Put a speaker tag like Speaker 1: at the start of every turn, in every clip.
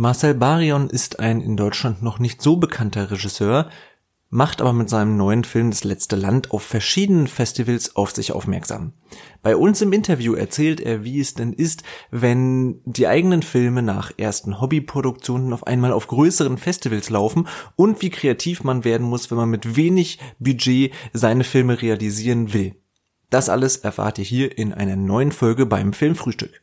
Speaker 1: Marcel Barion ist ein in Deutschland noch nicht so bekannter Regisseur, macht aber mit seinem neuen Film Das letzte Land auf verschiedenen Festivals auf sich aufmerksam. Bei uns im Interview erzählt er, wie es denn ist, wenn die eigenen Filme nach ersten Hobbyproduktionen auf einmal auf größeren Festivals laufen und wie kreativ man werden muss, wenn man mit wenig Budget seine Filme realisieren will. Das alles erfahrt ihr hier in einer neuen Folge beim Filmfrühstück.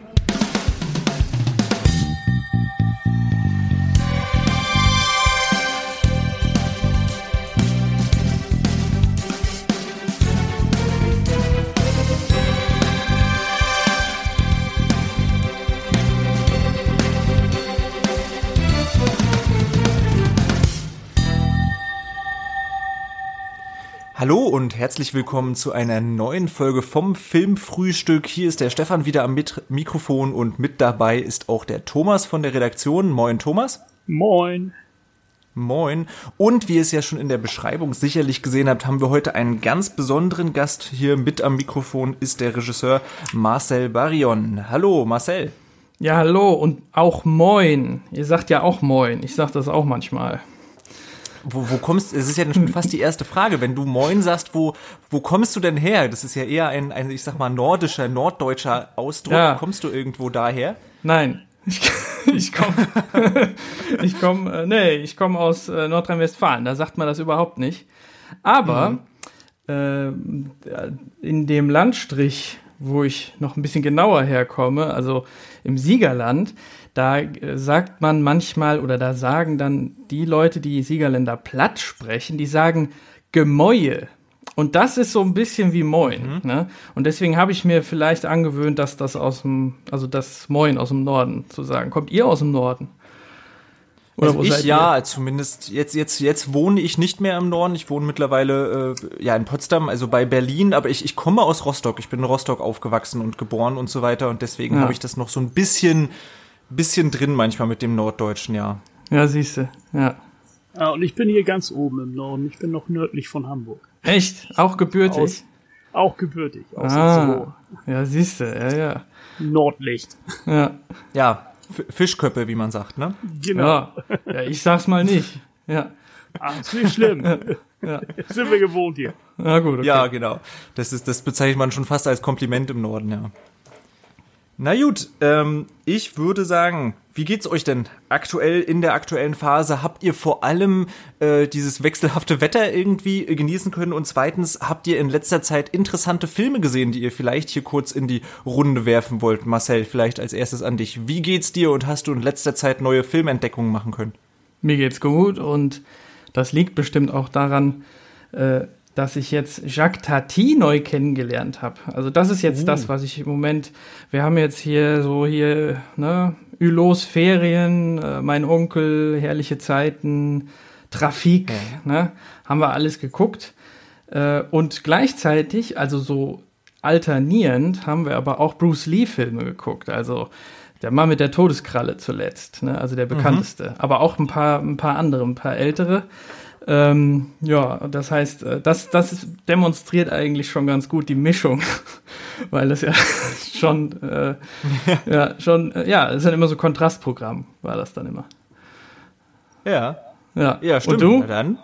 Speaker 1: Hallo und herzlich willkommen zu einer neuen Folge vom Filmfrühstück. Hier ist der Stefan wieder am Mit Mikrofon und mit dabei ist auch der Thomas von der Redaktion. Moin Thomas.
Speaker 2: Moin.
Speaker 1: Moin. Und wie ihr es ja schon in der Beschreibung sicherlich gesehen habt, haben wir heute einen ganz besonderen Gast hier mit am Mikrofon, ist der Regisseur Marcel Barion. Hallo Marcel.
Speaker 2: Ja, hallo und auch moin. Ihr sagt ja auch moin. Ich sag das auch manchmal.
Speaker 1: Wo, wo kommst, es ist ja schon fast die erste Frage, wenn du Moin sagst, wo, wo kommst du denn her? Das ist ja eher ein, ein ich sag mal, nordischer, norddeutscher Ausdruck. Ja. Kommst du irgendwo daher?
Speaker 2: Nein. Ich, ich komme, ich komme, äh, nee, ich komme aus äh, Nordrhein-Westfalen. Da sagt man das überhaupt nicht. Aber mhm. äh, in dem Landstrich, wo ich noch ein bisschen genauer herkomme, also im Siegerland, da äh, sagt man manchmal oder da sagen dann die Leute, die Siegerländer platt sprechen, die sagen Gemäue. Und das ist so ein bisschen wie Moin. Mhm. Ne? Und deswegen habe ich mir vielleicht angewöhnt, dass das aus dem, also das Moin aus dem Norden zu sagen. Kommt ihr aus dem Norden?
Speaker 1: Oder also ich ja, ihr? zumindest jetzt jetzt jetzt wohne ich nicht mehr im Norden. Ich wohne mittlerweile äh, ja in Potsdam, also bei Berlin. Aber ich ich komme aus Rostock. Ich bin in Rostock aufgewachsen und geboren und so weiter. Und deswegen ja. habe ich das noch so ein bisschen bisschen drin manchmal mit dem Norddeutschen, ja.
Speaker 2: Ja, siehst du, ja.
Speaker 3: Ja, und ich bin hier ganz oben im Norden. Ich bin noch nördlich von Hamburg.
Speaker 2: Echt? Auch gebürtig?
Speaker 3: Aus, auch gebürtig.
Speaker 2: Aus ah, ja, siehst du, ja, ja.
Speaker 3: Nordlicht.
Speaker 1: Ja. Ja, Fischköppe, wie man sagt, ne?
Speaker 2: Genau. Ja, ja ich sag's mal nicht. Ja.
Speaker 3: Ach, ist nicht schlimm. Ja. Sind wir gewohnt hier.
Speaker 1: Na gut, okay. Ja, genau. Das ist, das bezeichnet man schon fast als Kompliment im Norden, ja. Na gut, ähm, ich würde sagen, wie geht's euch denn aktuell in der aktuellen Phase? Habt ihr vor allem äh, dieses wechselhafte Wetter irgendwie genießen können? Und zweitens, habt ihr in letzter Zeit interessante Filme gesehen, die ihr vielleicht hier kurz in die Runde werfen wollt? Marcel, vielleicht als erstes an dich. Wie geht's dir und hast du in letzter Zeit neue Filmentdeckungen machen können?
Speaker 2: Mir geht's gut und das liegt bestimmt auch daran, äh, dass ich jetzt Jacques Tati neu kennengelernt habe. Also das ist jetzt uh. das, was ich im Moment, wir haben jetzt hier so hier, ne, Ülos Ferien, äh, mein Onkel, herrliche Zeiten, Trafik, ja. ne, haben wir alles geguckt. Äh, und gleichzeitig, also so alternierend, haben wir aber auch Bruce Lee Filme geguckt. Also der Mann mit der Todeskralle zuletzt, ne, also der mhm. bekannteste. Mhm. Aber auch ein paar, ein paar andere, ein paar ältere. Ähm, ja, das heißt, äh, das, das demonstriert eigentlich schon ganz gut die Mischung, weil das ja schon, äh, ja, schon, äh, ja, es ist dann immer so Kontrastprogramm, war das dann immer.
Speaker 1: Ja. Ja, ja stimmt. Und du? Na dann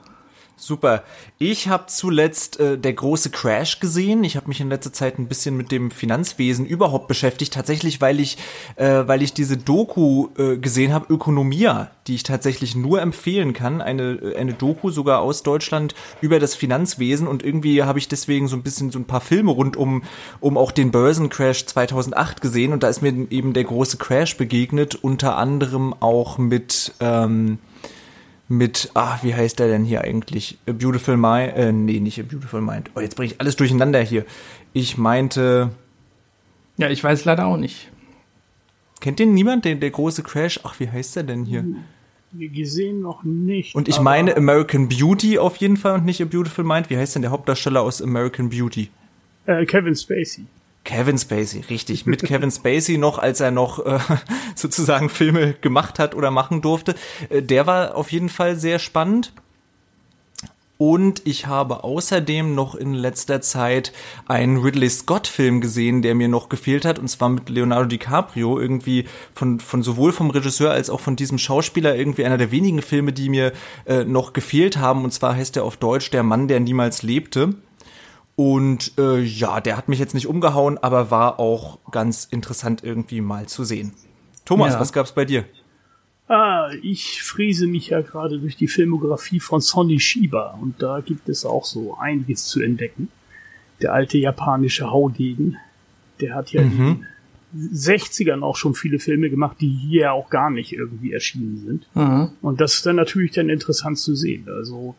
Speaker 1: Super. Ich habe zuletzt äh, der große Crash gesehen. Ich habe mich in letzter Zeit ein bisschen mit dem Finanzwesen überhaupt beschäftigt. Tatsächlich, weil ich, äh, weil ich diese Doku äh, gesehen habe, Ökonomia, die ich tatsächlich nur empfehlen kann. Eine, äh, eine Doku sogar aus Deutschland über das Finanzwesen. Und irgendwie habe ich deswegen so ein bisschen so ein paar Filme rund um, um auch den Börsencrash 2008 gesehen. Und da ist mir eben der große Crash begegnet. Unter anderem auch mit... Ähm, mit, ah, wie heißt der denn hier eigentlich? A Beautiful Mind, äh, nee, nicht A Beautiful Mind. Oh, jetzt bringe ich alles durcheinander hier. Ich meinte.
Speaker 2: Ja, ich weiß leider auch nicht.
Speaker 1: Kennt den niemand, den, der große Crash? Ach, wie heißt der denn hier?
Speaker 3: Gesehen noch nicht.
Speaker 1: Und ich meine American Beauty auf jeden Fall und nicht A Beautiful Mind. Wie heißt denn der Hauptdarsteller aus American Beauty?
Speaker 3: Äh, Kevin Spacey.
Speaker 1: Kevin Spacey, richtig. Mit Kevin Spacey noch, als er noch äh, sozusagen Filme gemacht hat oder machen durfte. Äh, der war auf jeden Fall sehr spannend. Und ich habe außerdem noch in letzter Zeit einen Ridley Scott-Film gesehen, der mir noch gefehlt hat, und zwar mit Leonardo DiCaprio, irgendwie von, von sowohl vom Regisseur als auch von diesem Schauspieler, irgendwie einer der wenigen Filme, die mir äh, noch gefehlt haben. Und zwar heißt er auf Deutsch Der Mann, der niemals lebte. Und äh, ja, der hat mich jetzt nicht umgehauen, aber war auch ganz interessant irgendwie mal zu sehen. Thomas, ja. was gab's bei dir?
Speaker 3: Ah, ich friese mich ja gerade durch die Filmografie von Sonny Shiba und da gibt es auch so einiges zu entdecken. Der alte japanische Haudegen, der hat ja mhm. in den 60ern auch schon viele Filme gemacht, die hier auch gar nicht irgendwie erschienen sind. Mhm. Und das ist dann natürlich dann interessant zu sehen. Also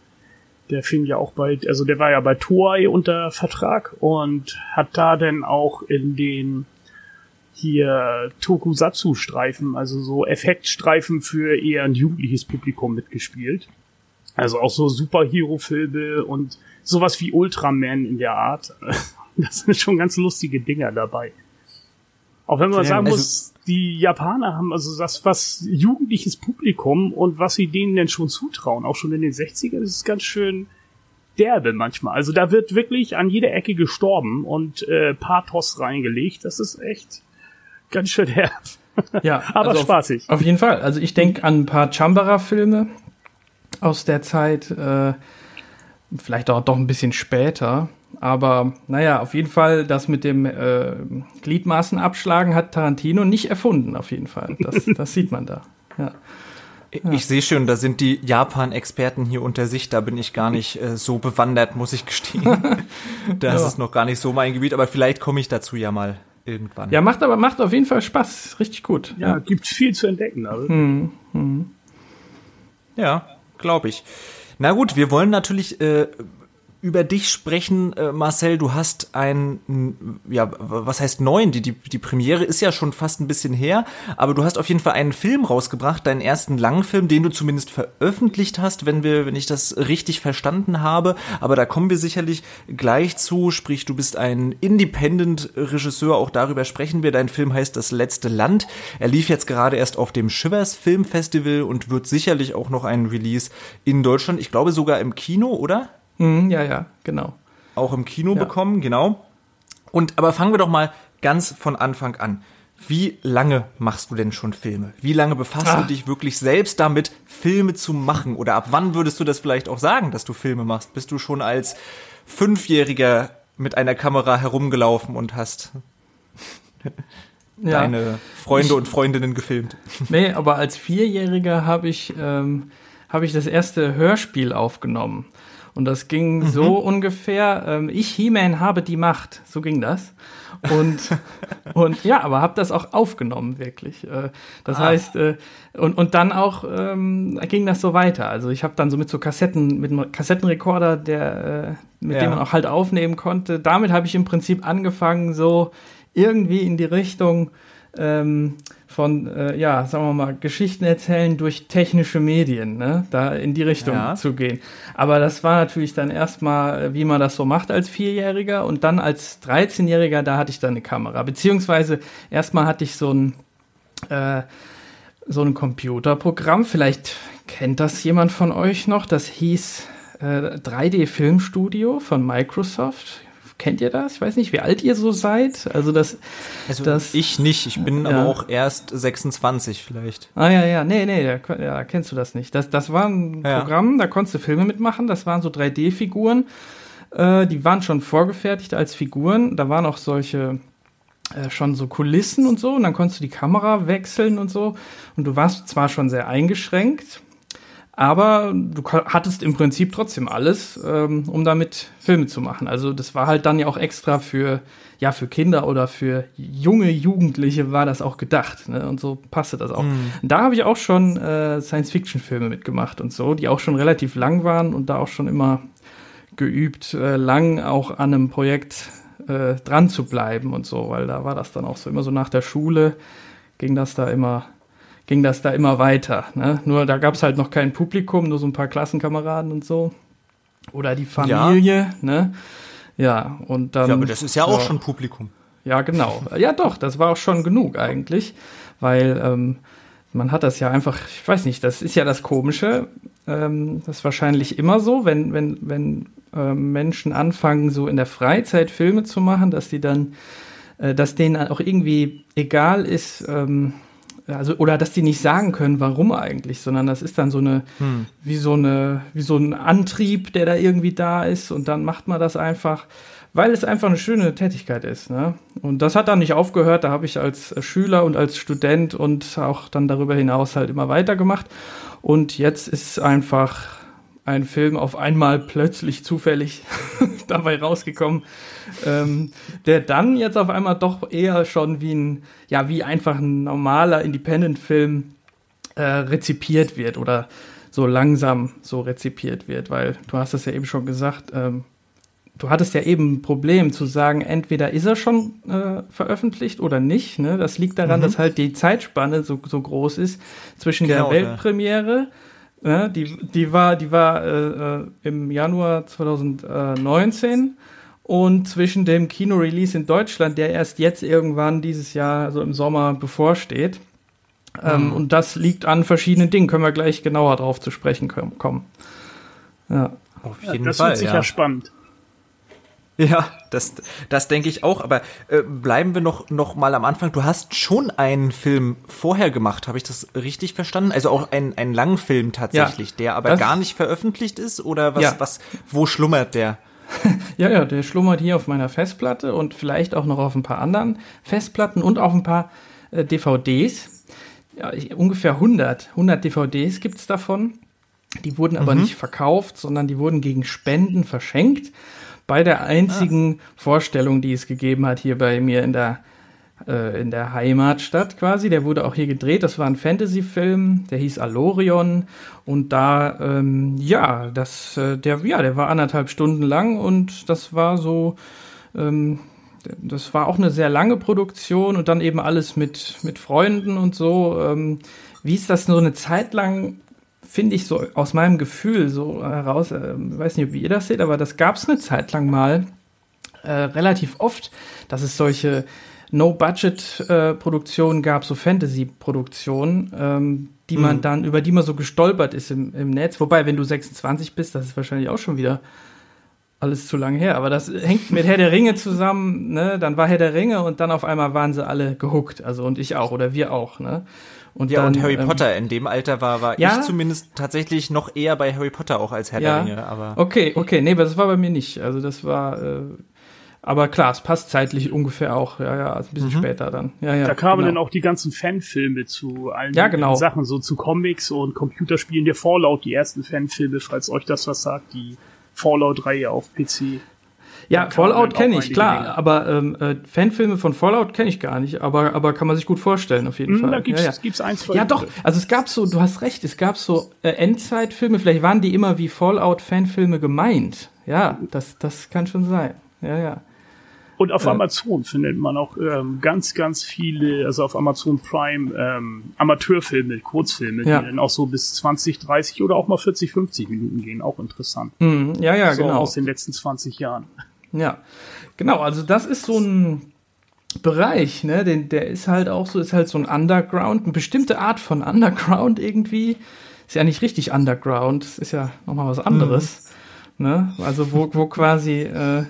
Speaker 3: der fing ja auch bei, also der war ja bei Toei unter Vertrag und hat da dann auch in den hier Tokusatsu-Streifen, also so Effektstreifen für eher ein jugendliches Publikum mitgespielt. Also auch so Superhero-Filme und sowas wie Ultraman in der Art. Das sind schon ganz lustige Dinger dabei. Auch wenn man sagen also muss, die Japaner haben also das, was jugendliches Publikum und was sie denen denn schon zutrauen, auch schon in den 60ern, ist ganz schön derbe manchmal. Also da wird wirklich an jeder Ecke gestorben und äh, Pathos reingelegt. Das ist echt ganz schön herb.
Speaker 2: Ja, aber also spaßig. Auf, auf, jeden Fall. Also ich denke an ein paar Chambara-Filme aus der Zeit, äh, vielleicht auch doch ein bisschen später. Aber naja, auf jeden Fall, das mit dem äh, Gliedmaßen abschlagen hat Tarantino nicht erfunden, auf jeden Fall. Das, das sieht man da. Ja.
Speaker 1: Ja. Ich sehe schon, da sind die Japan-Experten hier unter sich, da bin ich gar nicht äh, so bewandert, muss ich gestehen. das ja. ist noch gar nicht so mein Gebiet, aber vielleicht komme ich dazu ja mal irgendwann.
Speaker 2: Ja, macht aber macht auf jeden Fall Spaß, richtig gut.
Speaker 3: Ja, ja. gibt viel zu entdecken. Also. Hm, hm.
Speaker 1: Ja, glaube ich. Na gut, wir wollen natürlich äh, über dich sprechen, äh, Marcel. Du hast ein, ja, was heißt neun? Die, die, die Premiere ist ja schon fast ein bisschen her, aber du hast auf jeden Fall einen Film rausgebracht, deinen ersten Langfilm, den du zumindest veröffentlicht hast, wenn wir, wenn ich das richtig verstanden habe. Aber da kommen wir sicherlich gleich zu. Sprich, du bist ein Independent-Regisseur, auch darüber sprechen wir. Dein Film heißt Das letzte Land. Er lief jetzt gerade erst auf dem Shivers Film Festival und wird sicherlich auch noch einen Release in Deutschland, ich glaube sogar im Kino, oder?
Speaker 2: Mhm, ja, ja, genau.
Speaker 1: Auch im Kino ja. bekommen, genau. Und aber fangen wir doch mal ganz von Anfang an. Wie lange machst du denn schon Filme? Wie lange befasst ah. du dich wirklich selbst damit, Filme zu machen? Oder ab wann würdest du das vielleicht auch sagen, dass du Filme machst? Bist du schon als Fünfjähriger mit einer Kamera herumgelaufen und hast ja. deine Freunde ich, und Freundinnen gefilmt?
Speaker 2: Nee, aber als Vierjähriger habe ich, ähm, hab ich das erste Hörspiel aufgenommen. Und das ging mhm. so ungefähr, ähm, ich, He-Man, habe die Macht. So ging das. Und, und ja, aber habe das auch aufgenommen, wirklich. Äh, das ah. heißt, äh, und, und dann auch ähm, ging das so weiter. Also ich habe dann so mit so Kassetten, mit einem Kassettenrekorder, der, äh, mit ja. dem man auch halt aufnehmen konnte, damit habe ich im Prinzip angefangen, so irgendwie in die Richtung ähm, von, äh, ja, sagen wir mal, Geschichten erzählen durch technische Medien, ne? da in die Richtung ja. zu gehen. Aber das war natürlich dann erstmal, äh, wie man das so macht als Vierjähriger und dann als 13-Jähriger, da hatte ich dann eine Kamera. Beziehungsweise erstmal hatte ich so ein, äh, so ein Computerprogramm, vielleicht kennt das jemand von euch noch, das hieß äh, 3D Filmstudio von Microsoft. Kennt ihr das? Ich weiß nicht, wie alt ihr so seid. Also das,
Speaker 1: also das ich nicht. Ich bin ja. aber auch erst 26 vielleicht.
Speaker 2: Ah ja, ja, nee, nee, ja, ja kennst du das nicht. Das, das war ein ja. Programm, da konntest du Filme mitmachen. Das waren so 3D-Figuren. Äh, die waren schon vorgefertigt als Figuren. Da waren auch solche äh, schon so Kulissen und so. Und dann konntest du die Kamera wechseln und so. Und du warst zwar schon sehr eingeschränkt aber du hattest im Prinzip trotzdem alles, ähm, um damit Filme zu machen. Also das war halt dann ja auch extra für, ja, für Kinder oder für junge Jugendliche war das auch gedacht. Ne? Und so passte das auch. Mhm. Da habe ich auch schon äh, Science-Fiction-Filme mitgemacht und so, die auch schon relativ lang waren und da auch schon immer geübt, äh, lang auch an einem Projekt äh, dran zu bleiben und so, weil da war das dann auch so immer so nach der Schule ging das da immer ging das da immer weiter. Ne? Nur da gab es halt noch kein Publikum, nur so ein paar Klassenkameraden und so. Oder die Familie, ja. ne? Ja, und dann.
Speaker 1: Ja, aber das ist ja auch schon Publikum.
Speaker 2: Ja, genau. Ja, doch, das war auch schon genug eigentlich, weil ähm, man hat das ja einfach, ich weiß nicht, das ist ja das Komische. ähm, das ist wahrscheinlich immer so, wenn, wenn, wenn äh, Menschen anfangen, so in der Freizeit Filme zu machen, dass die dann, äh, dass denen auch irgendwie egal ist, ähm, also oder dass die nicht sagen können, warum eigentlich, sondern das ist dann so eine hm. wie so eine wie so ein Antrieb, der da irgendwie da ist und dann macht man das einfach, weil es einfach eine schöne Tätigkeit ist, ne? Und das hat dann nicht aufgehört, da habe ich als Schüler und als Student und auch dann darüber hinaus halt immer weitergemacht und jetzt ist einfach ein Film auf einmal plötzlich zufällig dabei rausgekommen, ähm, der dann jetzt auf einmal doch eher schon wie ein, ja, wie einfach ein normaler Independent-Film äh, rezipiert wird oder so langsam so rezipiert wird, weil du hast es ja eben schon gesagt, ähm, du hattest ja eben ein Problem zu sagen, entweder ist er schon äh, veröffentlicht oder nicht. Ne? Das liegt daran, mhm. dass halt die Zeitspanne so, so groß ist zwischen genau, der Weltpremiere. Ja ja, die, die war, die war äh, äh im Januar 2019 und zwischen dem Kino-Release in Deutschland, der erst jetzt irgendwann dieses Jahr, also im Sommer, bevorsteht. Ähm, mhm. Und das liegt an verschiedenen Dingen. Können wir gleich genauer drauf zu sprechen kommen.
Speaker 3: Ja. Auf jeden ja, das Fall. Das wird sicher ja. spannend.
Speaker 1: Ja, das, das denke ich auch. Aber äh, bleiben wir noch, noch mal am Anfang. Du hast schon einen Film vorher gemacht, habe ich das richtig verstanden? Also auch einen, einen langen Film tatsächlich, ja, der aber gar nicht veröffentlicht ist? Oder was, ja. was, wo schlummert der?
Speaker 2: ja, ja, der schlummert hier auf meiner Festplatte und vielleicht auch noch auf ein paar anderen Festplatten und auf ein paar äh, DVDs. Ja, ich, ungefähr 100, 100 DVDs gibt's davon. Die wurden aber mhm. nicht verkauft, sondern die wurden gegen Spenden verschenkt bei der einzigen ah. Vorstellung, die es gegeben hat hier bei mir in der äh, in der Heimatstadt quasi. Der wurde auch hier gedreht. Das war ein Fantasy-Film, der hieß Alorion und da ähm, ja, das äh, der ja, der war anderthalb Stunden lang und das war so ähm, das war auch eine sehr lange Produktion und dann eben alles mit mit Freunden und so. Ähm, wie ist das so eine Zeit lang finde ich so aus meinem Gefühl so heraus, äh, weiß nicht, wie ihr das seht, aber das gab es eine Zeit lang mal äh, relativ oft, dass es solche No-Budget-Produktionen äh, gab, so Fantasy-Produktionen, ähm, die mhm. man dann, über die man so gestolpert ist im, im Netz. Wobei, wenn du 26 bist, das ist wahrscheinlich auch schon wieder alles zu lange her. Aber das hängt mit Herr der Ringe zusammen, ne? Dann war Herr der Ringe und dann auf einmal waren sie alle gehuckt. Also und ich auch oder wir auch, ne?
Speaker 1: Und ja, dann, und Harry ähm, Potter in dem Alter war, war ja? ich zumindest tatsächlich noch eher bei Harry Potter auch als Herr ja? der Ringe. Aber
Speaker 2: okay, okay, nee, aber das war bei mir nicht. Also das war, äh, aber klar, es passt zeitlich ungefähr auch. Ja, ja, also ein bisschen mhm. später dann. Ja, ja.
Speaker 3: Da kamen genau. dann auch die ganzen Fanfilme zu allen
Speaker 2: ja, genau.
Speaker 3: Sachen, so zu Comics und Computerspielen. Der Fallout, die ersten Fanfilme, falls euch das was sagt, die Fallout-Reihe auf PC.
Speaker 2: Ja, Fallout kenne ich, klar, Dinge. aber ähm, äh, Fanfilme von Fallout kenne ich gar nicht, aber, aber kann man sich gut vorstellen, auf jeden hm, Fall.
Speaker 3: Da gibt's,
Speaker 2: ja,
Speaker 3: ja. gibt's ein, zwei.
Speaker 2: Ja, doch, also es gab so, du hast recht, es gab so äh, Endzeitfilme, vielleicht waren die immer wie Fallout-Fanfilme gemeint. Ja, das, das kann schon sein. Ja, ja.
Speaker 3: Und auf. Amazon findet man auch ähm, ganz, ganz viele, also auf Amazon Prime ähm, Amateurfilme, Kurzfilme, ja. die dann auch so bis 20, 30 oder auch mal 40, 50 Minuten gehen, auch interessant.
Speaker 2: Mhm. Ja, ja, so genau.
Speaker 3: Aus den letzten 20 Jahren.
Speaker 2: Ja, genau. Also das ist so ein Bereich, ne? Den, der ist halt auch so, ist halt so ein Underground, eine bestimmte Art von Underground irgendwie. Ist ja nicht richtig Underground, das ist ja nochmal was anderes. Mhm. Ne? Also wo, wo quasi äh,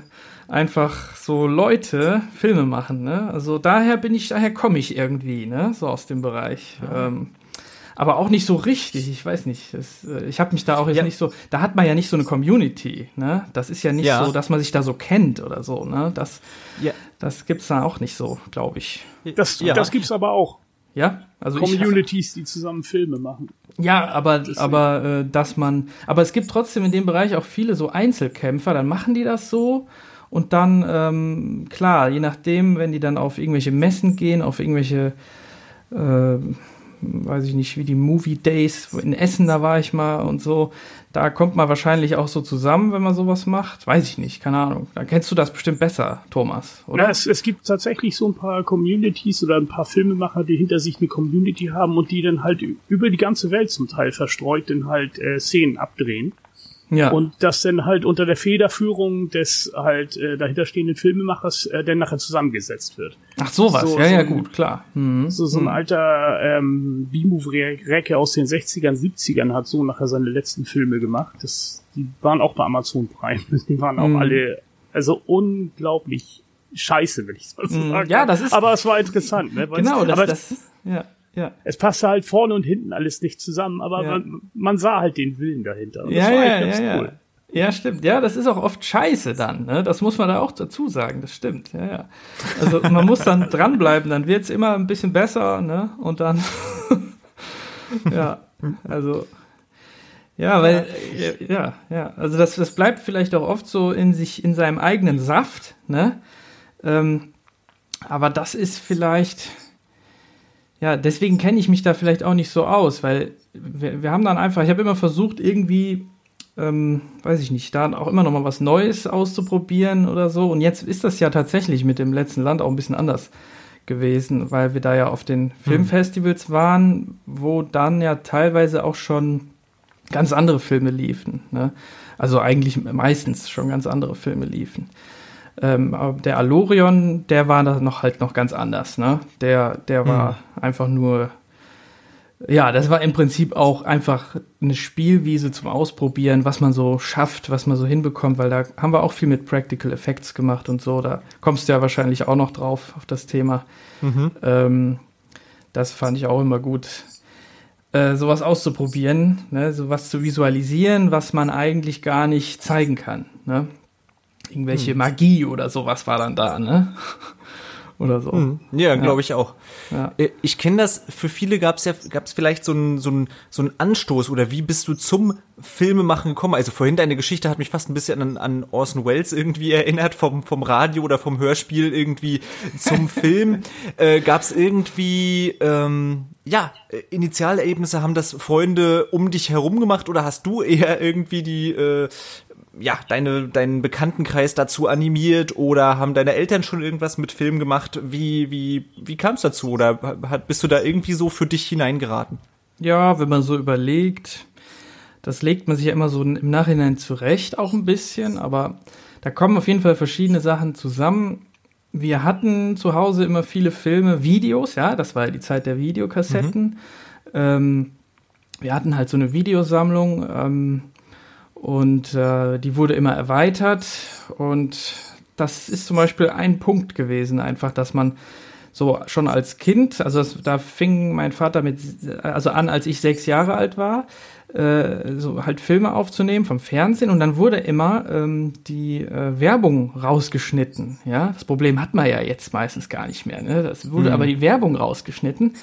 Speaker 2: einfach so Leute Filme machen, ne? Also daher bin ich, daher komme ich irgendwie, ne? So aus dem Bereich. Ja. Ähm, aber auch nicht so richtig. Ich weiß nicht. Es, äh, ich habe mich da auch jetzt ja. nicht so. Da hat man ja nicht so eine Community. Ne? Das ist ja nicht ja. so, dass man sich da so kennt oder so. Ne? Das, ja. das gibt's da auch nicht so, glaube ich.
Speaker 3: Das, ja. das gibt's aber auch.
Speaker 2: Ja, also
Speaker 3: Communities, ich, die zusammen Filme machen.
Speaker 2: Ja, aber Deswegen. aber äh, dass man, aber es gibt trotzdem in dem Bereich auch viele so Einzelkämpfer. Dann machen die das so und dann ähm, klar, je nachdem, wenn die dann auf irgendwelche Messen gehen, auf irgendwelche äh, weiß ich nicht, wie die Movie Days in Essen, da war ich mal und so. Da kommt man wahrscheinlich auch so zusammen, wenn man sowas macht. Weiß ich nicht, keine Ahnung. Da kennst du das bestimmt besser, Thomas,
Speaker 3: oder? Ja, es, es gibt tatsächlich so ein paar Communities oder ein paar Filmemacher, die hinter sich eine Community haben und die dann halt über die ganze Welt zum Teil verstreut dann halt äh, Szenen abdrehen. Ja. Und das dann halt unter der Federführung des halt äh, dahinterstehenden Filmemachers äh, dann nachher zusammengesetzt wird.
Speaker 2: Ach sowas, so, ja, so ja, gut, klar.
Speaker 3: Mhm. So, so ein mhm. alter ähm, B-Move-Recke aus den 60ern, 70ern hat so nachher seine letzten Filme gemacht. Das, die waren auch bei Amazon Prime. Die waren auch mhm. alle, also unglaublich scheiße, will ich so
Speaker 2: mhm. sagen. Ja, das ist.
Speaker 3: Aber es war interessant, ne?
Speaker 2: Genau, das, das, ja. Ja.
Speaker 3: Es passte halt vorne und hinten alles nicht zusammen, aber ja. man, man, sah halt den Willen dahinter. Und
Speaker 2: ja, ja, ja, cool. ja. Ja, stimmt. Ja, das ist auch oft scheiße dann. Ne? Das muss man da auch dazu sagen. Das stimmt. Ja, ja. Also man muss dann dranbleiben. Dann wird's immer ein bisschen besser. Ne? Und dann, ja, also ja, weil ja, ja, also das, das bleibt vielleicht auch oft so in sich in seinem eigenen Saft. Ne? Ähm, aber das ist vielleicht ja, deswegen kenne ich mich da vielleicht auch nicht so aus, weil wir, wir haben dann einfach, ich habe immer versucht, irgendwie, ähm, weiß ich nicht, da auch immer noch mal was Neues auszuprobieren oder so. Und jetzt ist das ja tatsächlich mit dem letzten Land auch ein bisschen anders gewesen, weil wir da ja auf den hm. Filmfestivals waren, wo dann ja teilweise auch schon ganz andere Filme liefen. Ne? Also eigentlich meistens schon ganz andere Filme liefen. Ähm, der Alorion, der war da noch halt noch ganz anders, ne? Der, der war mhm. einfach nur, ja, das war im Prinzip auch einfach eine Spielwiese zum Ausprobieren, was man so schafft, was man so hinbekommt, weil da haben wir auch viel mit Practical Effects gemacht und so. Da kommst du ja wahrscheinlich auch noch drauf auf das Thema. Mhm. Ähm, das fand ich auch immer gut. Äh, sowas auszuprobieren, ne, sowas zu visualisieren, was man eigentlich gar nicht zeigen kann. Ne? Irgendwelche hm. Magie oder sowas war dann da, ne? oder so. Hm.
Speaker 1: Ja, glaube ich auch. Ja. Äh, ich kenne das, für viele gab es ja, gab es vielleicht so einen so so einen Anstoß oder wie bist du zum Filmemachen gekommen? Also vorhin deine Geschichte hat mich fast ein bisschen an, an Orson Welles irgendwie erinnert, vom, vom Radio oder vom Hörspiel irgendwie zum Film. Äh, gab es irgendwie, ähm, ja, Initialerlebnisse, haben das Freunde um dich herum gemacht oder hast du eher irgendwie die, äh, ja, deine, deinen Bekanntenkreis dazu animiert oder haben deine Eltern schon irgendwas mit Film gemacht? Wie, wie, wie kam es dazu? Oder hat, bist du da irgendwie so für dich hineingeraten?
Speaker 2: Ja, wenn man so überlegt, das legt man sich ja immer so im Nachhinein zurecht, auch ein bisschen, aber da kommen auf jeden Fall verschiedene Sachen zusammen. Wir hatten zu Hause immer viele Filme, Videos, ja, das war ja die Zeit der Videokassetten. Mhm. Ähm, wir hatten halt so eine Videosammlung. Ähm, und äh, die wurde immer erweitert. Und das ist zum Beispiel ein Punkt gewesen, einfach, dass man so schon als Kind, also das, da fing mein Vater mit, also an, als ich sechs Jahre alt war, äh, so halt Filme aufzunehmen vom Fernsehen und dann wurde immer ähm, die äh, Werbung rausgeschnitten. Ja, das Problem hat man ja jetzt meistens gar nicht mehr. Ne? Das wurde mhm. aber die Werbung rausgeschnitten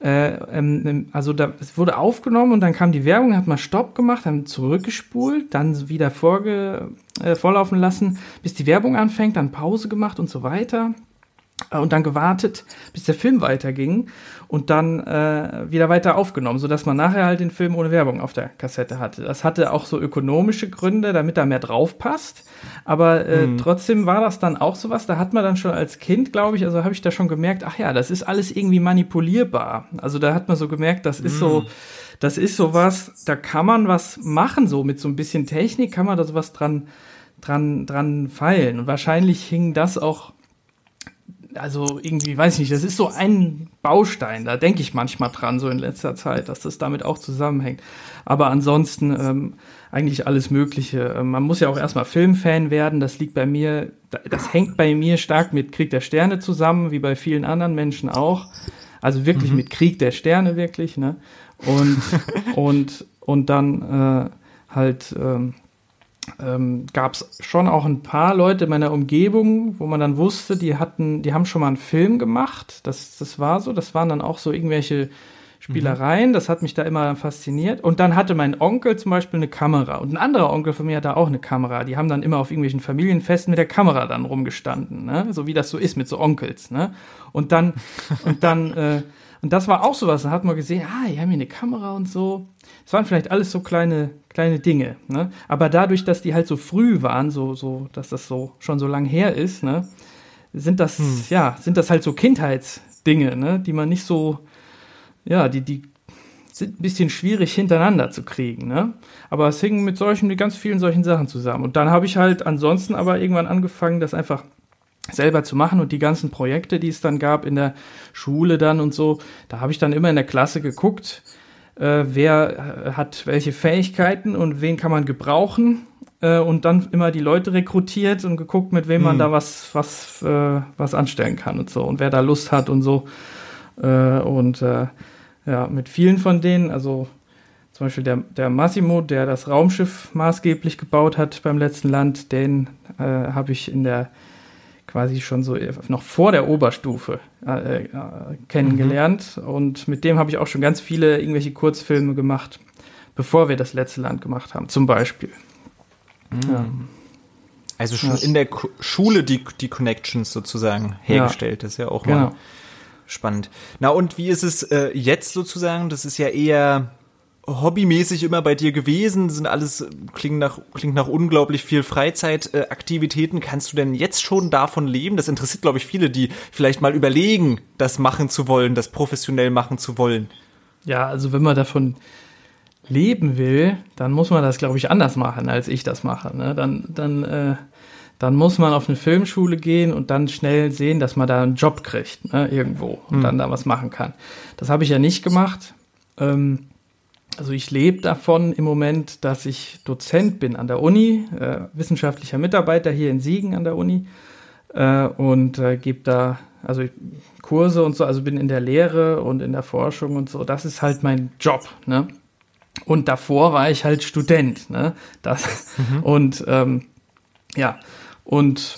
Speaker 2: äh, ähm, also da, es wurde aufgenommen und dann kam die Werbung, hat man Stopp gemacht, dann zurückgespult, dann wieder vorge, äh, vorlaufen lassen, bis die Werbung anfängt, dann Pause gemacht und so weiter. Äh, und dann gewartet, bis der Film weiterging und dann äh, wieder weiter aufgenommen, sodass man nachher halt den Film ohne Werbung auf der Kassette hatte. Das hatte auch so ökonomische Gründe, damit da mehr drauf passt. Aber äh, mhm. trotzdem war das dann auch sowas, da hat man dann schon als Kind, glaube ich, also habe ich da schon gemerkt, ach ja, das ist alles irgendwie manipulierbar. Also da hat man so gemerkt, das ist mhm. so, das ist sowas, da kann man was machen, so mit so ein bisschen Technik kann man da sowas dran, dran, dran feilen. Und wahrscheinlich hing das auch also irgendwie, weiß ich nicht, das ist so ein Baustein, da denke ich manchmal dran, so in letzter Zeit, dass das damit auch zusammenhängt. Aber ansonsten ähm, eigentlich alles Mögliche. Ähm, man muss ja auch erstmal Filmfan werden, das liegt bei mir, das hängt bei mir stark mit Krieg der Sterne zusammen, wie bei vielen anderen Menschen auch. Also wirklich mhm. mit Krieg der Sterne, wirklich, ne? Und, und, und dann äh, halt, ähm, ähm, gab es schon auch ein paar Leute in meiner Umgebung, wo man dann wusste, die hatten, die haben schon mal einen Film gemacht. Das, das war so. Das waren dann auch so irgendwelche Spielereien. Mhm. Das hat mich da immer fasziniert. Und dann hatte mein Onkel zum Beispiel eine Kamera. Und ein anderer Onkel von mir hatte auch eine Kamera. Die haben dann immer auf irgendwelchen Familienfesten mit der Kamera dann rumgestanden. Ne? So wie das so ist mit so Onkels. Ne? Und dann, und dann, äh, und das war auch sowas. Da hat man gesehen, ah, die haben hier eine Kamera und so. Es waren vielleicht alles so kleine, kleine Dinge, ne? Aber dadurch, dass die halt so früh waren, so, so, dass das so schon so lang her ist, ne, sind das, hm. ja, sind das halt so Kindheitsdinge, ne, die man nicht so, ja, die, die sind ein bisschen schwierig hintereinander zu kriegen, ne? Aber es hing mit solchen, mit ganz vielen solchen Sachen zusammen. Und dann habe ich halt ansonsten aber irgendwann angefangen, das einfach selber zu machen und die ganzen Projekte, die es dann gab in der Schule dann und so, da habe ich dann immer in der Klasse geguckt, äh, wer äh, hat welche Fähigkeiten und wen kann man gebrauchen äh, und dann immer die Leute rekrutiert und geguckt, mit wem man hm. da was was äh, was anstellen kann und so und wer da Lust hat und so äh, und äh, ja mit vielen von denen, also zum Beispiel der, der Massimo, der das Raumschiff maßgeblich gebaut hat beim letzten Land, den habe ich in der quasi schon so noch vor der Oberstufe äh, äh, kennengelernt. Mhm. Und mit dem habe ich auch schon ganz viele irgendwelche Kurzfilme gemacht, bevor wir das letzte Land gemacht haben, zum Beispiel.
Speaker 1: Mhm. Ja. Also schon in der Ko Schule die, die Connections sozusagen hergestellt. Ja. Das ist ja auch mal genau. spannend. Na und wie ist es äh, jetzt sozusagen? Das ist ja eher hobbymäßig immer bei dir gewesen? Sind alles, klingt nach, klingt nach unglaublich viel Freizeitaktivitäten. Kannst du denn jetzt schon davon leben? Das interessiert, glaube ich, viele, die vielleicht mal überlegen, das machen zu wollen, das professionell machen zu wollen.
Speaker 2: Ja, also wenn man davon leben will, dann muss man das, glaube ich, anders machen, als ich das mache. Ne? Dann, dann, äh, dann muss man auf eine Filmschule gehen und dann schnell sehen, dass man da einen Job kriegt, ne? irgendwo und hm. dann da was machen kann. Das habe ich ja nicht gemacht. Ähm, also ich lebe davon im Moment, dass ich Dozent bin an der Uni, äh, wissenschaftlicher Mitarbeiter hier in Siegen an der Uni äh, und äh, gebe da also Kurse und so, also bin in der Lehre und in der Forschung und so. Das ist halt mein Job. Ne? Und davor war ich halt Student. Ne? Das mhm. und ähm, ja und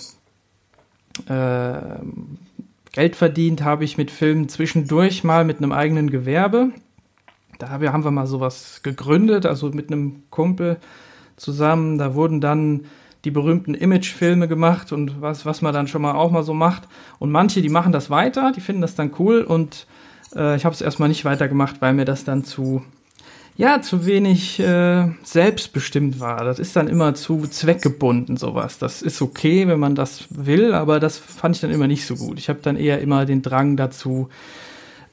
Speaker 2: äh, Geld verdient habe ich mit Filmen zwischendurch mal mit einem eigenen Gewerbe da haben wir mal sowas gegründet, also mit einem Kumpel zusammen. Da wurden dann die berühmten Imagefilme gemacht und was, was man dann schon mal auch mal so macht. Und manche, die machen das weiter, die finden das dann cool und äh, ich habe es erstmal nicht weitergemacht, weil mir das dann zu, ja, zu wenig äh, selbstbestimmt war. Das ist dann immer zu zweckgebunden, sowas. Das ist okay, wenn man das will, aber das fand ich dann immer nicht so gut. Ich habe dann eher immer den Drang dazu,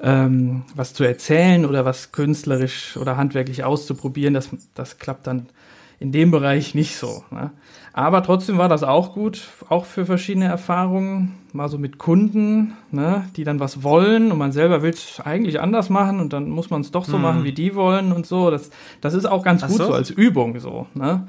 Speaker 2: ähm, was zu erzählen oder was künstlerisch oder handwerklich auszuprobieren, das, das klappt dann in dem Bereich nicht so. Ne? Aber trotzdem war das auch gut, auch für verschiedene Erfahrungen, mal so mit Kunden, ne, die dann was wollen und man selber will es eigentlich anders machen und dann muss man es doch so hm. machen, wie die wollen und so. Das, das ist auch ganz Ach gut so? so als Übung so. Ne?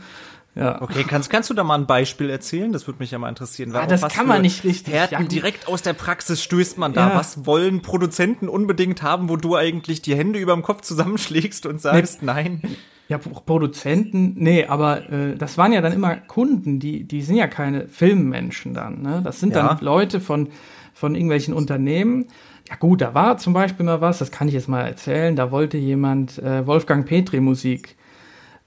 Speaker 1: Ja. Okay, kannst, kannst du da mal ein Beispiel erzählen? Das würde mich ja mal interessieren.
Speaker 2: Ah, das kann man nicht richtig.
Speaker 1: Härten ja, direkt aus der Praxis stößt man da. Ja. Was wollen Produzenten unbedingt haben, wo du eigentlich die Hände über dem Kopf zusammenschlägst und sagst, nee. nein?
Speaker 2: Ja, Produzenten, nee, aber äh, das waren ja dann immer Kunden, die, die sind ja keine Filmmenschen dann. Ne? Das sind ja. dann Leute von, von irgendwelchen Unternehmen. Ja gut, da war zum Beispiel mal was, das kann ich jetzt mal erzählen, da wollte jemand äh, Wolfgang Petri Musik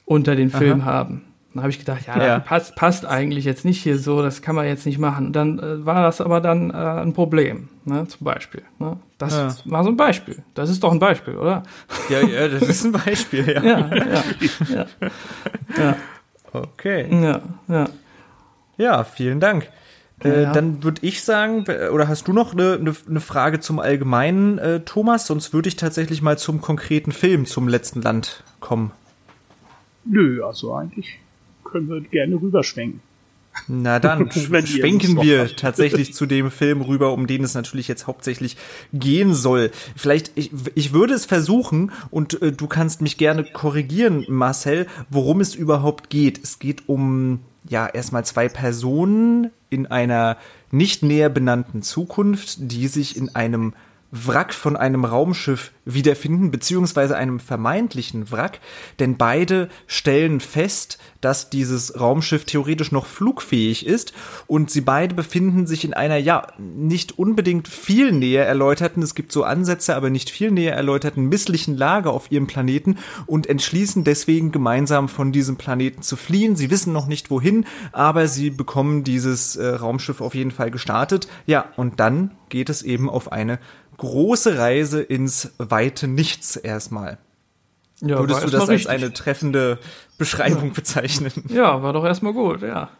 Speaker 2: unter den Film Aha. haben. Dann habe ich gedacht, ja, ja. Passt, passt eigentlich jetzt nicht hier so, das kann man jetzt nicht machen. Dann äh, war das aber dann äh, ein Problem, ne, zum Beispiel. Ne? Das ja. war so ein Beispiel. Das ist doch ein Beispiel, oder?
Speaker 1: Ja, ja, das ist ein Beispiel, ja. ja, ja, ja, ja. Okay. Ja, ja. Ja, vielen Dank. Äh, ja. Dann würde ich sagen, oder hast du noch eine, eine, eine Frage zum Allgemeinen, äh, Thomas? Sonst würde ich tatsächlich mal zum konkreten Film, zum letzten Land kommen.
Speaker 3: Nö, also eigentlich können wir gerne rüberschwenken.
Speaker 1: Na dann schwenken wir tatsächlich zu dem Film rüber, um den es natürlich jetzt hauptsächlich gehen soll. Vielleicht, ich, ich würde es versuchen und äh, du kannst mich gerne korrigieren, Marcel, worum es überhaupt geht. Es geht um, ja, erstmal zwei Personen in einer nicht näher benannten Zukunft, die sich in einem Wrack von einem Raumschiff wiederfinden, beziehungsweise einem vermeintlichen Wrack, denn beide stellen fest, dass dieses Raumschiff theoretisch noch flugfähig ist und sie beide befinden sich in einer, ja, nicht unbedingt viel näher erläuterten, es gibt so Ansätze, aber nicht viel näher erläuterten misslichen Lage auf ihrem Planeten und entschließen deswegen gemeinsam von diesem Planeten zu fliehen. Sie wissen noch nicht wohin, aber sie bekommen dieses äh, Raumschiff auf jeden Fall gestartet. Ja, und dann geht es eben auf eine große Reise ins weite Nichts erstmal. Ja, Würdest du das als richtig. eine treffende Beschreibung ja. bezeichnen?
Speaker 2: Ja, war doch erstmal gut, ja.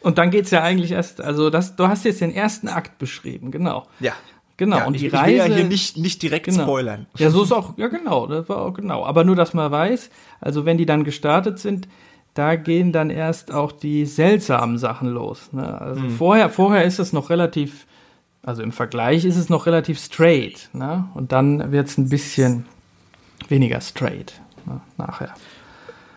Speaker 2: Und dann geht's ja eigentlich erst, also das, du hast jetzt den ersten Akt beschrieben, genau.
Speaker 1: Ja.
Speaker 2: Genau,
Speaker 1: ja, und die ich, Reise. Ich will ja hier nicht, nicht direkt
Speaker 2: genau.
Speaker 1: spoilern.
Speaker 2: Ja, so ist auch, ja genau, das war auch genau. Aber nur, dass man weiß, also wenn die dann gestartet sind, da gehen dann erst auch die seltsamen Sachen los. Ne? Also mhm. vorher, vorher ist es noch relativ, also im Vergleich ist es noch relativ straight. Ne? Und dann wird es ein bisschen weniger straight ne? nachher.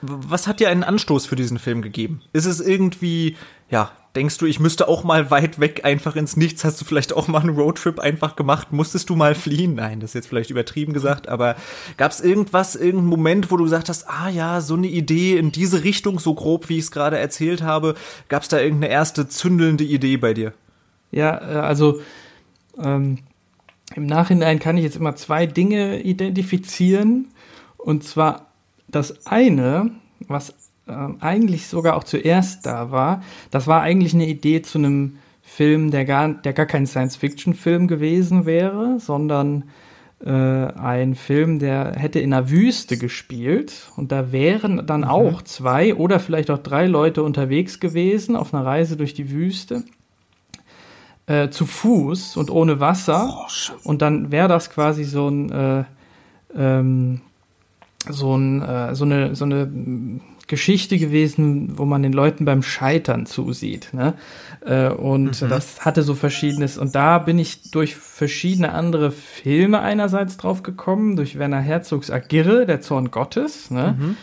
Speaker 1: Was hat dir einen Anstoß für diesen Film gegeben? Ist es irgendwie, ja, denkst du, ich müsste auch mal weit weg einfach ins Nichts? Hast du vielleicht auch mal einen Roadtrip einfach gemacht? Musstest du mal fliehen? Nein, das ist jetzt vielleicht übertrieben gesagt, aber gab es irgendwas, irgendeinen Moment, wo du gesagt hast, ah ja, so eine Idee in diese Richtung, so grob, wie ich es gerade erzählt habe? Gab es da irgendeine erste zündelnde Idee bei dir?
Speaker 2: Ja, äh, also ähm, im Nachhinein kann ich jetzt immer zwei Dinge identifizieren. Und zwar das eine, was äh, eigentlich sogar auch zuerst da war, das war eigentlich eine Idee zu einem Film, der gar, der gar kein Science-Fiction-Film gewesen wäre, sondern äh, ein Film, der hätte in der Wüste gespielt und da wären dann mhm. auch zwei oder vielleicht auch drei Leute unterwegs gewesen auf einer Reise durch die Wüste. Äh, zu Fuß und ohne Wasser. Oh, und dann wäre das quasi so ein äh, ähm, so, ein, äh, so, eine, so eine Geschichte gewesen, wo man den Leuten beim Scheitern zusieht. Ne? Äh, und mhm. das hatte so verschiedenes. Und da bin ich durch verschiedene andere Filme einerseits drauf gekommen, durch Werner Herzogs Agirre, der Zorn Gottes, ne? Mhm.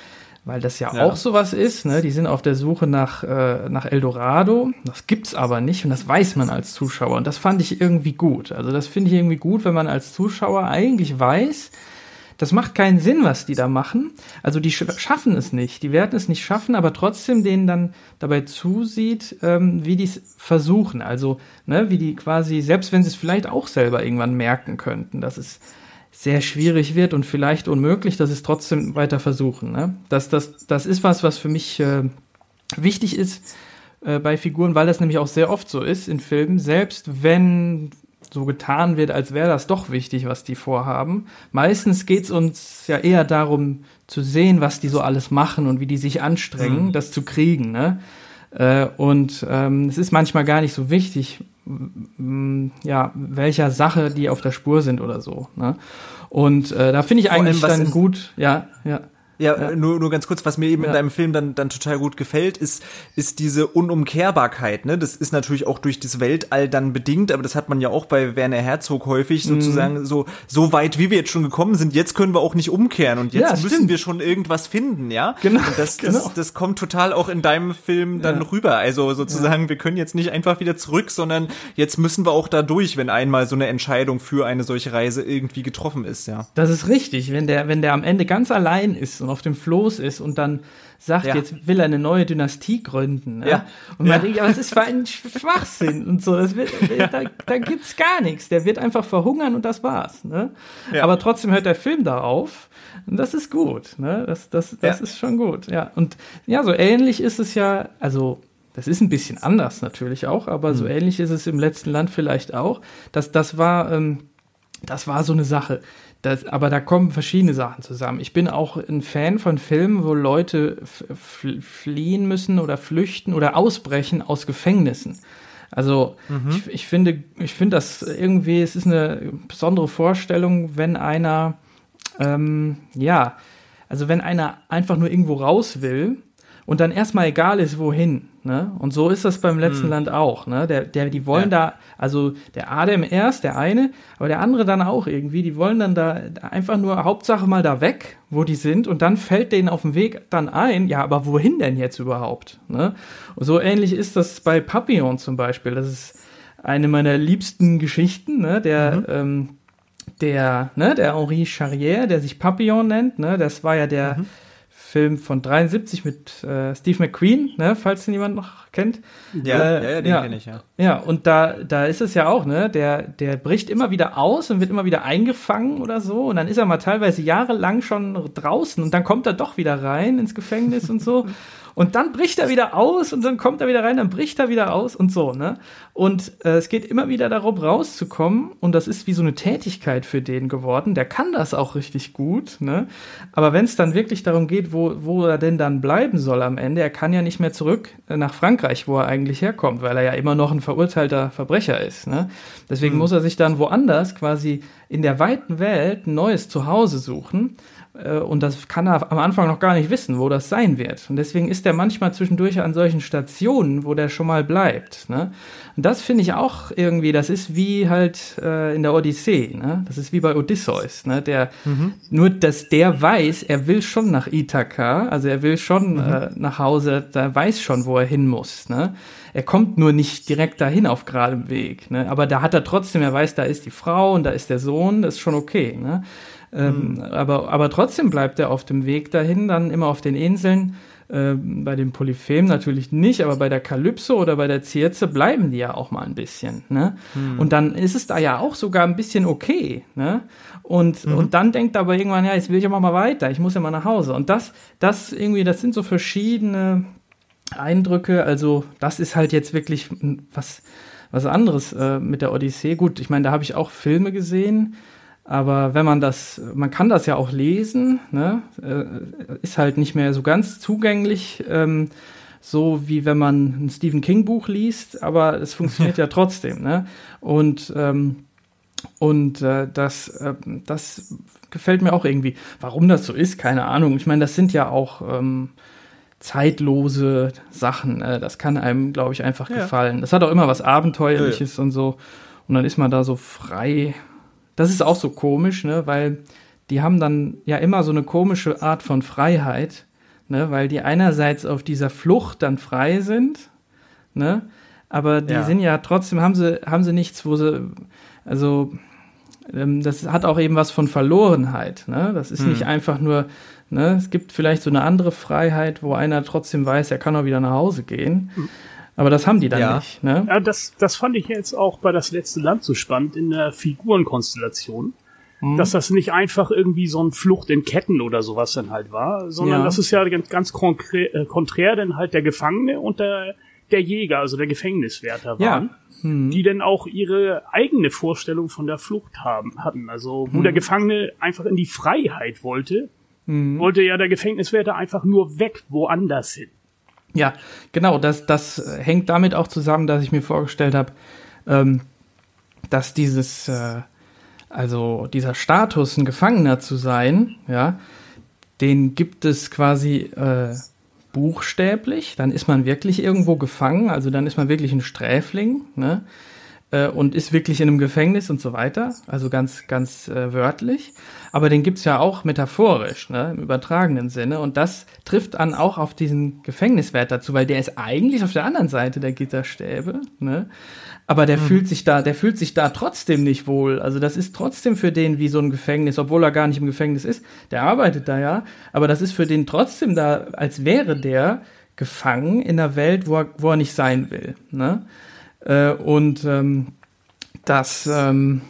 Speaker 2: Weil das ja, ja, auch sowas ist. Ne? Die sind auf der Suche nach, äh, nach Eldorado. Das gibt's aber nicht und das weiß man als Zuschauer. Und das fand ich irgendwie gut. Also das finde ich irgendwie gut, wenn man als Zuschauer eigentlich weiß, das macht keinen Sinn, was die da machen. Also die schaffen es nicht, die werden es nicht schaffen, aber trotzdem denen dann dabei zusieht, ähm, wie die es versuchen. Also, ne, wie die quasi, selbst wenn sie es vielleicht auch selber irgendwann merken könnten, dass es sehr schwierig wird und vielleicht unmöglich, dass es trotzdem weiter versuchen. Ne? Das, das, das ist was, was für mich äh, wichtig ist äh, bei Figuren, weil das nämlich auch sehr oft so ist in Filmen, selbst wenn so getan wird, als wäre das doch wichtig, was die vorhaben. Meistens geht es uns ja eher darum zu sehen, was die so alles machen und wie die sich anstrengen, mhm. das zu kriegen. Ne? Äh, und ähm, es ist manchmal gar nicht so wichtig, ja, welcher Sache die auf der Spur sind oder so. Ne? Und äh, da finde ich Vor eigentlich dann gut, ja, ja.
Speaker 1: Ja, ja, Nur, nur ganz kurz, was mir eben ja. in deinem Film dann, dann total gut gefällt, ist, ist diese Unumkehrbarkeit. Ne? Das ist natürlich auch durch das Weltall dann bedingt, aber das hat man ja auch bei Werner Herzog häufig mhm. sozusagen so, so weit, wie wir jetzt schon gekommen sind, jetzt können wir auch nicht umkehren und jetzt ja, müssen stimmt. wir schon irgendwas finden, ja? Genau. Und das, genau. das, das kommt total auch in deinem Film dann rüber. Also sozusagen, wir können jetzt nicht einfach wieder zurück, sondern jetzt müssen wir auch da durch, wenn einmal so eine Entscheidung für eine solche Reise irgendwie getroffen ist, ja.
Speaker 2: Das ist richtig. Wenn der, wenn der am Ende ganz allein ist und auf dem Floß ist und dann sagt, ja. jetzt will er eine neue Dynastie gründen. Ne? Ja. Und man ja. denkt, ja, was ist für ein Schwachsinn und so. Wird, da, da gibt's gar nichts. Der wird einfach verhungern und das war's. Ne? Ja. Aber trotzdem hört der Film da auf. Und das ist gut. Ne? Das, das, das ist schon gut. Ja. Und ja, so ähnlich ist es ja, also das ist ein bisschen anders natürlich auch, aber so ähnlich ist es im letzten Land vielleicht auch. Das, das war, ähm, das war so eine Sache. Das, aber da kommen verschiedene Sachen zusammen. Ich bin auch ein Fan von Filmen, wo Leute fliehen müssen oder flüchten oder ausbrechen aus Gefängnissen. Also mhm. ich, ich, finde, ich finde das irgendwie, es ist eine besondere Vorstellung, wenn einer, ähm, ja, also wenn einer einfach nur irgendwo raus will und dann erstmal egal ist, wohin. Ne? Und so ist das beim letzten hm. Land auch. Ne? Der, der, die wollen ja. da, also der Adem erst, der eine, aber der andere dann auch irgendwie, die wollen dann da einfach nur Hauptsache mal da weg, wo die sind, und dann fällt denen auf dem Weg dann ein, ja, aber wohin denn jetzt überhaupt? Ne? Und so ähnlich ist das bei Papillon zum Beispiel. Das ist eine meiner liebsten Geschichten, ne? der, mhm. ähm, der, ne, der Henri Charrière, der sich Papillon nennt, ne, das war ja der, mhm Film von 73 mit äh, Steve McQueen, ne, falls den jemand noch kennt.
Speaker 1: Ja, äh, ja, ja, den ja, kenne ich, ja.
Speaker 2: Ja, und da, da ist es ja auch, ne, der, der bricht immer wieder aus und wird immer wieder eingefangen oder so. Und dann ist er mal teilweise jahrelang schon draußen und dann kommt er doch wieder rein ins Gefängnis und so. Und dann bricht er wieder aus und dann kommt er wieder rein, dann bricht er wieder aus und so, ne? Und äh, es geht immer wieder darum, rauszukommen und das ist wie so eine Tätigkeit für den geworden. Der kann das auch richtig gut, ne? Aber wenn es dann wirklich darum geht, wo, wo er denn dann bleiben soll am Ende, er kann ja nicht mehr zurück äh, nach Frankreich, wo er eigentlich herkommt, weil er ja immer noch ein verurteilter Verbrecher ist, ne? Deswegen mhm. muss er sich dann woanders quasi in der weiten Welt ein neues Zuhause suchen. Äh, und das kann er am Anfang noch gar nicht wissen, wo das sein wird. Und deswegen ist er manchmal zwischendurch an solchen Stationen, wo der schon mal bleibt. Ne? Und das finde ich auch irgendwie, das ist wie halt äh, in der Odyssee. Ne? Das ist wie bei Odysseus, ne? der mhm. nur, dass der weiß, er will schon nach Ithaka, also er will schon mhm. äh, nach Hause, da weiß schon, wo er hin muss. Ne? Er kommt nur nicht direkt dahin auf geradem Weg. Ne? Aber da hat er trotzdem, er weiß, da ist die Frau und da ist der Sohn, das ist schon okay. Ne? Ähm, mhm. aber, aber trotzdem bleibt er auf dem Weg dahin, dann immer auf den Inseln. Äh, bei dem Polyphem natürlich nicht, aber bei der Kalypso oder bei der Zirze bleiben die ja auch mal ein bisschen. Ne? Mhm. Und dann ist es da ja auch sogar ein bisschen okay. Ne? Und, mhm. und dann denkt er aber irgendwann, ja, jetzt will ich aber mal weiter, ich muss ja mal nach Hause. Und das, das irgendwie, das sind so verschiedene Eindrücke. Also, das ist halt jetzt wirklich was, was anderes äh, mit der Odyssee. Gut, ich meine, da habe ich auch Filme gesehen. Aber wenn man das, man kann das ja auch lesen, ne? Äh, ist halt nicht mehr so ganz zugänglich, ähm, so wie wenn man ein Stephen King Buch liest, aber es funktioniert ja trotzdem. Ne? Und ähm, und äh, das, äh, das gefällt mir auch irgendwie. Warum das so ist, keine Ahnung. Ich meine, das sind ja auch ähm, zeitlose Sachen. Äh, das kann einem, glaube ich, einfach ja. gefallen. Das hat auch immer was Abenteuerliches ja, ja. und so. Und dann ist man da so frei das ist auch so komisch, ne, weil die haben dann ja immer so eine komische Art von Freiheit, ne, weil die einerseits auf dieser Flucht dann frei sind, ne, aber die ja. sind ja trotzdem, haben sie, haben sie nichts, wo sie, also, ähm, das hat auch eben was von Verlorenheit, ne, das ist hm. nicht einfach nur, ne, es gibt vielleicht so eine andere Freiheit, wo einer trotzdem weiß, er kann auch wieder nach Hause gehen. Aber das haben die dann ja. nicht. Ne?
Speaker 3: Ja, das, das fand ich jetzt auch bei das letzte Land so spannend in der Figurenkonstellation. Mhm. Dass das nicht einfach irgendwie so ein Flucht in Ketten oder sowas dann halt war, sondern ja. das ist ja ganz, ganz konträr, äh, konträr denn halt der Gefangene und der, der Jäger, also der Gefängniswärter waren, ja. mhm. die dann auch ihre eigene Vorstellung von der Flucht haben, hatten. Also wo mhm. der Gefangene einfach in die Freiheit wollte, mhm. wollte ja der Gefängniswärter einfach nur weg, woanders hin.
Speaker 2: Ja, genau, das, das hängt damit auch zusammen, dass ich mir vorgestellt habe, ähm, dass dieses, äh, also dieser Status, ein Gefangener zu sein, ja, den gibt es quasi äh, buchstäblich, dann ist man wirklich irgendwo gefangen, also dann ist man wirklich ein Sträfling, ne? Äh, und ist wirklich in einem Gefängnis und so weiter, also ganz, ganz äh, wörtlich. Aber den gibt's ja auch metaphorisch, ne, im übertragenen Sinne. Und das trifft dann auch auf diesen Gefängniswert dazu, weil der ist eigentlich auf der anderen Seite der Gitterstäbe, ne? Aber der mhm. fühlt sich da, der fühlt sich da trotzdem nicht wohl. Also das ist trotzdem für den wie so ein Gefängnis, obwohl er gar nicht im Gefängnis ist. Der arbeitet da ja, aber das ist für den trotzdem da, als wäre der gefangen in einer Welt, wo er, wo er nicht sein will. Ne? Äh, und ähm, das ähm,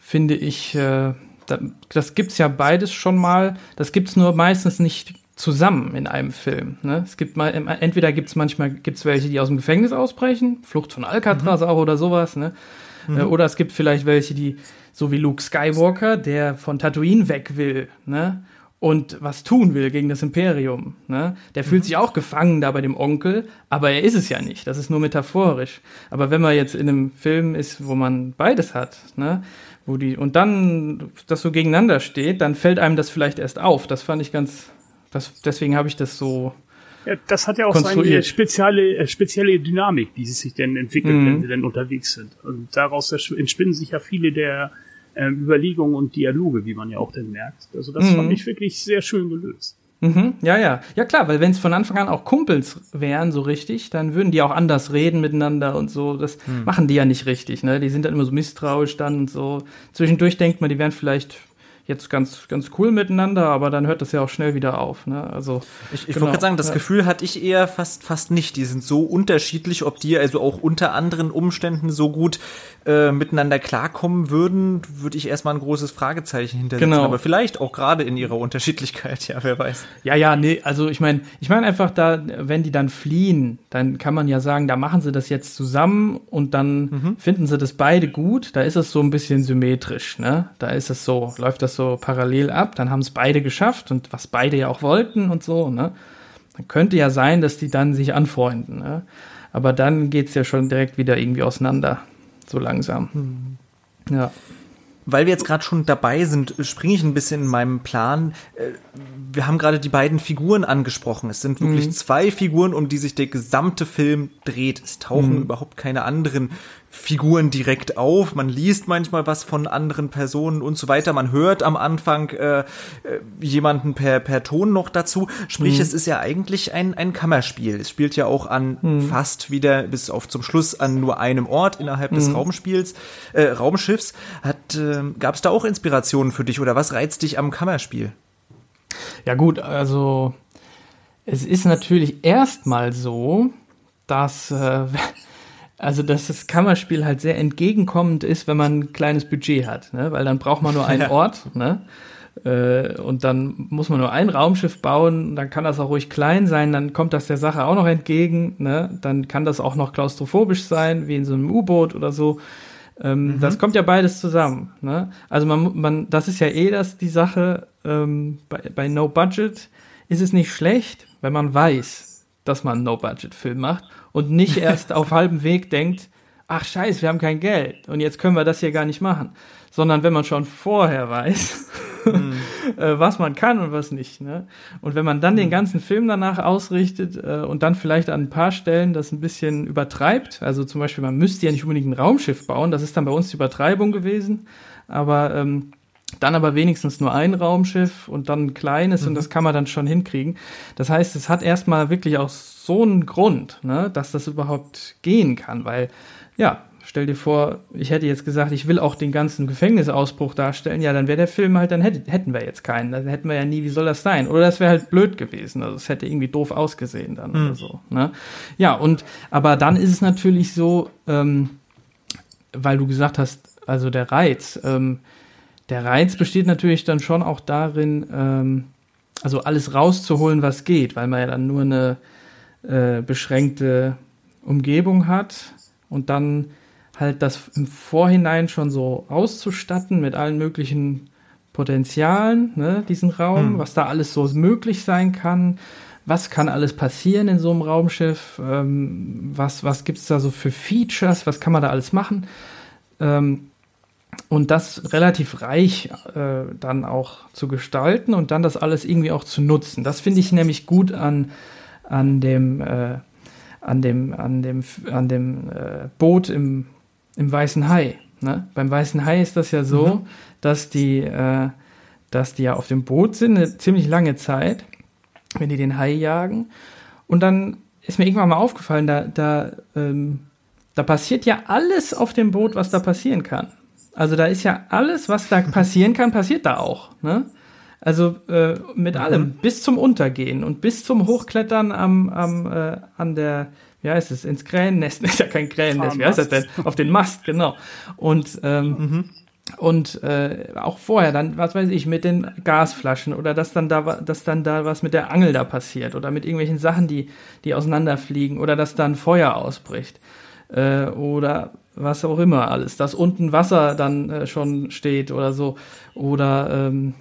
Speaker 2: finde ich, äh, das gibt's ja beides schon mal. Das gibt's nur meistens nicht zusammen in einem Film. Ne? Es gibt mal, entweder gibt's manchmal gibt's welche, die aus dem Gefängnis ausbrechen, Flucht von Alcatraz mhm. auch oder sowas, ne? Mhm. Äh, oder es gibt vielleicht welche, die, so wie Luke Skywalker, der von Tatooine weg will, ne? und was tun will gegen das Imperium. Ne? Der fühlt mhm. sich auch gefangen da bei dem Onkel, aber er ist es ja nicht. Das ist nur metaphorisch. Aber wenn man jetzt in einem Film ist, wo man beides hat, ne? Wo die und dann das so gegeneinander steht, dann fällt einem das vielleicht erst auf. Das fand ich ganz. Das, deswegen habe ich das so.
Speaker 3: Ja, das hat ja auch seine spezielle, äh, spezielle Dynamik, die sich denn entwickelt, mhm. wenn sie denn unterwegs sind. Und daraus entspinnen sich ja viele der ähm, Überlegungen und Dialoge, wie man ja auch dann merkt. Also das mhm. fand ich wirklich sehr schön gelöst.
Speaker 2: Mhm, ja, ja. Ja klar, weil wenn es von Anfang an auch Kumpels wären, so richtig, dann würden die auch anders reden miteinander und so. Das mhm. machen die ja nicht richtig, ne? Die sind dann immer so misstrauisch dann und so. Zwischendurch denkt man, die wären vielleicht jetzt ganz, ganz cool miteinander, aber dann hört das ja auch schnell wieder auf. Ne? Also,
Speaker 1: ich, ich genau, wollte sagen, das ja. Gefühl hatte ich eher fast, fast nicht. Die sind so unterschiedlich, ob die also auch unter anderen Umständen so gut äh, miteinander klarkommen würden, würde ich erstmal ein großes Fragezeichen hintersetzen. Genau. Aber vielleicht auch gerade in ihrer Unterschiedlichkeit, ja, wer weiß.
Speaker 2: Ja, ja, nee, also ich meine, ich meine einfach da, wenn die dann fliehen, dann kann man ja sagen, da machen sie das jetzt zusammen und dann mhm. finden sie das beide gut. Da ist es so ein bisschen symmetrisch, ne? Da ist es so, läuft das so parallel ab, dann haben es beide geschafft und was beide ja auch wollten und so, ne? Dann könnte ja sein, dass die dann sich anfreunden, ne? Aber dann geht's ja schon direkt wieder irgendwie auseinander, so langsam. Hm.
Speaker 1: Ja. Weil wir jetzt gerade schon dabei sind, springe ich ein bisschen in meinem Plan. Äh, wir haben gerade die beiden Figuren angesprochen. Es sind wirklich mhm. zwei Figuren, um die sich der gesamte Film dreht. Es tauchen mhm. überhaupt keine anderen Figuren direkt auf. Man liest manchmal was von anderen Personen und so weiter. Man hört am Anfang äh, äh jemanden per, per Ton noch dazu. Sprich, mhm. es ist ja eigentlich ein, ein Kammerspiel. Es spielt ja auch an mhm. fast wieder bis auf zum Schluss an nur einem Ort innerhalb mhm. des Raumspiels, äh, Raumschiffs. Hat, äh, gab es da auch Inspirationen für dich oder was reizt dich am Kammerspiel?
Speaker 2: Ja gut, also es ist natürlich erstmal so, dass äh, also, dass das Kammerspiel halt sehr entgegenkommend ist, wenn man ein kleines Budget hat, ne? weil dann braucht man nur einen Ort, ne? Äh, und dann muss man nur ein Raumschiff bauen, dann kann das auch ruhig klein sein, dann kommt das der Sache auch noch entgegen, ne? Dann kann das auch noch klaustrophobisch sein, wie in so einem U-Boot oder so. Ähm, mhm. Das kommt ja beides zusammen. Ne? Also man, man, das ist ja eh das die Sache. Ähm, bei, bei No Budget ist es nicht schlecht, wenn man weiß, dass man einen No Budget Film macht und nicht erst auf halbem Weg denkt, ach scheiße, wir haben kein Geld und jetzt können wir das hier gar nicht machen. Sondern wenn man schon vorher weiß, mhm. Äh, was man kann und was nicht. Ne? Und wenn man dann den mhm. ganzen Film danach ausrichtet äh, und dann vielleicht an ein paar Stellen das ein bisschen übertreibt, also zum Beispiel, man müsste ja nicht unbedingt ein Raumschiff bauen, das ist dann bei uns die Übertreibung gewesen, aber ähm, dann aber wenigstens nur ein Raumschiff und dann ein kleines mhm. und das kann man dann schon hinkriegen. Das heißt, es hat erstmal wirklich auch so einen Grund, ne, dass das überhaupt gehen kann, weil ja, stell dir vor, ich hätte jetzt gesagt, ich will auch den ganzen Gefängnisausbruch darstellen, ja, dann wäre der Film halt, dann hätte, hätten wir jetzt keinen, dann hätten wir ja nie, wie soll das sein? Oder das wäre halt blöd gewesen, also es hätte irgendwie doof ausgesehen dann mhm. oder so. Ne? Ja, und aber dann ist es natürlich so, ähm, weil du gesagt hast, also der Reiz, ähm, der Reiz besteht natürlich dann schon auch darin, ähm, also alles rauszuholen, was geht, weil man ja dann nur eine äh, beschränkte Umgebung hat und dann halt das im Vorhinein schon so auszustatten mit allen möglichen Potenzialen, ne, diesen Raum, hm. was da alles so möglich sein kann, was kann alles passieren in so einem Raumschiff, ähm, was, was gibt's da so für Features, was kann man da alles machen. Ähm, und das relativ reich äh, dann auch zu gestalten und dann das alles irgendwie auch zu nutzen. Das finde ich nämlich gut an, an dem, äh, an dem, an dem, an dem äh, Boot im, im Weißen Hai. Ne? Beim Weißen Hai ist das ja so, mhm. dass die, äh, dass die ja auf dem Boot sind eine ziemlich lange Zeit, wenn die den Hai jagen. Und dann ist mir irgendwann mal aufgefallen, da, da, ähm, da passiert ja alles auf dem Boot, was da passieren kann. Also da ist ja alles, was da passieren kann, passiert da auch. Ne? Also äh, mit mhm. allem, bis zum Untergehen und bis zum Hochklettern am, am äh, an der, wie heißt es, ins Krähennest, ist ja kein Krähennest, wie heißt das denn? Auf den Mast, genau. Und ähm, mhm. und äh, auch vorher dann, was weiß ich, mit den Gasflaschen oder dass dann da, dass dann da was mit der Angel da passiert oder mit irgendwelchen Sachen, die die auseinanderfliegen oder dass dann Feuer ausbricht äh, oder was auch immer alles, dass unten Wasser dann äh, schon steht oder so oder ähm,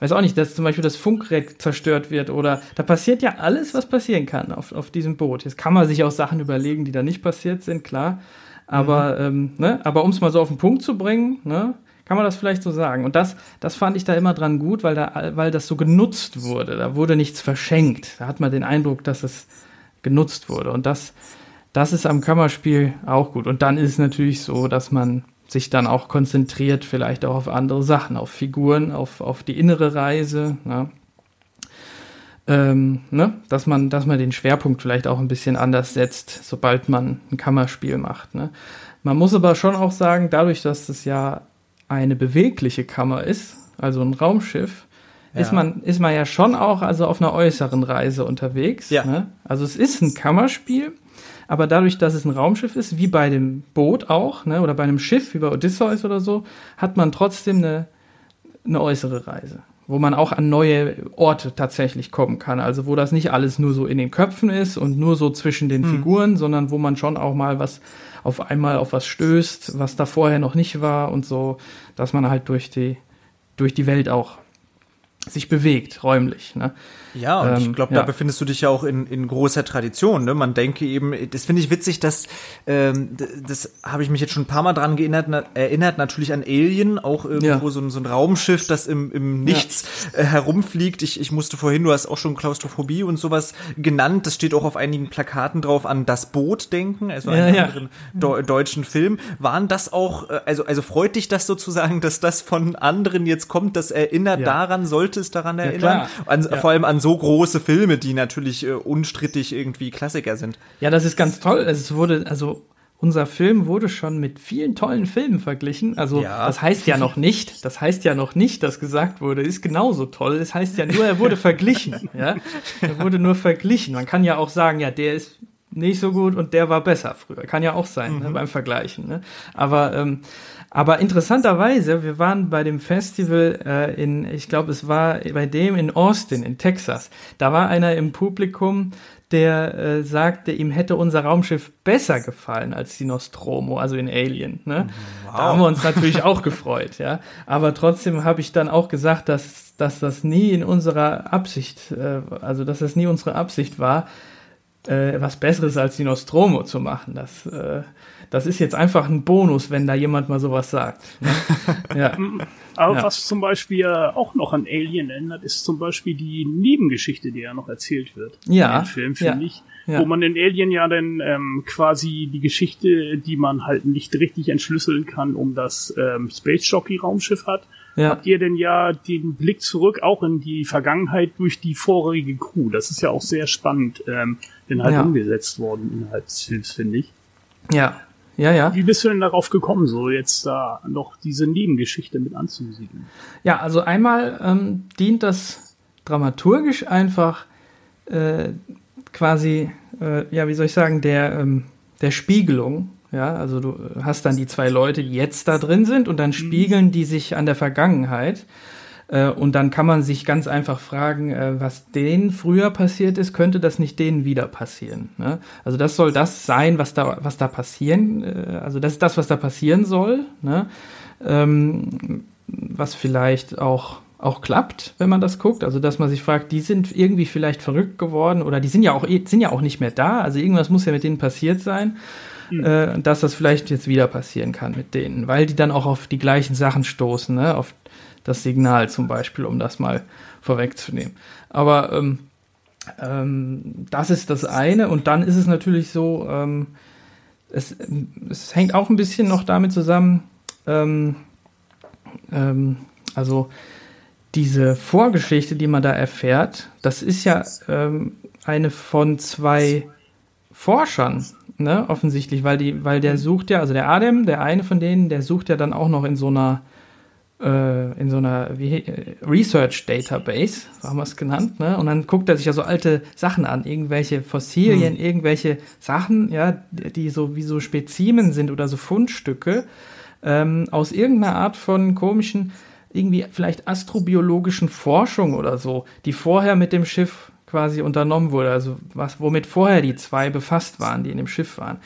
Speaker 2: weiß auch nicht, dass zum Beispiel das Funkgerät zerstört wird oder da passiert ja alles, was passieren kann auf, auf diesem Boot. Jetzt kann man sich auch Sachen überlegen, die da nicht passiert sind, klar. Aber, mhm. ähm, ne, aber um es mal so auf den Punkt zu bringen, ne, kann man das vielleicht so sagen. Und das, das fand ich da immer dran gut, weil da, weil das so genutzt wurde. Da wurde nichts verschenkt. Da hat man den Eindruck, dass es genutzt wurde. Und das, das ist am Kammerspiel auch gut. Und dann ist es natürlich so, dass man sich dann auch konzentriert, vielleicht auch auf andere Sachen, auf Figuren, auf, auf die innere Reise. Ne? Ähm, ne? Dass, man, dass man den Schwerpunkt vielleicht auch ein bisschen anders setzt, sobald man ein Kammerspiel macht. Ne? Man muss aber schon auch sagen, dadurch, dass es ja eine bewegliche Kammer ist, also ein Raumschiff, ja. ist man ist man ja schon auch also auf einer äußeren Reise unterwegs. Ja. Ne? Also es ist ein Kammerspiel, aber dadurch, dass es ein Raumschiff ist, wie bei dem Boot auch, ne, oder bei einem Schiff, wie bei Odysseus oder so, hat man trotzdem eine, eine äußere Reise wo man auch an neue Orte tatsächlich kommen kann. Also wo das nicht alles nur so in den Köpfen ist und nur so zwischen den hm. Figuren, sondern wo man schon auch mal was auf einmal auf was stößt, was da vorher noch nicht war und so, dass man halt durch die durch die Welt auch sich bewegt, räumlich. Ne?
Speaker 1: Ja, und ähm, ich glaube, ja. da befindest du dich ja auch in, in großer Tradition. Ne? Man denke eben, das finde ich witzig, dass ähm, das habe ich mich jetzt schon ein paar Mal dran geerinnert, na, erinnert natürlich an Alien, auch irgendwo ja. so, ein, so ein Raumschiff, das im, im Nichts ja. äh, herumfliegt. Ich, ich musste vorhin, du hast auch schon Klaustrophobie und sowas genannt. Das steht auch auf einigen Plakaten drauf an das Boot denken, also einen anderen De deutschen Film. Waren das auch, äh, also also freut dich das sozusagen, dass das von anderen jetzt kommt? Das erinnert daran, sollte es daran erinnern? An, vor allem an so so große Filme, die natürlich äh, unstrittig irgendwie Klassiker sind.
Speaker 2: Ja, das ist ganz toll. Also es wurde, also unser Film wurde schon mit vielen tollen Filmen verglichen. Also ja. das heißt ja noch nicht, das heißt ja noch nicht, dass gesagt wurde, ist genauso toll. Das heißt ja nur, er wurde verglichen. Ja, er wurde nur verglichen. Man kann ja auch sagen, ja, der ist nicht so gut und der war besser früher. Kann ja auch sein ne, mhm. ne, beim Vergleichen. Ne? Aber ähm, aber interessanterweise, wir waren bei dem Festival äh, in, ich glaube, es war bei dem in Austin, in Texas. Da war einer im Publikum, der äh, sagte, ihm hätte unser Raumschiff besser gefallen als die Nostromo, also in Alien. Ne? Wow. Da haben wir uns natürlich auch gefreut, ja. Aber trotzdem habe ich dann auch gesagt, dass, dass das nie in unserer Absicht, äh, also dass das nie unsere Absicht war, äh, was Besseres als die Nostromo zu machen. Das äh, das ist jetzt einfach ein Bonus, wenn da jemand mal sowas sagt. Ne?
Speaker 3: ja. Aber ja. was zum Beispiel auch noch an Alien ändert, ist zum Beispiel die Nebengeschichte, die ja noch erzählt wird.
Speaker 2: Ja.
Speaker 3: Im Film, finde ja. ich. Ja. Wo man in Alien ja dann ähm, quasi die Geschichte, die man halt nicht richtig entschlüsseln kann, um das ähm, Space Jockey Raumschiff hat, ja. habt ihr denn ja den Blick zurück auch in die Vergangenheit durch die vorherige Crew. Das ist ja auch sehr spannend, ähm, denn halt ja. umgesetzt worden innerhalb des Films, finde ich.
Speaker 2: Ja, ja, ja.
Speaker 3: Wie bist du denn darauf gekommen, so jetzt da noch diese Nebengeschichte mit anzusiedeln?
Speaker 2: Ja, also einmal ähm, dient das dramaturgisch einfach äh, quasi, äh, ja, wie soll ich sagen, der, ähm, der Spiegelung. Ja, also du hast dann die zwei Leute, die jetzt da drin sind und dann mhm. spiegeln die sich an der Vergangenheit. Äh, und dann kann man sich ganz einfach fragen, äh, was denen früher passiert ist, könnte das nicht denen wieder passieren. Ne? Also das soll das sein, was da, was da passieren, äh, also das ist das, was da passieren soll, ne? ähm, was vielleicht auch auch klappt, wenn man das guckt. Also dass man sich fragt, die sind irgendwie vielleicht verrückt geworden oder die sind ja auch sind ja auch nicht mehr da. Also irgendwas muss ja mit denen passiert sein, mhm. dass das vielleicht jetzt wieder passieren kann mit denen, weil die dann auch auf die gleichen Sachen stoßen, ne? auf das Signal zum Beispiel, um das mal vorwegzunehmen. Aber ähm, ähm, das ist das eine. Und dann ist es natürlich so, ähm, es, es hängt auch ein bisschen noch damit zusammen, ähm, ähm, also diese Vorgeschichte, die man da erfährt, das ist ja ähm, eine von zwei Forschern, ne, offensichtlich, weil die, weil der sucht ja, also der Adem, der eine von denen, der sucht ja dann auch noch in so einer äh, in so einer wie, äh, Research Database, so haben wir es genannt, ne? Und dann guckt er sich ja so alte Sachen an, irgendwelche Fossilien, hm. irgendwelche Sachen, ja, die so wie so Spezimen sind oder so Fundstücke ähm, aus irgendeiner Art von komischen, irgendwie vielleicht astrobiologischen Forschung oder so, die vorher mit dem Schiff quasi unternommen wurde, also was, womit vorher die zwei befasst waren, die in dem Schiff waren.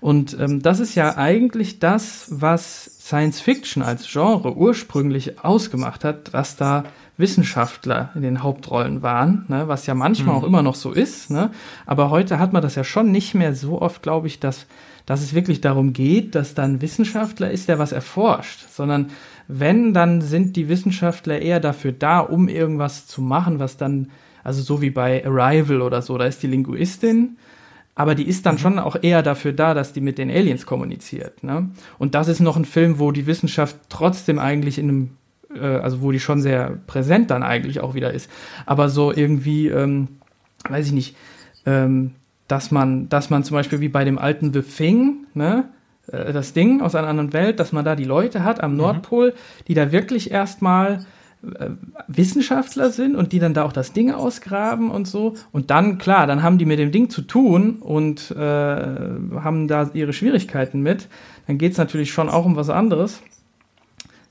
Speaker 2: Und ähm, das ist ja eigentlich das, was Science Fiction als Genre ursprünglich ausgemacht hat, dass da Wissenschaftler in den Hauptrollen waren, ne, was ja manchmal mhm. auch immer noch so ist. Ne, aber heute hat man das ja schon nicht mehr so oft, glaube ich, dass, dass es wirklich darum geht, dass dann Wissenschaftler ist, der was erforscht, sondern wenn, dann sind die Wissenschaftler eher dafür da, um irgendwas zu machen, was dann, also so wie bei Arrival oder so, da ist die Linguistin aber die ist dann mhm. schon auch eher dafür da, dass die mit den Aliens kommuniziert. Ne? Und das ist noch ein Film, wo die Wissenschaft trotzdem eigentlich in einem, äh, also wo die schon sehr präsent dann eigentlich auch wieder ist. Aber so irgendwie, ähm, weiß ich nicht, ähm, dass man, dass man zum Beispiel wie bei dem alten The Thing, ne, äh, das Ding aus einer anderen Welt, dass man da die Leute hat am mhm. Nordpol, die da wirklich erstmal Wissenschaftler sind und die dann da auch das Ding ausgraben und so. Und dann, klar, dann haben die mit dem Ding zu tun und äh, haben da ihre Schwierigkeiten mit. Dann geht es natürlich schon auch um was anderes.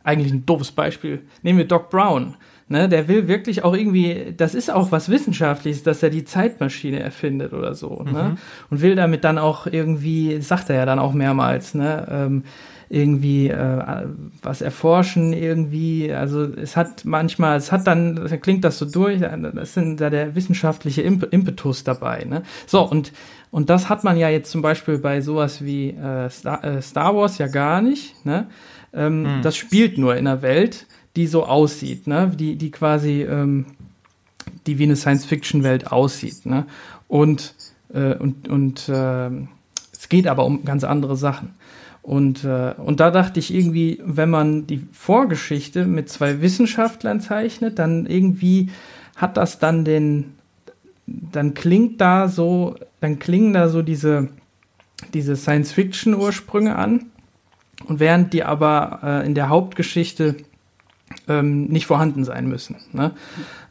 Speaker 2: Eigentlich ein doofes Beispiel. Nehmen wir Doc Brown. Ne, der will wirklich auch irgendwie, das ist auch was Wissenschaftliches, dass er die Zeitmaschine erfindet oder so. Ne? Mhm. Ne? Und will damit dann auch irgendwie, sagt er ja dann auch mehrmals, ne, ähm, irgendwie äh, was erforschen, irgendwie. Also es hat manchmal, es hat dann, klingt das so durch, das sind da der wissenschaftliche Imp Impetus dabei. Ne? So, und, und das hat man ja jetzt zum Beispiel bei sowas wie äh, Star, äh, Star Wars ja gar nicht. Ne? Ähm, hm. Das spielt nur in einer Welt, die so aussieht, ne? die, die quasi, ähm, die wie eine Science-Fiction-Welt aussieht. Ne? Und, äh, und, und äh, es geht aber um ganz andere Sachen. Und, äh, und da dachte ich irgendwie, wenn man die Vorgeschichte mit zwei Wissenschaftlern zeichnet, dann irgendwie hat das dann den, dann klingt da so, dann klingen da so diese, diese Science-Fiction-Ursprünge an. Und während die aber äh, in der Hauptgeschichte ähm, nicht vorhanden sein müssen. Ne?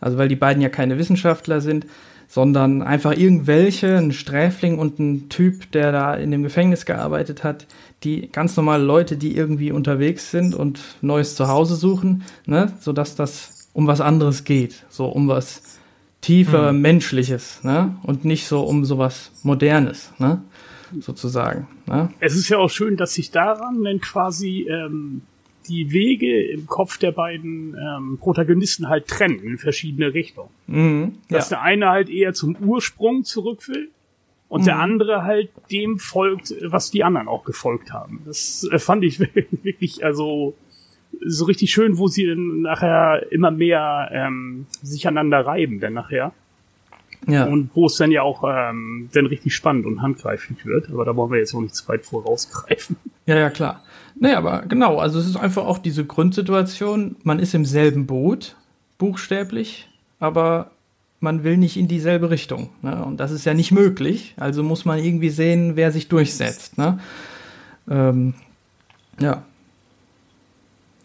Speaker 2: Also weil die beiden ja keine Wissenschaftler sind, sondern einfach irgendwelche, ein Sträfling und ein Typ, der da in dem Gefängnis gearbeitet hat, die ganz normale Leute, die irgendwie unterwegs sind und neues Zuhause suchen, ne, sodass das um was anderes geht, so um was tiefer mhm. Menschliches, ne, und nicht so um sowas Modernes, ne, sozusagen. Ne?
Speaker 3: Es ist ja auch schön, dass sich daran dann quasi ähm, die Wege im Kopf der beiden ähm, Protagonisten halt trennen in verschiedene Richtungen. Mhm, Dass der eine halt eher zum Ursprung zurück will und mhm. der andere halt dem folgt, was die anderen auch gefolgt haben. Das äh, fand ich wirklich, also so richtig schön, wo sie dann nachher immer mehr ähm, sich aneinander reiben, dann nachher. Ja. Und wo es dann ja auch ähm, dann richtig spannend und handgreiflich wird. Aber da wollen wir jetzt auch nicht zu weit vorausgreifen.
Speaker 2: Ja, ja, klar. Nee, aber genau, also es ist einfach auch diese Grundsituation, man ist im selben Boot, buchstäblich, aber man will nicht in dieselbe Richtung. Ne? Und das ist ja nicht möglich. Also muss man irgendwie sehen, wer sich durchsetzt. Ne? Ähm, ja.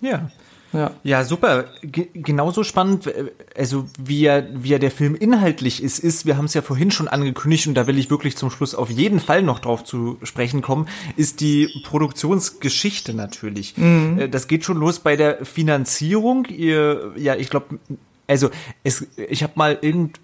Speaker 1: Ja. Ja, ja super. G genauso spannend, also wie ja, wie ja der Film inhaltlich ist, ist, wir haben es ja vorhin schon angekündigt und da will ich wirklich zum Schluss auf jeden Fall noch drauf zu sprechen kommen, ist die Produktionsgeschichte natürlich. Mhm. Äh, das geht schon los bei der Finanzierung. Ihr, ja, ich glaube, also es, ich habe mal irgend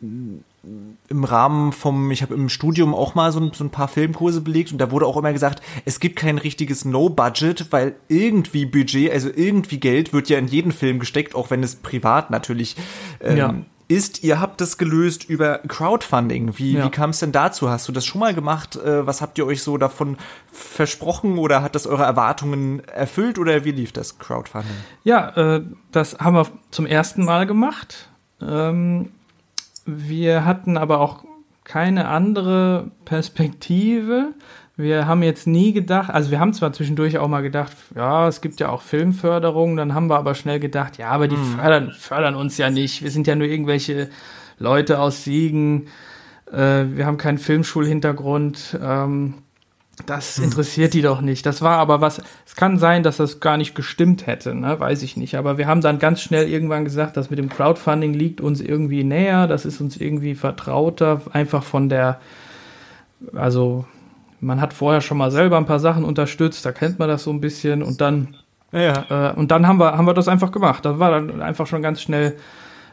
Speaker 1: im Rahmen vom, ich habe im Studium auch mal so ein, so ein paar Filmkurse belegt und da wurde auch immer gesagt, es gibt kein richtiges No-Budget, weil irgendwie Budget, also irgendwie Geld wird ja in jeden Film gesteckt, auch wenn es privat natürlich ähm, ja. Ist. Ihr habt das gelöst über Crowdfunding. Wie, ja. wie kam es denn dazu? Hast du das schon mal gemacht? Äh, was habt ihr euch so davon versprochen oder hat das eure Erwartungen erfüllt oder wie lief das Crowdfunding?
Speaker 2: Ja, äh, das haben wir zum ersten Mal gemacht. Ähm wir hatten aber auch keine andere Perspektive. Wir haben jetzt nie gedacht, also wir haben zwar zwischendurch auch mal gedacht, ja, es gibt ja auch Filmförderung, dann haben wir aber schnell gedacht, ja, aber die hm. fördern, fördern uns ja nicht. Wir sind ja nur irgendwelche Leute aus Siegen. Äh, wir haben keinen Filmschulhintergrund. Ähm, das hm. interessiert die doch nicht. Das war aber was, es kann sein, dass das gar nicht gestimmt hätte, ne? weiß ich nicht. Aber wir haben dann ganz schnell irgendwann gesagt, dass mit dem Crowdfunding liegt uns irgendwie näher, das ist uns irgendwie vertrauter, einfach von der, also man hat vorher schon mal selber ein paar Sachen unterstützt, da kennt man das so ein bisschen und dann, ja. äh, und dann haben wir, haben wir das einfach gemacht. Das war dann einfach schon ganz schnell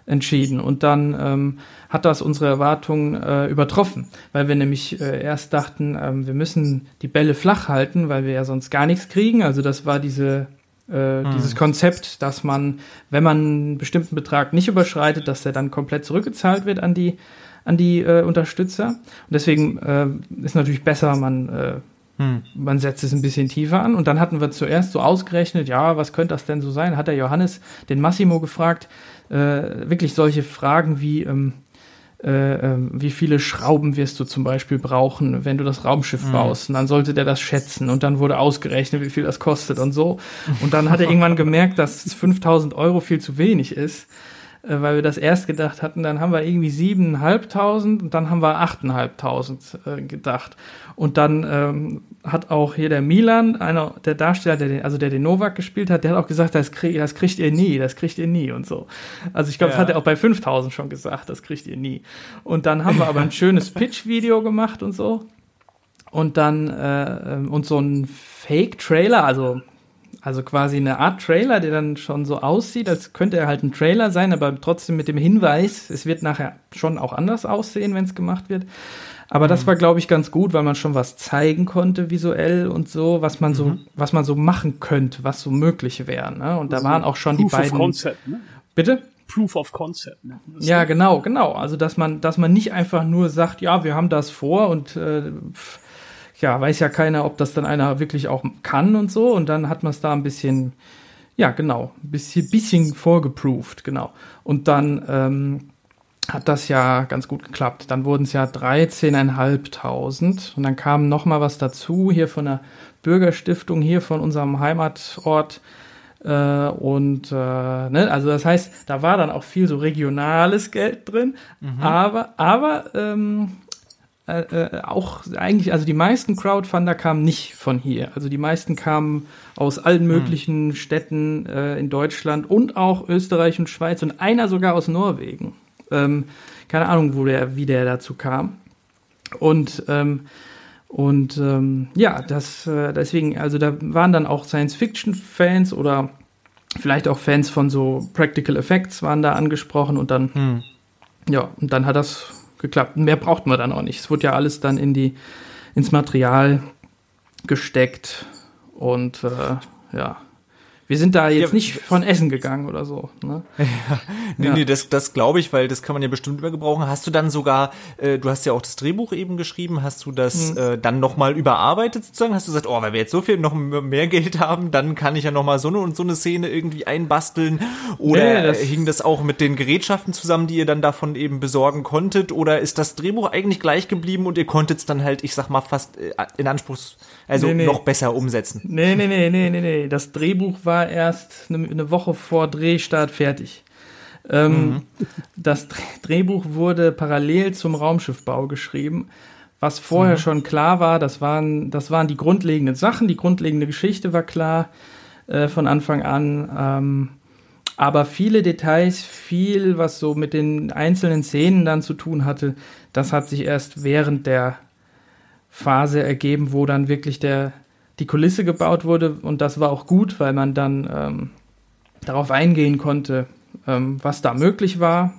Speaker 2: entschieden. Und dann ähm, hat das unsere Erwartungen äh, übertroffen, weil wir nämlich äh, erst dachten, ähm, wir müssen die Bälle flach halten, weil wir ja sonst gar nichts kriegen. Also das war diese äh, hm. dieses Konzept, dass man, wenn man einen bestimmten Betrag nicht überschreitet, dass der dann komplett zurückgezahlt wird an die an die äh, Unterstützer. Und deswegen äh, ist natürlich besser, man äh, hm. Man setzt es ein bisschen tiefer an und dann hatten wir zuerst so ausgerechnet, ja, was könnte das denn so sein? Hat der Johannes den Massimo gefragt, äh, wirklich solche Fragen wie, ähm, äh, äh, wie viele Schrauben wirst du zum Beispiel brauchen, wenn du das Raumschiff mhm. baust. Und dann sollte der das schätzen und dann wurde ausgerechnet, wie viel das kostet und so. Und dann hat er irgendwann gemerkt, dass 5000 Euro viel zu wenig ist. Äh, weil wir das erst gedacht hatten. Dann haben wir irgendwie siebeneinhalbtausend und dann haben wir achteinhalbtausend äh, gedacht. Und dann ähm, hat auch hier der Milan, einer der Darsteller, der den, also der den Novak gespielt hat, der hat auch gesagt, das, krieg, das kriegt ihr nie, das kriegt ihr nie und so. Also ich glaube, ja. das hat er auch bei 5000 schon gesagt, das kriegt ihr nie. Und dann haben wir aber ein schönes Pitch-Video gemacht und so. Und dann, äh, ähm, und so ein Fake-Trailer, also also quasi eine Art Trailer, der dann schon so aussieht, als könnte er halt ein Trailer sein, aber trotzdem mit dem Hinweis, es wird nachher schon auch anders aussehen, wenn es gemacht wird. Aber mhm. das war, glaube ich, ganz gut, weil man schon was zeigen konnte visuell und so, was man mhm. so, was man so machen könnte, was so möglich wäre. Ne? Und da also waren auch schon Proof die beiden. Of
Speaker 3: Concept, ne?
Speaker 2: Bitte?
Speaker 3: Proof of Concept. Ne?
Speaker 2: Ja, genau, genau. Also dass man, dass man nicht einfach nur sagt, ja, wir haben das vor und äh, ja, weiß ja keiner, ob das dann einer wirklich auch kann und so. Und dann hat man es da ein bisschen, ja, genau, ein bisschen, bisschen vorgeproved, genau. Und dann ähm, hat das ja ganz gut geklappt. Dann wurden es ja 13.500 und dann kam noch mal was dazu hier von der Bürgerstiftung hier von unserem Heimatort. Äh, und äh, ne, also das heißt, da war dann auch viel so regionales Geld drin, mhm. aber aber ähm, äh, äh, auch eigentlich, also die meisten Crowdfunder kamen nicht von hier. Also die meisten kamen aus allen hm. möglichen hm. Städten äh, in Deutschland und auch Österreich und Schweiz und einer sogar aus Norwegen. Ähm, keine Ahnung, wo der, wie der dazu kam. Und ähm, und ähm, ja, das äh, deswegen, also da waren dann auch Science-Fiction-Fans oder vielleicht auch Fans von so Practical Effects waren da angesprochen und dann hm. ja, und dann hat das geklappt. Mehr braucht man dann auch nicht. Es wurde ja alles dann in die, ins Material gesteckt und äh, ja, wir sind da jetzt ja, nicht von Essen gegangen oder so. Ne?
Speaker 1: Ja. Nee, ja. nee, das, das glaube ich, weil das kann man ja bestimmt immer gebrauchen. Hast du dann sogar, äh, du hast ja auch das Drehbuch eben geschrieben, hast du das mhm. äh, dann nochmal überarbeitet sozusagen? Hast du gesagt, oh, weil wir jetzt so viel noch mehr Geld haben, dann kann ich ja nochmal so eine und so eine Szene irgendwie einbasteln? Oder nee, das hing das auch mit den Gerätschaften zusammen, die ihr dann davon eben besorgen konntet? Oder ist das Drehbuch eigentlich gleich geblieben und ihr konntet es dann halt, ich sag mal, fast äh, in Anspruchs, also nee, nee. noch besser umsetzen?
Speaker 2: Nee, nee, nee, nee, nee, nee. Das Drehbuch war war erst eine, eine Woche vor Drehstart fertig. Ähm, mhm. Das Drehbuch wurde parallel zum Raumschiffbau geschrieben. Was vorher mhm. schon klar war, das waren, das waren die grundlegenden Sachen, die grundlegende Geschichte war klar äh, von Anfang an. Ähm, aber viele Details, viel, was so mit den einzelnen Szenen dann zu tun hatte, das hat sich erst während der Phase ergeben, wo dann wirklich der, die Kulisse gebaut wurde. Und das war auch gut, weil man dann ähm, darauf eingehen konnte, ähm, was da möglich war.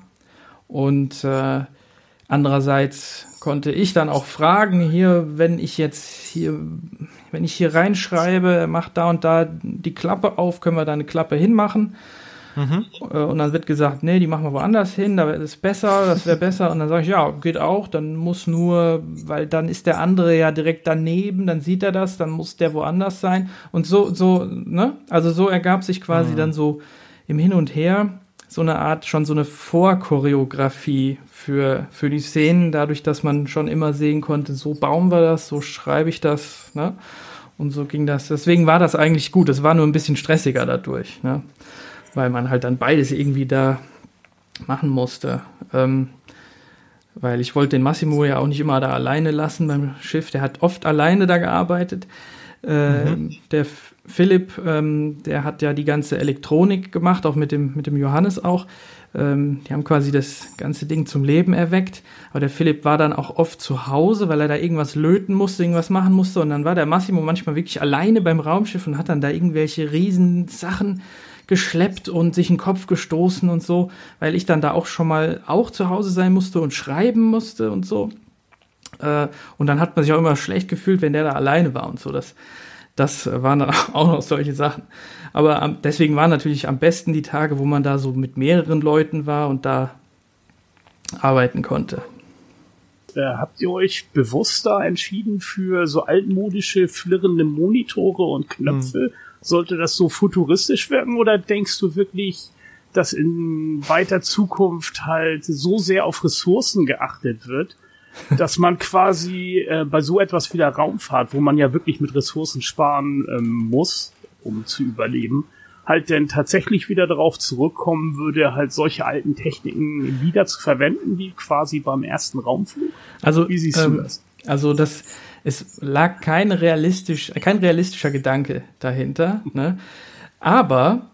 Speaker 2: Und äh, andererseits konnte ich dann auch fragen hier, wenn ich jetzt hier, wenn ich hier reinschreibe, macht da und da die Klappe auf, können wir da eine Klappe hinmachen Mhm. Und dann wird gesagt, nee, die machen wir woanders hin, da ist es besser, das wäre besser. Und dann sage ich, ja, geht auch, dann muss nur, weil dann ist der andere ja direkt daneben, dann sieht er das, dann muss der woanders sein. Und so, so, ne? Also so ergab sich quasi mhm. dann so im Hin und Her so eine Art, schon so eine Vorchoreografie für, für die Szenen, dadurch, dass man schon immer sehen konnte, so bauen wir das, so schreibe ich das, ne? Und so ging das. Deswegen war das eigentlich gut. Es war nur ein bisschen stressiger dadurch. Ne? Weil man halt dann beides irgendwie da machen musste. Ähm, weil ich wollte den Massimo ja auch nicht immer da alleine lassen beim Schiff. Der hat oft alleine da gearbeitet. Äh, mhm. Der Philipp, ähm, der hat ja die ganze Elektronik gemacht, auch mit dem, mit dem Johannes auch. Ähm, die haben quasi das ganze Ding zum Leben erweckt. Aber der Philipp war dann auch oft zu Hause, weil er da irgendwas löten musste, irgendwas machen musste. Und dann war der Massimo manchmal wirklich alleine beim Raumschiff und hat dann da irgendwelche riesen Sachen geschleppt und sich in den Kopf gestoßen und so, weil ich dann da auch schon mal auch zu Hause sein musste und schreiben musste und so. Äh, und dann hat man sich auch immer schlecht gefühlt, wenn der da alleine war und so. Das, das waren dann auch noch solche Sachen. Aber deswegen waren natürlich am besten die Tage, wo man da so mit mehreren Leuten war und da arbeiten konnte.
Speaker 3: Äh, habt ihr euch bewusster entschieden für so altmodische, flirrende Monitore und Knöpfe? Hm sollte das so futuristisch werden oder denkst du wirklich, dass in weiter Zukunft halt so sehr auf Ressourcen geachtet wird, dass man quasi äh, bei so etwas wie der Raumfahrt, wo man ja wirklich mit Ressourcen sparen ähm, muss, um zu überleben, halt denn tatsächlich wieder darauf zurückkommen würde, halt solche alten Techniken wieder zu verwenden, wie quasi beim ersten Raumflug?
Speaker 2: Also, wie siehst ähm, du das? Also das, es lag kein realistisch, kein realistischer Gedanke dahinter, ne? Aber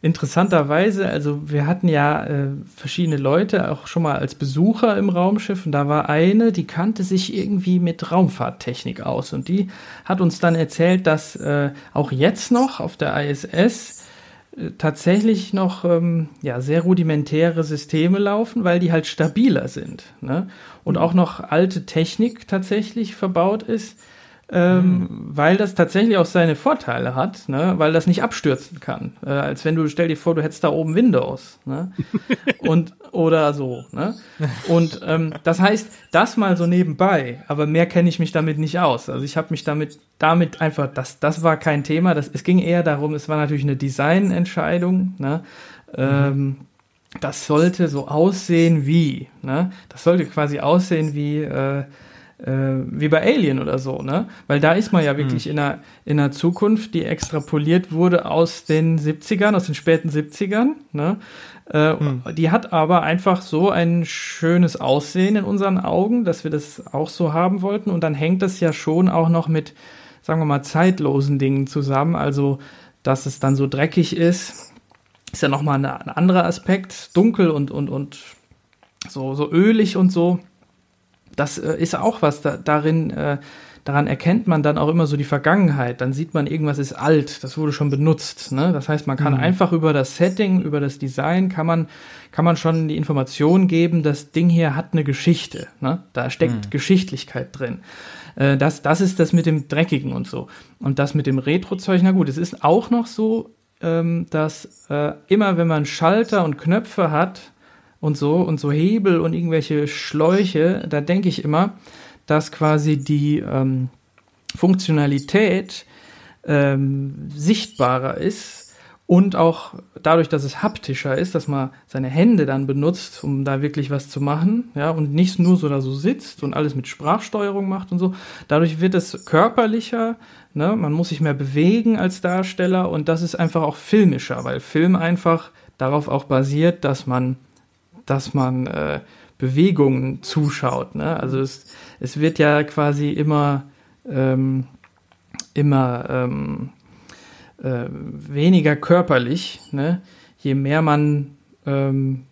Speaker 2: interessanterweise, also wir hatten ja äh, verschiedene Leute auch schon mal als Besucher im Raumschiff und da war eine, die kannte sich irgendwie mit Raumfahrttechnik aus und die hat uns dann erzählt, dass äh, auch jetzt noch auf der ISS tatsächlich noch ähm, ja, sehr rudimentäre Systeme laufen, weil die halt stabiler sind. Ne? Und auch noch alte Technik tatsächlich verbaut ist ähm, mhm. weil das tatsächlich auch seine Vorteile hat, ne? weil das nicht abstürzen kann. Äh, als wenn du, stell dir vor, du hättest da oben Windows. Ne? Und, oder so. Ne? Und ähm, das heißt, das mal so nebenbei, aber mehr kenne ich mich damit nicht aus. Also ich habe mich damit, damit einfach, das, das war kein Thema. Das, es ging eher darum, es war natürlich eine Designentscheidung. Ne? Mhm. Ähm, das sollte so aussehen wie, ne? Das sollte quasi aussehen wie äh, äh, wie bei Alien oder so, ne? Weil da ist man ja wirklich mhm. in, einer, in einer Zukunft, die extrapoliert wurde aus den 70ern, aus den späten 70ern, ne? Äh, mhm. Die hat aber einfach so ein schönes Aussehen in unseren Augen, dass wir das auch so haben wollten. Und dann hängt das ja schon auch noch mit, sagen wir mal, zeitlosen Dingen zusammen. Also, dass es dann so dreckig ist, ist ja nochmal ein anderer Aspekt. Dunkel und, und, und so, so ölig und so das äh, ist auch was da, darin, äh, daran erkennt man dann auch immer so die Vergangenheit. Dann sieht man, irgendwas ist alt, das wurde schon benutzt. Ne? Das heißt, man kann mhm. einfach über das Setting, über das Design, kann man, kann man schon die Information geben, das Ding hier hat eine Geschichte. Ne? Da steckt mhm. Geschichtlichkeit drin. Äh, das, das ist das mit dem Dreckigen und so. Und das mit dem Retro-Zeug, na gut, es ist auch noch so, ähm, dass äh, immer wenn man Schalter und Knöpfe hat, und so und so Hebel und irgendwelche Schläuche, da denke ich immer, dass quasi die ähm, Funktionalität ähm, sichtbarer ist und auch dadurch, dass es haptischer ist, dass man seine Hände dann benutzt, um da wirklich was zu machen, ja, und nicht nur so da so sitzt und alles mit Sprachsteuerung macht und so. Dadurch wird es körperlicher, ne, man muss sich mehr bewegen als Darsteller und das ist einfach auch filmischer, weil Film einfach darauf auch basiert, dass man dass man äh, Bewegungen zuschaut. Ne? Also es, es wird ja quasi immer, ähm, immer ähm, äh, weniger körperlich, ne? je mehr man ähm,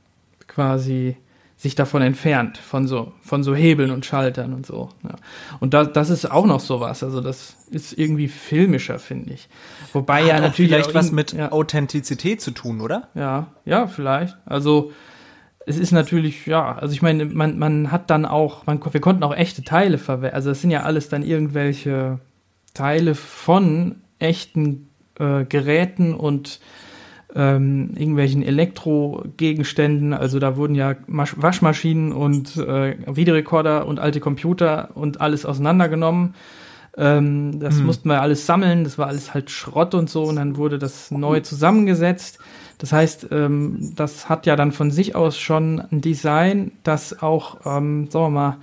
Speaker 2: quasi sich davon entfernt, von so, von so Hebeln und Schaltern und so. Ja. Und da, das ist auch noch sowas. Also das ist irgendwie filmischer, finde ich. Wobei Hat ja natürlich.
Speaker 1: Vielleicht was mit ja. Authentizität zu tun, oder?
Speaker 2: Ja, ja, vielleicht. Also es ist natürlich, ja, also ich meine, man, man hat dann auch, man, wir konnten auch echte Teile verwenden. Also es sind ja alles dann irgendwelche Teile von echten äh, Geräten und ähm, irgendwelchen Elektrogegenständen. Also da wurden ja Masch Waschmaschinen und äh, Videorekorder und alte Computer und alles auseinandergenommen. Ähm, das hm. mussten wir alles sammeln. Das war alles halt Schrott und so. Und dann wurde das neu zusammengesetzt. Das heißt, ähm, das hat ja dann von sich aus schon ein Design, das auch, ähm, sagen wir mal,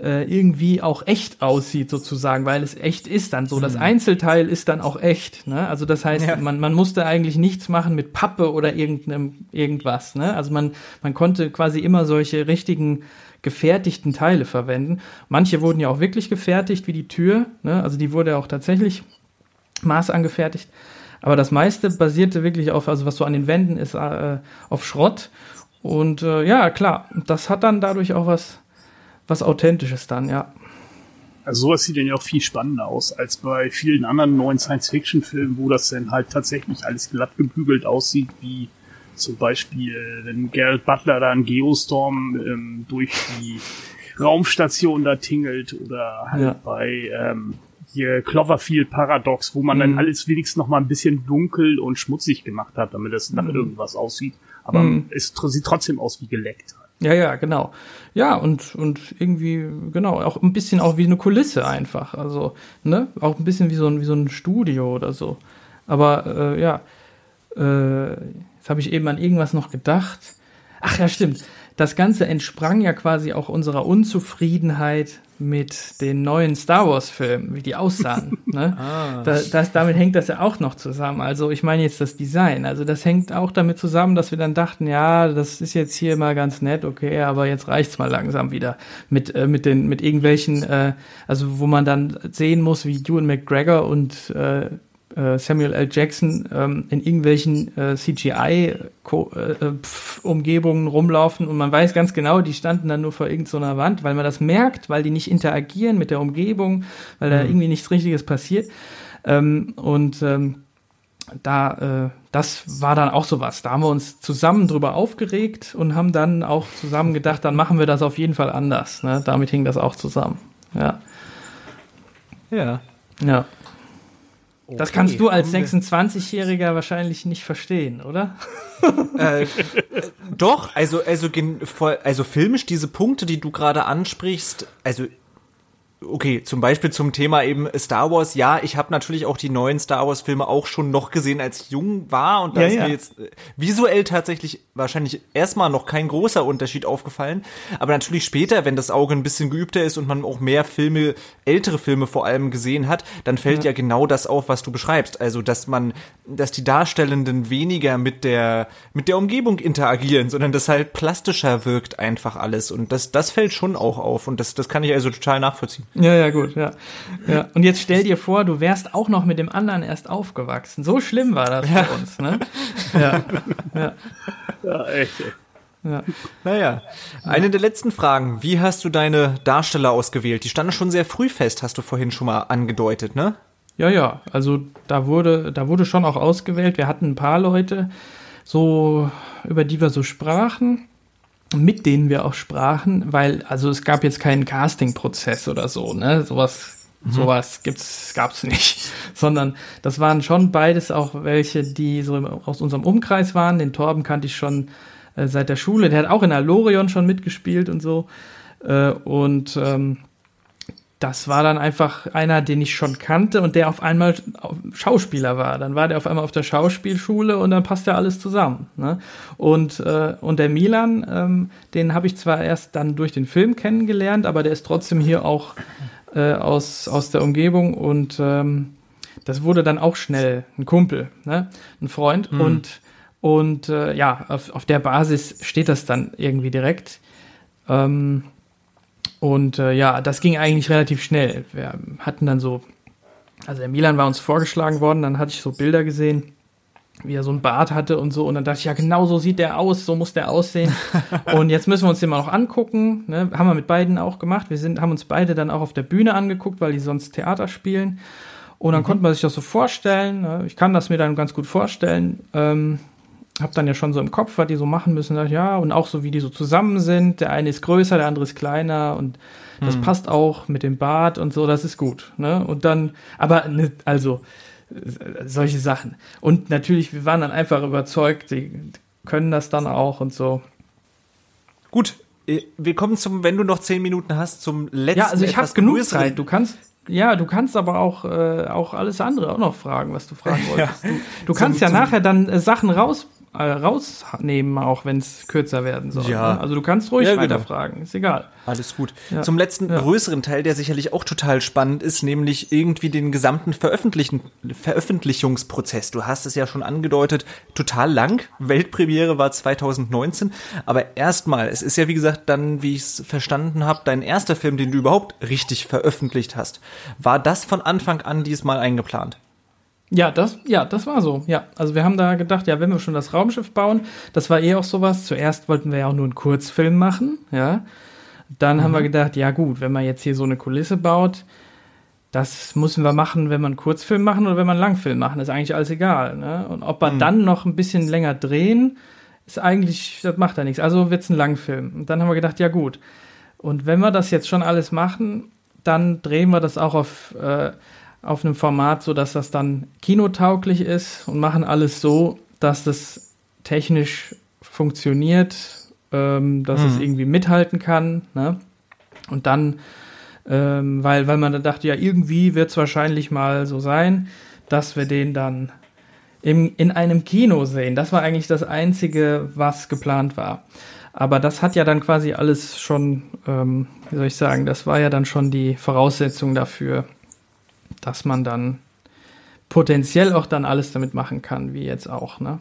Speaker 2: äh, irgendwie auch echt aussieht sozusagen, weil es echt ist dann so. Das mhm. Einzelteil ist dann auch echt. Ne? Also das heißt, ja. man, man musste eigentlich nichts machen mit Pappe oder irgendeinem irgendwas. Ne? Also man, man konnte quasi immer solche richtigen gefertigten Teile verwenden. Manche wurden ja auch wirklich gefertigt, wie die Tür. Ne? Also die wurde auch tatsächlich maßangefertigt. Aber das meiste basierte wirklich auf, also was so an den Wänden ist, äh, auf Schrott. Und äh, ja, klar, das hat dann dadurch auch was, was Authentisches dann, ja.
Speaker 3: Also sowas sieht dann ja auch viel spannender aus als bei vielen anderen neuen Science-Fiction-Filmen, wo das dann halt tatsächlich alles glatt gebügelt aussieht, wie zum Beispiel, wenn Gerald Butler da einen Geostorm ähm, durch die Raumstation da tingelt oder halt ja. bei ähm, hier Cloverfield Paradox, wo man mhm. dann alles wenigstens noch mal ein bisschen dunkel und schmutzig gemacht hat, damit es nach mhm. irgendwas aussieht. Aber mhm. es sieht trotzdem aus wie geleckt.
Speaker 2: Ja, ja, genau. Ja, und, und irgendwie, genau, auch ein bisschen auch wie eine Kulisse einfach. Also, ne, auch ein bisschen wie so ein, wie so ein Studio oder so. Aber, äh, ja, äh, jetzt habe ich eben an irgendwas noch gedacht. Ach ja, stimmt. Das Ganze entsprang ja quasi auch unserer Unzufriedenheit mit den neuen Star Wars-Filmen, wie die aussahen. ne? ah. da, das, damit hängt das ja auch noch zusammen. Also ich meine jetzt das Design. Also das hängt auch damit zusammen, dass wir dann dachten, ja, das ist jetzt hier mal ganz nett, okay, aber jetzt reicht's mal langsam wieder mit äh, mit den mit irgendwelchen, äh, also wo man dann sehen muss, wie Ewan McGregor und äh, Samuel L. Jackson ähm, in irgendwelchen äh, CGI-Umgebungen äh, rumlaufen und man weiß ganz genau, die standen dann nur vor irgendeiner so Wand, weil man das merkt, weil die nicht interagieren mit der Umgebung, weil da mhm. irgendwie nichts Richtiges passiert. Ähm, und ähm, da, äh, das war dann auch sowas. Da haben wir uns zusammen drüber aufgeregt und haben dann auch zusammen gedacht, dann machen wir das auf jeden Fall anders. Ne? Damit hing das auch zusammen. Ja.
Speaker 1: Ja.
Speaker 2: Ja. Okay, das kannst du als 26-Jähriger wahrscheinlich nicht verstehen, oder?
Speaker 1: äh, doch, also, also, also filmisch diese Punkte, die du gerade ansprichst, also okay, zum Beispiel zum Thema eben Star Wars. Ja, ich habe natürlich auch die neuen Star Wars Filme auch schon noch gesehen, als ich jung war und da ja, ist ja. mir jetzt äh, visuell tatsächlich wahrscheinlich erstmal noch kein großer Unterschied aufgefallen, aber natürlich später, wenn das Auge ein bisschen geübter ist und man auch mehr Filme, ältere Filme vor allem gesehen hat, dann fällt ja, ja genau das auf, was du beschreibst, also dass man dass die Darstellenden weniger mit der mit der Umgebung interagieren, sondern dass halt plastischer wirkt einfach alles und das das fällt schon auch auf und das das kann ich also total nachvollziehen.
Speaker 2: Ja, ja, gut, ja. ja. Und jetzt stell dir vor, du wärst auch noch mit dem anderen erst aufgewachsen. So schlimm war das ja. für uns, ne? Ja. Ja,
Speaker 1: ja echt. Ja. Naja, eine der letzten Fragen. Wie hast du deine Darsteller ausgewählt? Die standen schon sehr früh fest, hast du vorhin schon mal angedeutet, ne?
Speaker 2: Ja, ja. Also da wurde, da wurde schon auch ausgewählt. Wir hatten ein paar Leute, so, über die wir so sprachen mit denen wir auch sprachen, weil, also es gab jetzt keinen Casting-Prozess oder so, ne? Sowas, mhm. sowas gibt's, gab's nicht. Sondern das waren schon beides auch welche, die so aus unserem Umkreis waren. Den Torben kannte ich schon äh, seit der Schule. Der hat auch in Alorion schon mitgespielt und so. Äh, und ähm, das war dann einfach einer, den ich schon kannte und der auf einmal Schauspieler war. Dann war der auf einmal auf der Schauspielschule und dann passt ja alles zusammen. Ne? Und, äh, und der Milan, ähm, den habe ich zwar erst dann durch den Film kennengelernt, aber der ist trotzdem hier auch äh, aus, aus der Umgebung und ähm, das wurde dann auch schnell ein Kumpel, ne? ein Freund. Mhm. Und, und äh, ja, auf, auf der Basis steht das dann irgendwie direkt. Ähm, und äh, ja, das ging eigentlich relativ schnell. Wir hatten dann so, also der Milan war uns vorgeschlagen worden, dann hatte ich so Bilder gesehen, wie er so ein Bart hatte und so. Und dann dachte ich, ja, genau so sieht der aus, so muss der aussehen. und jetzt müssen wir uns den mal noch angucken. Ne? Haben wir mit beiden auch gemacht. Wir sind, haben uns beide dann auch auf der Bühne angeguckt, weil die sonst Theater spielen. Und dann mhm. konnte man sich das so vorstellen. Ne? Ich kann das mir dann ganz gut vorstellen. Ähm, hab dann ja schon so im Kopf, was die so machen müssen. Dachte, ja, und auch so, wie die so zusammen sind. Der eine ist größer, der andere ist kleiner und das hm. passt auch mit dem Bart und so, das ist gut. Ne? Und dann, aber ne, also solche Sachen. Und natürlich, wir waren dann einfach überzeugt, die können das dann auch und so.
Speaker 1: Gut, äh, wir kommen zum, wenn du noch zehn Minuten hast, zum letzten.
Speaker 2: Ja, also ich habe genug Zeit. Du kannst, ja, du kannst aber auch, äh, auch alles andere auch noch fragen, was du fragen wolltest. Ja. Du, du kannst ja nachher dann äh, Sachen raus rausnehmen, auch wenn es kürzer werden soll. Ja. Ne? Also du kannst ruhig ja, genau. weiterfragen, ist egal.
Speaker 1: Alles gut. Ja. Zum letzten ja. größeren Teil, der sicherlich auch total spannend ist, nämlich irgendwie den gesamten Veröffentlichen, Veröffentlichungsprozess. Du hast es ja schon angedeutet, total lang. Weltpremiere war 2019, aber erstmal, es ist ja wie gesagt dann, wie ich es verstanden habe, dein erster Film, den du überhaupt richtig veröffentlicht hast. War das von Anfang an diesmal eingeplant?
Speaker 2: Ja, das, ja, das war so. Ja, also wir haben da gedacht, ja, wenn wir schon das Raumschiff bauen, das war eh auch sowas. Zuerst wollten wir ja auch nur einen Kurzfilm machen, ja. Dann mhm. haben wir mhm. gedacht, ja gut, wenn man jetzt hier so eine Kulisse baut, das müssen wir machen, wenn wir einen Kurzfilm machen oder wenn wir einen Langfilm machen, ist eigentlich alles egal. Ne? Und ob wir mhm. dann noch ein bisschen länger drehen, ist eigentlich, das macht ja nichts. Also wird es ein Langfilm. Und dann haben wir gedacht, ja gut. Und wenn wir das jetzt schon alles machen, dann drehen wir das auch auf äh, auf einem Format, so dass das dann kinotauglich ist und machen alles so, dass das technisch funktioniert, ähm, dass mhm. es irgendwie mithalten kann. Ne? Und dann, ähm, weil, weil man dann dachte, ja, irgendwie wird es wahrscheinlich mal so sein, dass wir den dann im, in einem Kino sehen. Das war eigentlich das Einzige, was geplant war. Aber das hat ja dann quasi alles schon, ähm, wie soll ich sagen, das war ja dann schon die Voraussetzung dafür, dass man dann potenziell auch dann alles damit machen kann, wie jetzt auch, ne?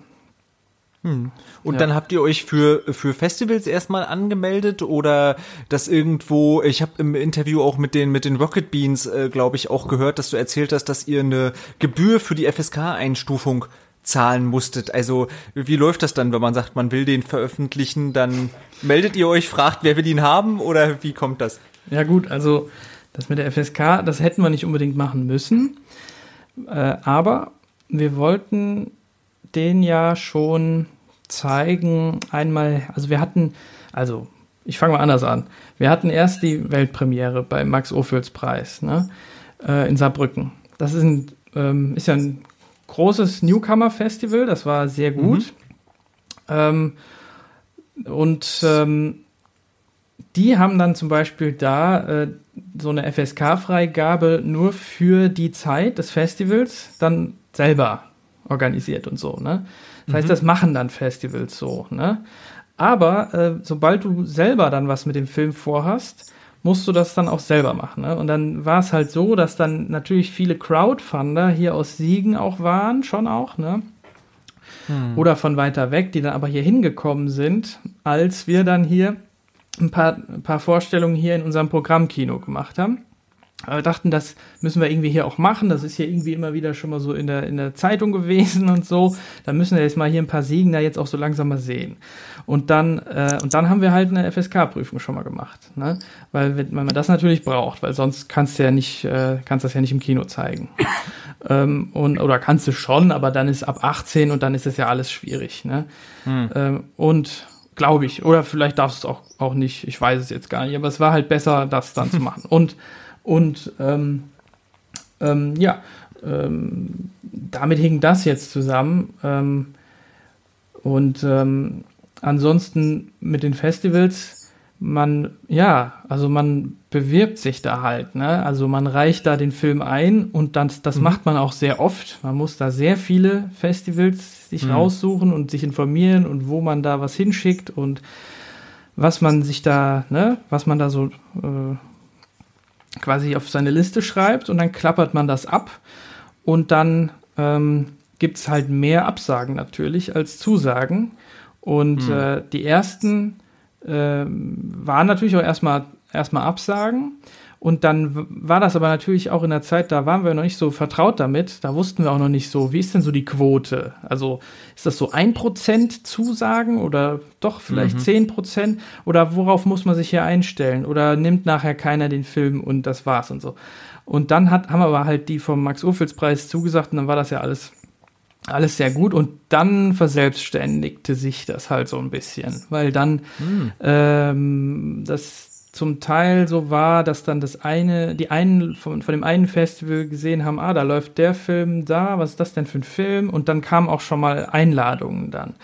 Speaker 1: Hm. Und ja. dann habt ihr euch für, für Festivals erstmal angemeldet oder das irgendwo, ich habe im Interview auch mit den, mit den Rocket Beans, äh, glaube ich, auch gehört, dass du erzählt hast, dass ihr eine Gebühr für die FSK-Einstufung zahlen musstet. Also wie läuft das dann, wenn man sagt, man will den veröffentlichen, dann meldet ihr euch, fragt, wer will ihn haben oder wie kommt das?
Speaker 2: Ja gut, also das mit der FSK, das hätten wir nicht unbedingt machen müssen, äh, aber wir wollten den ja schon zeigen. Einmal, also wir hatten, also ich fange mal anders an. Wir hatten erst die Weltpremiere bei Max Ophüls Preis ne, äh, in Saarbrücken. Das ist, ein, ähm, ist ja ein großes Newcomer-Festival, das war sehr gut. Mhm. Ähm, und ähm, die haben dann zum Beispiel da äh, so eine FSK-Freigabe nur für die Zeit des Festivals dann selber organisiert und so. Ne? Das heißt, mhm. das machen dann Festivals so. Ne? Aber äh, sobald du selber dann was mit dem Film vorhast, musst du das dann auch selber machen. Ne? Und dann war es halt so, dass dann natürlich viele Crowdfunder hier aus Siegen auch waren, schon auch, ne? Hm. Oder von weiter weg, die dann aber hier hingekommen sind, als wir dann hier ein paar, ein paar Vorstellungen hier in unserem Programmkino gemacht haben. Aber wir dachten, das müssen wir irgendwie hier auch machen. Das ist hier irgendwie immer wieder schon mal so in der, in der Zeitung gewesen und so. Da müssen wir jetzt mal hier ein paar Siegen da jetzt auch so langsam mal sehen. Und dann, äh, und dann haben wir halt eine FSK-Prüfung schon mal gemacht. Ne? Weil, wenn, weil man das natürlich braucht, weil sonst kannst du ja nicht, äh, kannst das ja nicht im Kino zeigen. ähm, und, oder kannst du schon, aber dann ist ab 18 und dann ist es ja alles schwierig. Ne? Hm. Ähm, und glaube ich, oder vielleicht darfst du es auch, auch nicht, ich weiß es jetzt gar nicht, aber es war halt besser, das dann zu machen. Und und ähm, ähm, ja, ähm, damit hing das jetzt zusammen. Ähm, und ähm, ansonsten mit den Festivals, man, ja, also man bewirbt sich da halt, ne? Also man reicht da den Film ein und dann, das mhm. macht man auch sehr oft. Man muss da sehr viele Festivals sich mhm. raussuchen und sich informieren und wo man da was hinschickt und was man sich da, ne, was man da so äh, quasi auf seine Liste schreibt und dann klappert man das ab und dann ähm, gibt es halt mehr Absagen natürlich als Zusagen. Und mhm. äh, die ersten äh, waren natürlich auch erstmal erstmal Absagen. Und dann war das aber natürlich auch in der Zeit, da waren wir noch nicht so vertraut damit, da wussten wir auch noch nicht so, wie ist denn so die Quote? Also ist das so ein Prozent Zusagen oder doch vielleicht mhm. zehn mhm. Prozent? Oder worauf muss man sich hier einstellen? Oder nimmt nachher keiner den Film und das war's und so. Und dann hat, haben wir aber halt die vom Max-Ophüls-Preis zugesagt und dann war das ja alles alles sehr gut und dann verselbstständigte sich das halt so ein bisschen, weil dann mhm. ähm, das zum Teil so war, dass dann das eine, die einen von, von dem einen Festival gesehen haben, ah, da läuft der Film da, was ist das denn für ein Film? Und dann kamen auch schon mal Einladungen dann.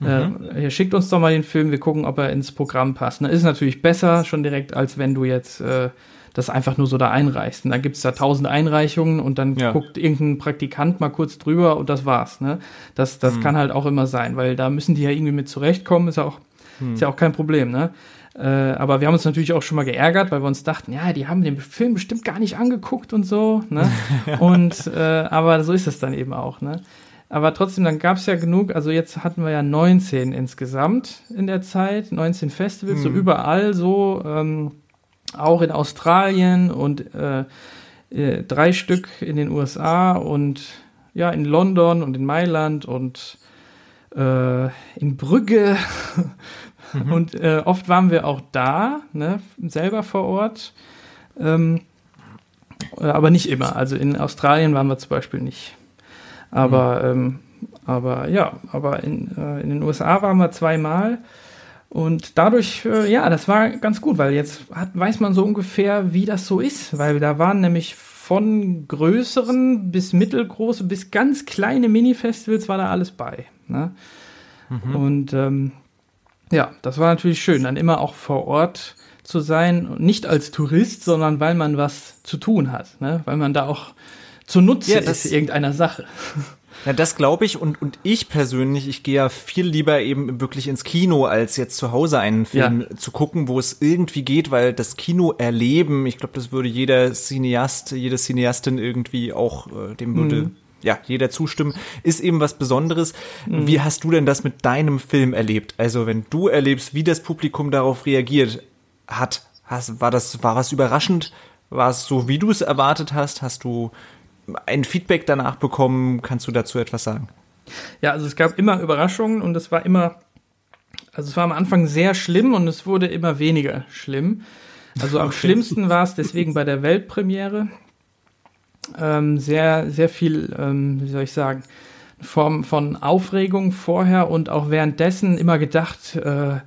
Speaker 2: Mhm. Äh, schickt uns doch mal den Film, wir gucken, ob er ins Programm passt. Das ist natürlich besser schon direkt, als wenn du jetzt äh, das einfach nur so da einreichst. Und dann gibt's da tausend Einreichungen und dann ja. guckt irgendein Praktikant mal kurz drüber und das war's. Ne? Das, das mhm. kann halt auch immer sein, weil da müssen die ja irgendwie mit zurechtkommen, ist ja auch, mhm. ist ja auch kein Problem. Ne? Äh, aber wir haben uns natürlich auch schon mal geärgert, weil wir uns dachten, ja, die haben den Film bestimmt gar nicht angeguckt und so. Ne? und äh, aber so ist es dann eben auch. Ne? Aber trotzdem, dann gab es ja genug, also jetzt hatten wir ja 19 insgesamt in der Zeit, 19 Festivals, hm. so überall so, ähm, auch in Australien und äh, äh, drei Stück in den USA und ja, in London und in Mailand und äh, in Brügge Mhm. Und äh, oft waren wir auch da, ne, selber vor Ort. Ähm, äh, aber nicht immer. Also in Australien waren wir zum Beispiel nicht. Aber, mhm. ähm, aber ja, aber in, äh, in den USA waren wir zweimal. Und dadurch, äh, ja, das war ganz gut, weil jetzt hat, weiß man so ungefähr, wie das so ist. Weil da waren nämlich von größeren bis mittelgroße bis ganz kleine Mini-Festivals war da alles bei. Ne? Mhm. Und ähm, ja, das war natürlich schön, dann immer auch vor Ort zu sein, nicht als Tourist, sondern weil man was zu tun hat, ne? weil man da auch zu Nutze ja, das, ist irgendeiner Sache.
Speaker 1: Ja, das glaube ich und, und ich persönlich, ich gehe ja viel lieber eben wirklich ins Kino, als jetzt zu Hause einen Film ja. zu gucken, wo es irgendwie geht, weil das Kino erleben, ich glaube, das würde jeder Cineast, jede Cineastin irgendwie auch, äh, dem würde mhm. Ja jeder zustimmen, ist eben was Besonderes. Mhm. Wie hast du denn das mit deinem Film erlebt? Also wenn du erlebst, wie das Publikum darauf reagiert hat, hast, war das, war was überraschend? War es so, wie du es erwartet hast? Hast du ein Feedback danach bekommen? Kannst du dazu etwas sagen?
Speaker 2: Ja, also es gab immer Überraschungen und es war immer, also es war am Anfang sehr schlimm und es wurde immer weniger schlimm. Also am schlimmsten war es deswegen bei der Weltpremiere. Ähm, sehr, sehr viel, ähm, wie soll ich sagen, Form von Aufregung vorher und auch währenddessen immer gedacht, äh,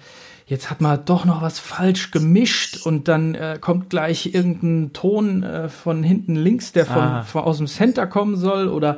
Speaker 2: jetzt hat man doch noch was falsch gemischt und dann äh, kommt gleich irgendein Ton äh, von hinten links, der von, ah. von, aus dem Center kommen soll oder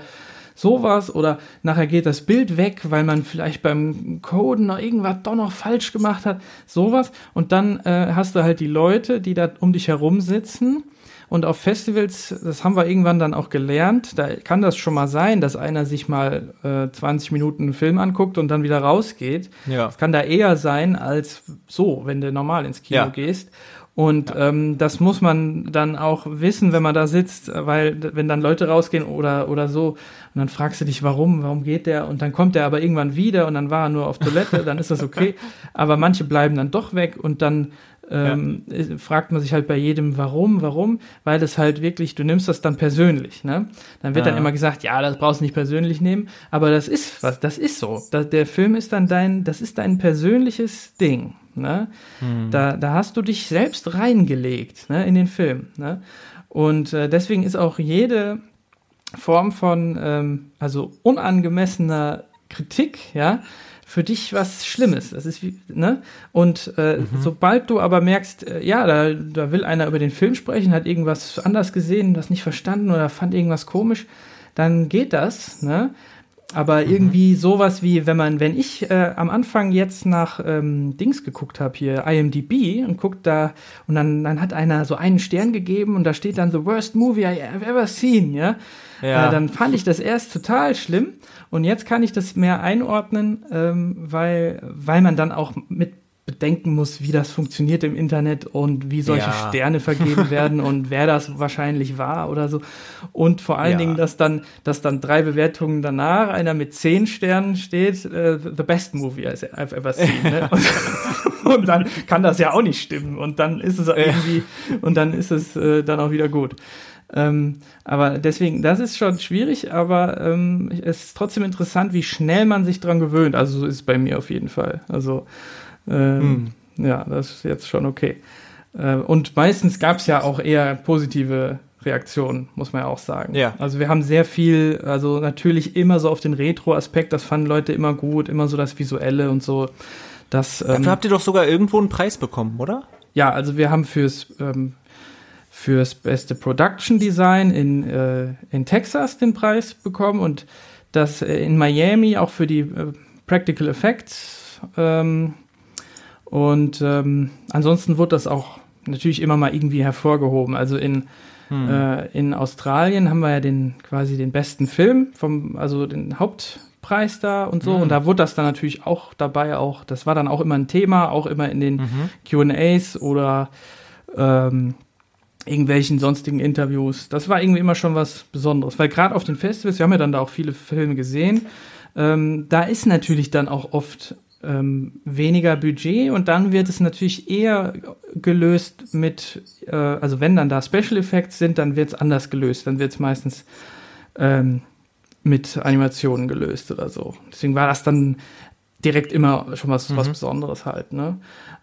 Speaker 2: sowas oder nachher geht das Bild weg, weil man vielleicht beim Coden noch irgendwas doch noch falsch gemacht hat, sowas und dann äh, hast du halt die Leute, die da um dich herum sitzen und auf Festivals, das haben wir irgendwann dann auch gelernt, da kann das schon mal sein, dass einer sich mal äh, 20 Minuten einen Film anguckt und dann wieder rausgeht. Ja. Das kann da eher sein als so, wenn du normal ins Kino ja. gehst. Und ja. ähm, das muss man dann auch wissen, wenn man da sitzt, weil wenn dann Leute rausgehen oder oder so und dann fragst du dich, warum, warum geht der? Und dann kommt der aber irgendwann wieder und dann war er nur auf Toilette, dann ist das okay. aber manche bleiben dann doch weg und dann ähm, ja. fragt man sich halt bei jedem, warum, warum, weil das halt wirklich, du nimmst das dann persönlich, ne? Dann wird ja. dann immer gesagt, ja, das brauchst du nicht persönlich nehmen, aber das ist was, das ist so. Das, der Film ist dann dein, das ist dein persönliches Ding, ne? Hm. Da, da hast du dich selbst reingelegt, ne, in den Film, ne? Und äh, deswegen ist auch jede Form von, ähm, also unangemessener Kritik, ja, für dich was Schlimmes. Das ist wie, ne? Und äh, mhm. sobald du aber merkst, äh, ja, da, da will einer über den Film sprechen, hat irgendwas anders gesehen, das nicht verstanden oder fand irgendwas komisch, dann geht das, ne? Aber mhm. irgendwie sowas wie, wenn man, wenn ich äh, am Anfang jetzt nach ähm, Dings geguckt habe, hier IMDb und guckt da und dann, dann hat einer so einen Stern gegeben und da steht dann The Worst Movie I have ever seen, ja. Ja. Äh, dann fand ich das erst total schlimm und jetzt kann ich das mehr einordnen, ähm, weil, weil man dann auch mit bedenken muss, wie das funktioniert im Internet und wie solche ja. Sterne vergeben werden und wer das wahrscheinlich war oder so. Und vor allen ja. Dingen, dass dann, dass dann drei Bewertungen danach, einer mit zehn Sternen steht, äh, the best movie I've ever seen. Ne? Und, und, dann kann das ja auch nicht stimmen. Und dann ist es irgendwie, und dann ist es äh, dann auch wieder gut. Ähm, aber deswegen, das ist schon schwierig, aber ähm, es ist trotzdem interessant, wie schnell man sich dran gewöhnt. Also so ist es bei mir auf jeden Fall. Also ähm, hm. ja, das ist jetzt schon okay. Äh, und meistens gab es ja auch eher positive Reaktionen, muss man ja auch sagen. Ja. Also wir haben sehr viel, also natürlich immer so auf den Retro-Aspekt, das fanden Leute immer gut, immer so das Visuelle und so. Das,
Speaker 1: ähm, Dafür habt ihr doch sogar irgendwo einen Preis bekommen, oder?
Speaker 2: Ja, also wir haben fürs ähm, fürs beste Production Design in, äh, in Texas den Preis bekommen und das äh, in Miami auch für die äh, Practical Effects. Ähm, und ähm, ansonsten wurde das auch natürlich immer mal irgendwie hervorgehoben. Also in, hm. Äh, in Australien haben wir ja den quasi den besten Film vom, also den Hauptpreis da und so. Mhm. Und da wurde das dann natürlich auch dabei auch, das war dann auch immer ein Thema, auch immer in den mhm. QAs oder ähm, irgendwelchen sonstigen Interviews. Das war irgendwie immer schon was Besonderes, weil gerade auf den Festivals, wir haben ja dann da auch viele Filme gesehen, ähm, da ist natürlich dann auch oft ähm, weniger Budget und dann wird es natürlich eher gelöst mit, äh, also wenn dann da Special Effects sind, dann wird es anders gelöst, dann wird es meistens ähm, mit Animationen gelöst oder so. Deswegen war das dann direkt immer schon was, mhm. was Besonderes halt. Ne?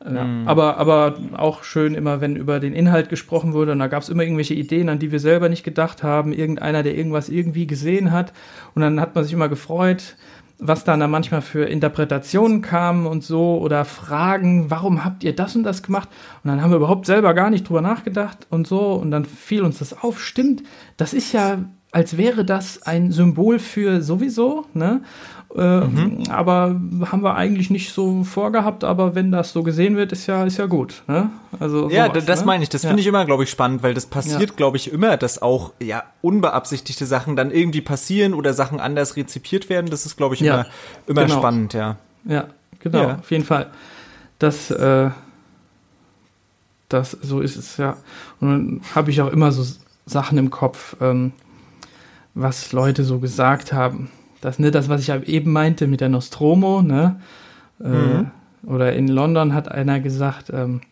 Speaker 2: Ja. Mhm. Aber, aber auch schön immer, wenn über den Inhalt gesprochen wurde und da gab es immer irgendwelche Ideen, an die wir selber nicht gedacht haben, irgendeiner, der irgendwas irgendwie gesehen hat und dann hat man sich immer gefreut, was dann da manchmal für Interpretationen kamen und so oder Fragen, warum habt ihr das und das gemacht? Und dann haben wir überhaupt selber gar nicht drüber nachgedacht und so und dann fiel uns das auf, stimmt, das ist ja als wäre das ein Symbol für sowieso, ne? Äh, mhm. Aber haben wir eigentlich nicht so vorgehabt, aber wenn das so gesehen wird, ist ja, ist ja gut. Ne?
Speaker 1: Also ja, sowas, das ne? meine ich. Das ja. finde ich immer, glaube ich, spannend, weil das passiert, ja. glaube ich, immer, dass auch ja unbeabsichtigte Sachen dann irgendwie passieren oder Sachen anders rezipiert werden. Das ist, glaube ich, immer, ja, immer genau. spannend, ja.
Speaker 2: Ja, genau, auf jeden Fall. Das, äh, das, so ist es, ja. Und dann habe ich auch immer so Sachen im Kopf, ähm, was Leute so gesagt haben. Das, ne, das, was ich eben meinte mit der Nostromo, ne? Äh, mhm. oder in London hat einer gesagt, ähm,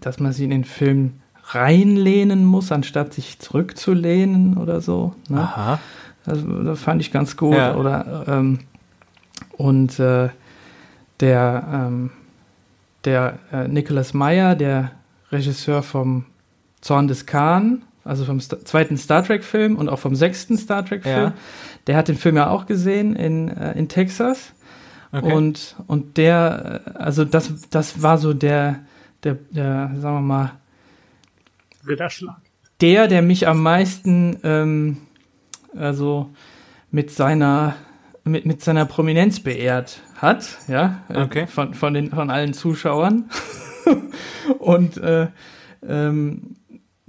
Speaker 2: dass man sie in den Film reinlehnen muss, anstatt sich zurückzulehnen oder so. Ne? Aha. Das, das fand ich ganz gut. Ja. Oder ähm, und äh, der ähm, der äh, Nicholas Meyer, der Regisseur vom Zorn des Khan, also vom St zweiten Star Trek-Film und auch vom sechsten Star Trek-Film. Ja. Der hat den Film ja auch gesehen in, äh, in Texas. Okay. Und, und der, äh, also das, das war so der, der, der, sagen wir mal,
Speaker 3: Ritterschlag.
Speaker 2: Der, der mich am meisten, ähm, also mit seiner, mit, mit seiner Prominenz beehrt hat, ja,
Speaker 1: äh, okay.
Speaker 2: von, von, den, von allen Zuschauern. und äh, ähm,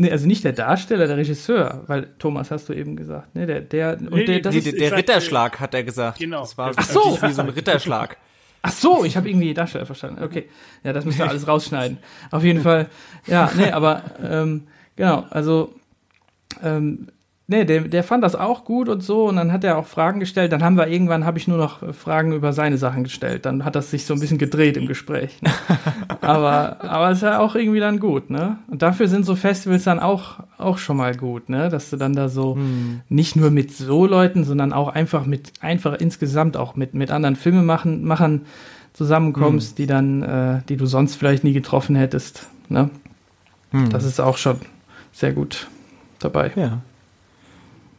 Speaker 2: Nee, also nicht der Darsteller, der Regisseur, weil Thomas hast du eben gesagt, ne, der der
Speaker 1: und nee, der, das nee, ist, der Ritterschlag hat er gesagt.
Speaker 3: Genau.
Speaker 1: Das war
Speaker 2: Ach so.
Speaker 1: wie so ein Ritterschlag.
Speaker 2: Ach so, ich habe irgendwie Darsteller verstanden. Okay, ja, das müsst ihr alles rausschneiden. Auf jeden Fall, ja, nee, aber ähm, genau, also ähm, Nee, der, der fand das auch gut und so und dann hat er auch Fragen gestellt. Dann haben wir irgendwann, habe ich nur noch Fragen über seine Sachen gestellt. Dann hat das sich so ein bisschen gedreht im Gespräch. Ne? aber aber es ist ja auch irgendwie dann gut, ne? Und dafür sind so Festivals dann auch auch schon mal gut, ne? Dass du dann da so hm. nicht nur mit so Leuten, sondern auch einfach mit einfach insgesamt auch mit mit anderen Filmemachern zusammenkommst, hm. die dann, äh, die du sonst vielleicht nie getroffen hättest, ne? Hm. Das ist auch schon sehr gut dabei.
Speaker 1: Ja.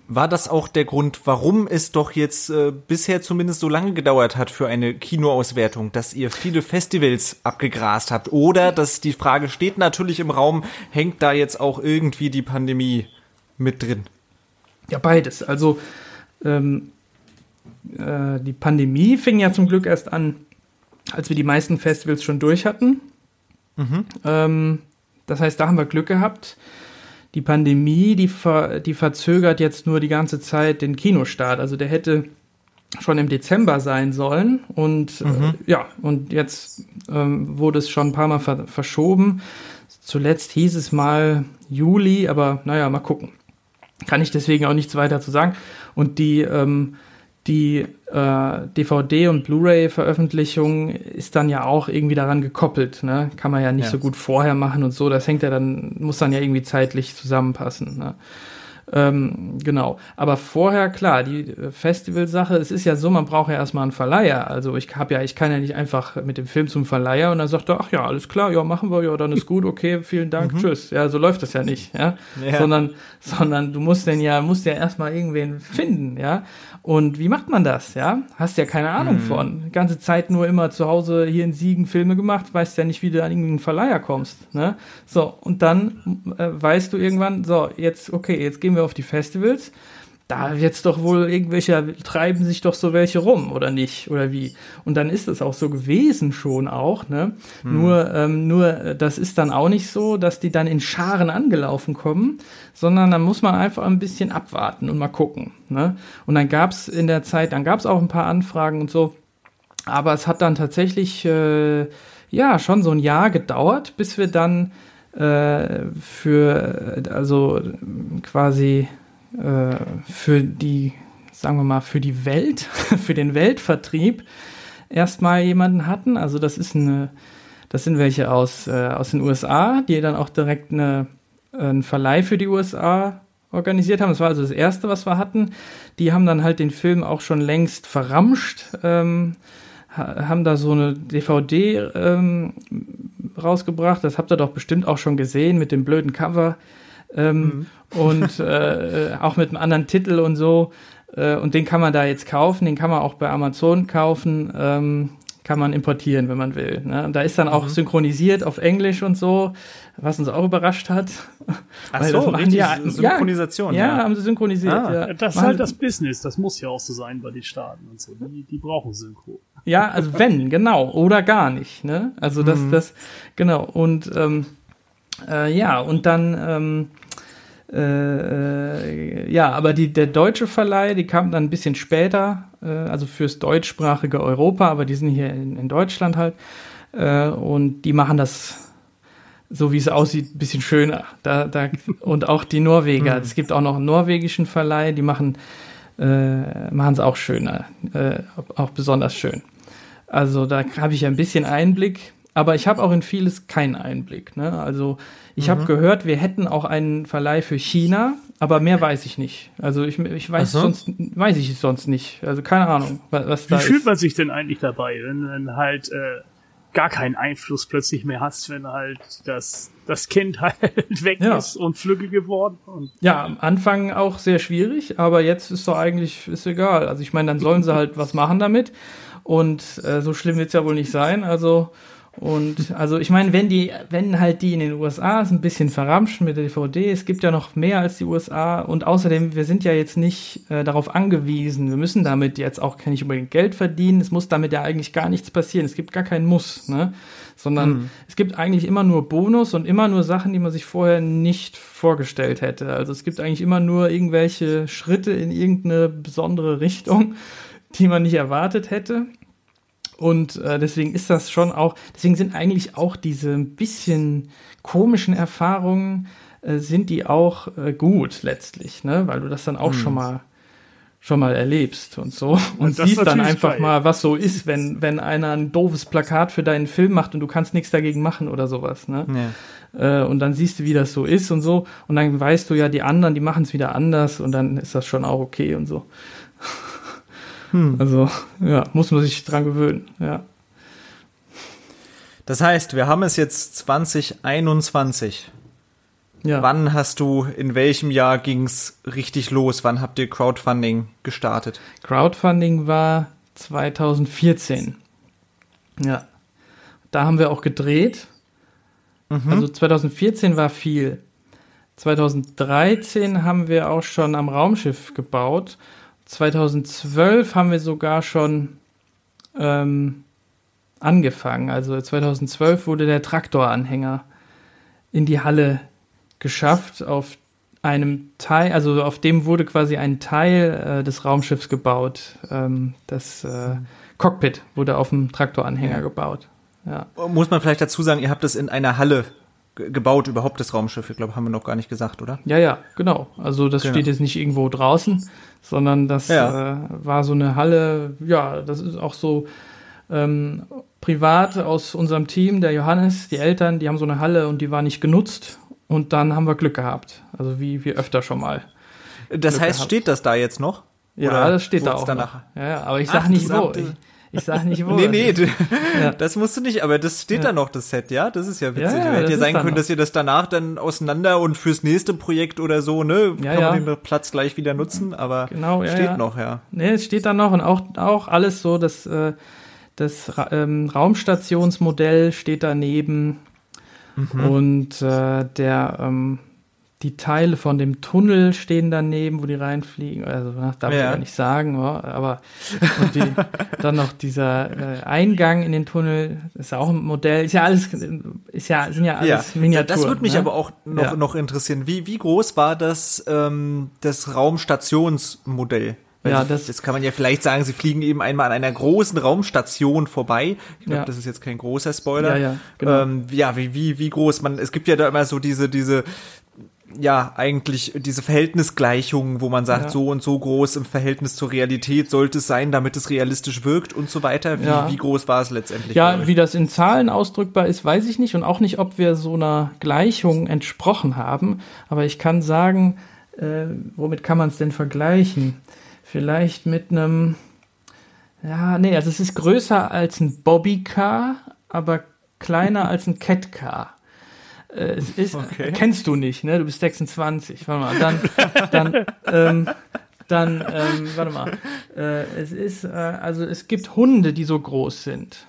Speaker 1: War das auch der Grund, warum es doch jetzt äh, bisher zumindest so lange gedauert hat für eine Kinoauswertung, dass ihr viele Festivals abgegrast habt? Oder, dass die Frage steht natürlich im Raum, hängt da jetzt auch irgendwie die Pandemie mit drin?
Speaker 2: Ja, beides. Also ähm, äh, die Pandemie fing ja zum Glück erst an, als wir die meisten Festivals schon durch hatten. Mhm. Ähm, das heißt, da haben wir Glück gehabt die Pandemie, die, ver, die verzögert jetzt nur die ganze Zeit den Kinostart. Also der hätte schon im Dezember sein sollen und äh, mhm. äh, ja, und jetzt ähm, wurde es schon ein paar Mal ver verschoben. Zuletzt hieß es mal Juli, aber naja, mal gucken. Kann ich deswegen auch nichts weiter zu sagen. Und die ähm, die äh, DVD- und Blu-ray-Veröffentlichung ist dann ja auch irgendwie daran gekoppelt. Ne? Kann man ja nicht ja. so gut vorher machen und so. Das hängt ja dann, muss dann ja irgendwie zeitlich zusammenpassen. Ne? Ähm, genau. Aber vorher, klar, die äh, Festivalsache, es ist ja so, man braucht ja erstmal einen Verleiher. Also ich habe ja, ich kann ja nicht einfach mit dem Film zum Verleiher und dann sagt er, ach ja, alles klar, ja, machen wir, ja, dann ist gut, okay, vielen Dank, mhm. tschüss. Ja, so läuft das ja nicht, ja? ja. Sondern, sondern du musst denn ja, musst ja erstmal irgendwen finden, ja. Und wie macht man das, ja? Hast ja keine Ahnung mhm. von. Die ganze Zeit nur immer zu Hause hier in Siegen Filme gemacht, weißt ja nicht, wie du an irgendeinen Verleiher kommst, ne? So, und dann äh, weißt du irgendwann, so, jetzt, okay, jetzt gehen wir auf die Festivals da wird's doch wohl irgendwelche, treiben sich doch so welche rum, oder nicht? Oder wie? Und dann ist es auch so gewesen schon auch, ne? Hm. Nur, ähm, nur, das ist dann auch nicht so, dass die dann in Scharen angelaufen kommen, sondern dann muss man einfach ein bisschen abwarten und mal gucken, ne? Und dann gab's in der Zeit, dann gab's auch ein paar Anfragen und so, aber es hat dann tatsächlich, äh, ja, schon so ein Jahr gedauert, bis wir dann äh, für, also quasi äh, für die, sagen wir mal, für die Welt, für den Weltvertrieb erstmal jemanden hatten. Also das ist eine, das sind welche aus, äh, aus den USA, die dann auch direkt eine, einen Verleih für die USA organisiert haben. Das war also das erste, was wir hatten. Die haben dann halt den Film auch schon längst verramscht, ähm, haben da so eine DVD ähm, rausgebracht. Das habt ihr doch bestimmt auch schon gesehen mit dem blöden Cover. Ähm, mhm und äh, auch mit einem anderen Titel und so. Äh, und den kann man da jetzt kaufen, den kann man auch bei Amazon kaufen. Ähm, kann man importieren, wenn man will. Ne? Da ist dann auch mhm. synchronisiert auf Englisch und so, was uns auch überrascht hat.
Speaker 1: Ach Weil so, das ja, Synchronisation.
Speaker 2: Ja, ja, haben sie synchronisiert. Ah, ja.
Speaker 3: Das ist halt das Business, das muss ja auch so sein bei den Staaten und so. Die, die brauchen Synchro.
Speaker 2: Ja, also wenn, genau, oder gar nicht. Ne? Also das, mhm. das, genau. Und ähm, äh, ja, und dann ähm, äh, ja, aber die, der deutsche Verleih, die kam dann ein bisschen später, äh, also fürs deutschsprachige Europa, aber die sind hier in, in Deutschland halt. Äh, und die machen das, so wie es aussieht, ein bisschen schöner. Da, da, und auch die Norweger. Mhm. Es gibt auch noch einen norwegischen Verleih, die machen äh, machen es auch schöner, äh, auch besonders schön. Also da habe ich ein bisschen Einblick, aber ich habe auch in vieles keinen Einblick. Ne? Also ich mhm. habe gehört, wir hätten auch einen Verleih für China, aber mehr weiß ich nicht. Also ich, ich weiß so. sonst weiß ich es sonst nicht. Also keine Ahnung, was, was
Speaker 3: da Wie fühlt man sich denn eigentlich dabei, wenn man halt äh, gar keinen Einfluss plötzlich mehr hast, wenn halt das das Kind halt weg ja. ist und flügge geworden. Und
Speaker 2: ja, am Anfang auch sehr schwierig, aber jetzt ist doch eigentlich ist egal. Also ich meine, dann sollen sie halt was machen damit und äh, so schlimm wird's ja wohl nicht sein. Also und also ich meine, wenn die, wenn halt die in den USA ein bisschen verramschen mit der DVD, es gibt ja noch mehr als die USA und außerdem, wir sind ja jetzt nicht äh, darauf angewiesen, wir müssen damit jetzt auch nicht unbedingt Geld verdienen, es muss damit ja eigentlich gar nichts passieren, es gibt gar keinen Muss, ne? Sondern mhm. es gibt eigentlich immer nur Bonus und immer nur Sachen, die man sich vorher nicht vorgestellt hätte. Also es gibt eigentlich immer nur irgendwelche Schritte in irgendeine besondere Richtung, die man nicht erwartet hätte. Und äh, deswegen ist das schon auch, deswegen sind eigentlich auch diese ein bisschen komischen Erfahrungen, äh, sind die auch äh, gut letztlich, ne? Weil du das dann auch hm. schon mal schon mal erlebst und so und, und siehst dann einfach geil. mal, was so ist, wenn wenn einer ein doofes Plakat für deinen Film macht und du kannst nichts dagegen machen oder sowas, ne? Ja. Äh, und dann siehst du, wie das so ist und so und dann weißt du ja, die anderen, die machen es wieder anders und dann ist das schon auch okay und so. Hm. Also, ja, muss man sich dran gewöhnen, ja.
Speaker 1: Das heißt, wir haben es jetzt 2021. Ja. Wann hast du, in welchem Jahr ging es richtig los? Wann habt ihr Crowdfunding gestartet?
Speaker 2: Crowdfunding war 2014. Ja. Da haben wir auch gedreht. Mhm. Also 2014 war viel. 2013 haben wir auch schon am Raumschiff gebaut 2012 haben wir sogar schon ähm, angefangen. Also 2012 wurde der Traktoranhänger in die Halle geschafft. Auf einem Teil, also auf dem wurde quasi ein Teil äh, des Raumschiffs gebaut. Ähm, das äh, Cockpit wurde auf dem Traktoranhänger ja. gebaut. Ja.
Speaker 1: Muss man vielleicht dazu sagen, ihr habt es in einer Halle gebaut, überhaupt das Raumschiff. Ich glaube, haben wir noch gar nicht gesagt, oder?
Speaker 2: Ja, ja, genau. Also das genau. steht jetzt nicht irgendwo draußen, sondern das ja. äh, war so eine Halle, ja, das ist auch so ähm, privat aus unserem Team, der Johannes, die Eltern, die haben so eine Halle und die war nicht genutzt und dann haben wir Glück gehabt. Also wie, wie öfter schon mal.
Speaker 1: Das Glück heißt, gehabt. steht das da jetzt noch?
Speaker 2: Ja, Oder das steht da auch. Danach? Ja, ja, aber ich sag Ach, nicht wo. Ich, ich sag nicht wo.
Speaker 1: nee, nee, ja. das musst du nicht, aber das steht ja. da noch, das Set, ja? Das ist ja witzig. Ja, ja, Hätte ja sein können, noch. dass ihr das danach dann auseinander und fürs nächste Projekt oder so, ne, ja, kann man den Platz gleich wieder nutzen, aber
Speaker 2: genau,
Speaker 1: steht noch, ja.
Speaker 2: Nee, es steht da noch und auch, auch alles so, dass äh, das ähm, Raumstationsmodell steht daneben mhm. und äh, der ähm, die Teile von dem Tunnel stehen daneben, wo die reinfliegen. Also darf ja. ich ja nicht sagen, aber und die, dann noch dieser äh, Eingang in den Tunnel ist ja auch ein Modell. Ist ja alles, ist ja sind ja alles
Speaker 1: ja. Miniaturen. Das würde mich ne? aber auch noch, ja. noch interessieren. Wie wie groß war das ähm, das Raumstationsmodell? Weil ja, das, das kann man ja vielleicht sagen, sie fliegen eben einmal an einer großen Raumstation vorbei. Ich glaube, ja. das ist jetzt kein großer Spoiler. Ja, ja, genau. ähm, ja wie, wie, wie groß man, es gibt ja da immer so diese, diese ja eigentlich diese Verhältnisgleichungen, wo man sagt, ja. so und so groß im Verhältnis zur Realität sollte es sein, damit es realistisch wirkt und so weiter. Wie, ja. wie groß war es letztendlich?
Speaker 2: Ja, wie das in Zahlen ausdrückbar ist, weiß ich nicht und auch nicht, ob wir so einer Gleichung entsprochen haben. Aber ich kann sagen, äh, womit kann man es denn vergleichen? Vielleicht mit einem, ja, nee, also es ist größer als ein Bobbycar, aber kleiner als ein Catcar. Äh, es ist, okay. kennst du nicht, ne? Du bist 26. Warte mal, dann, dann, ähm, dann, ähm, warte mal. Äh, es ist, äh, also es gibt Hunde, die so groß sind.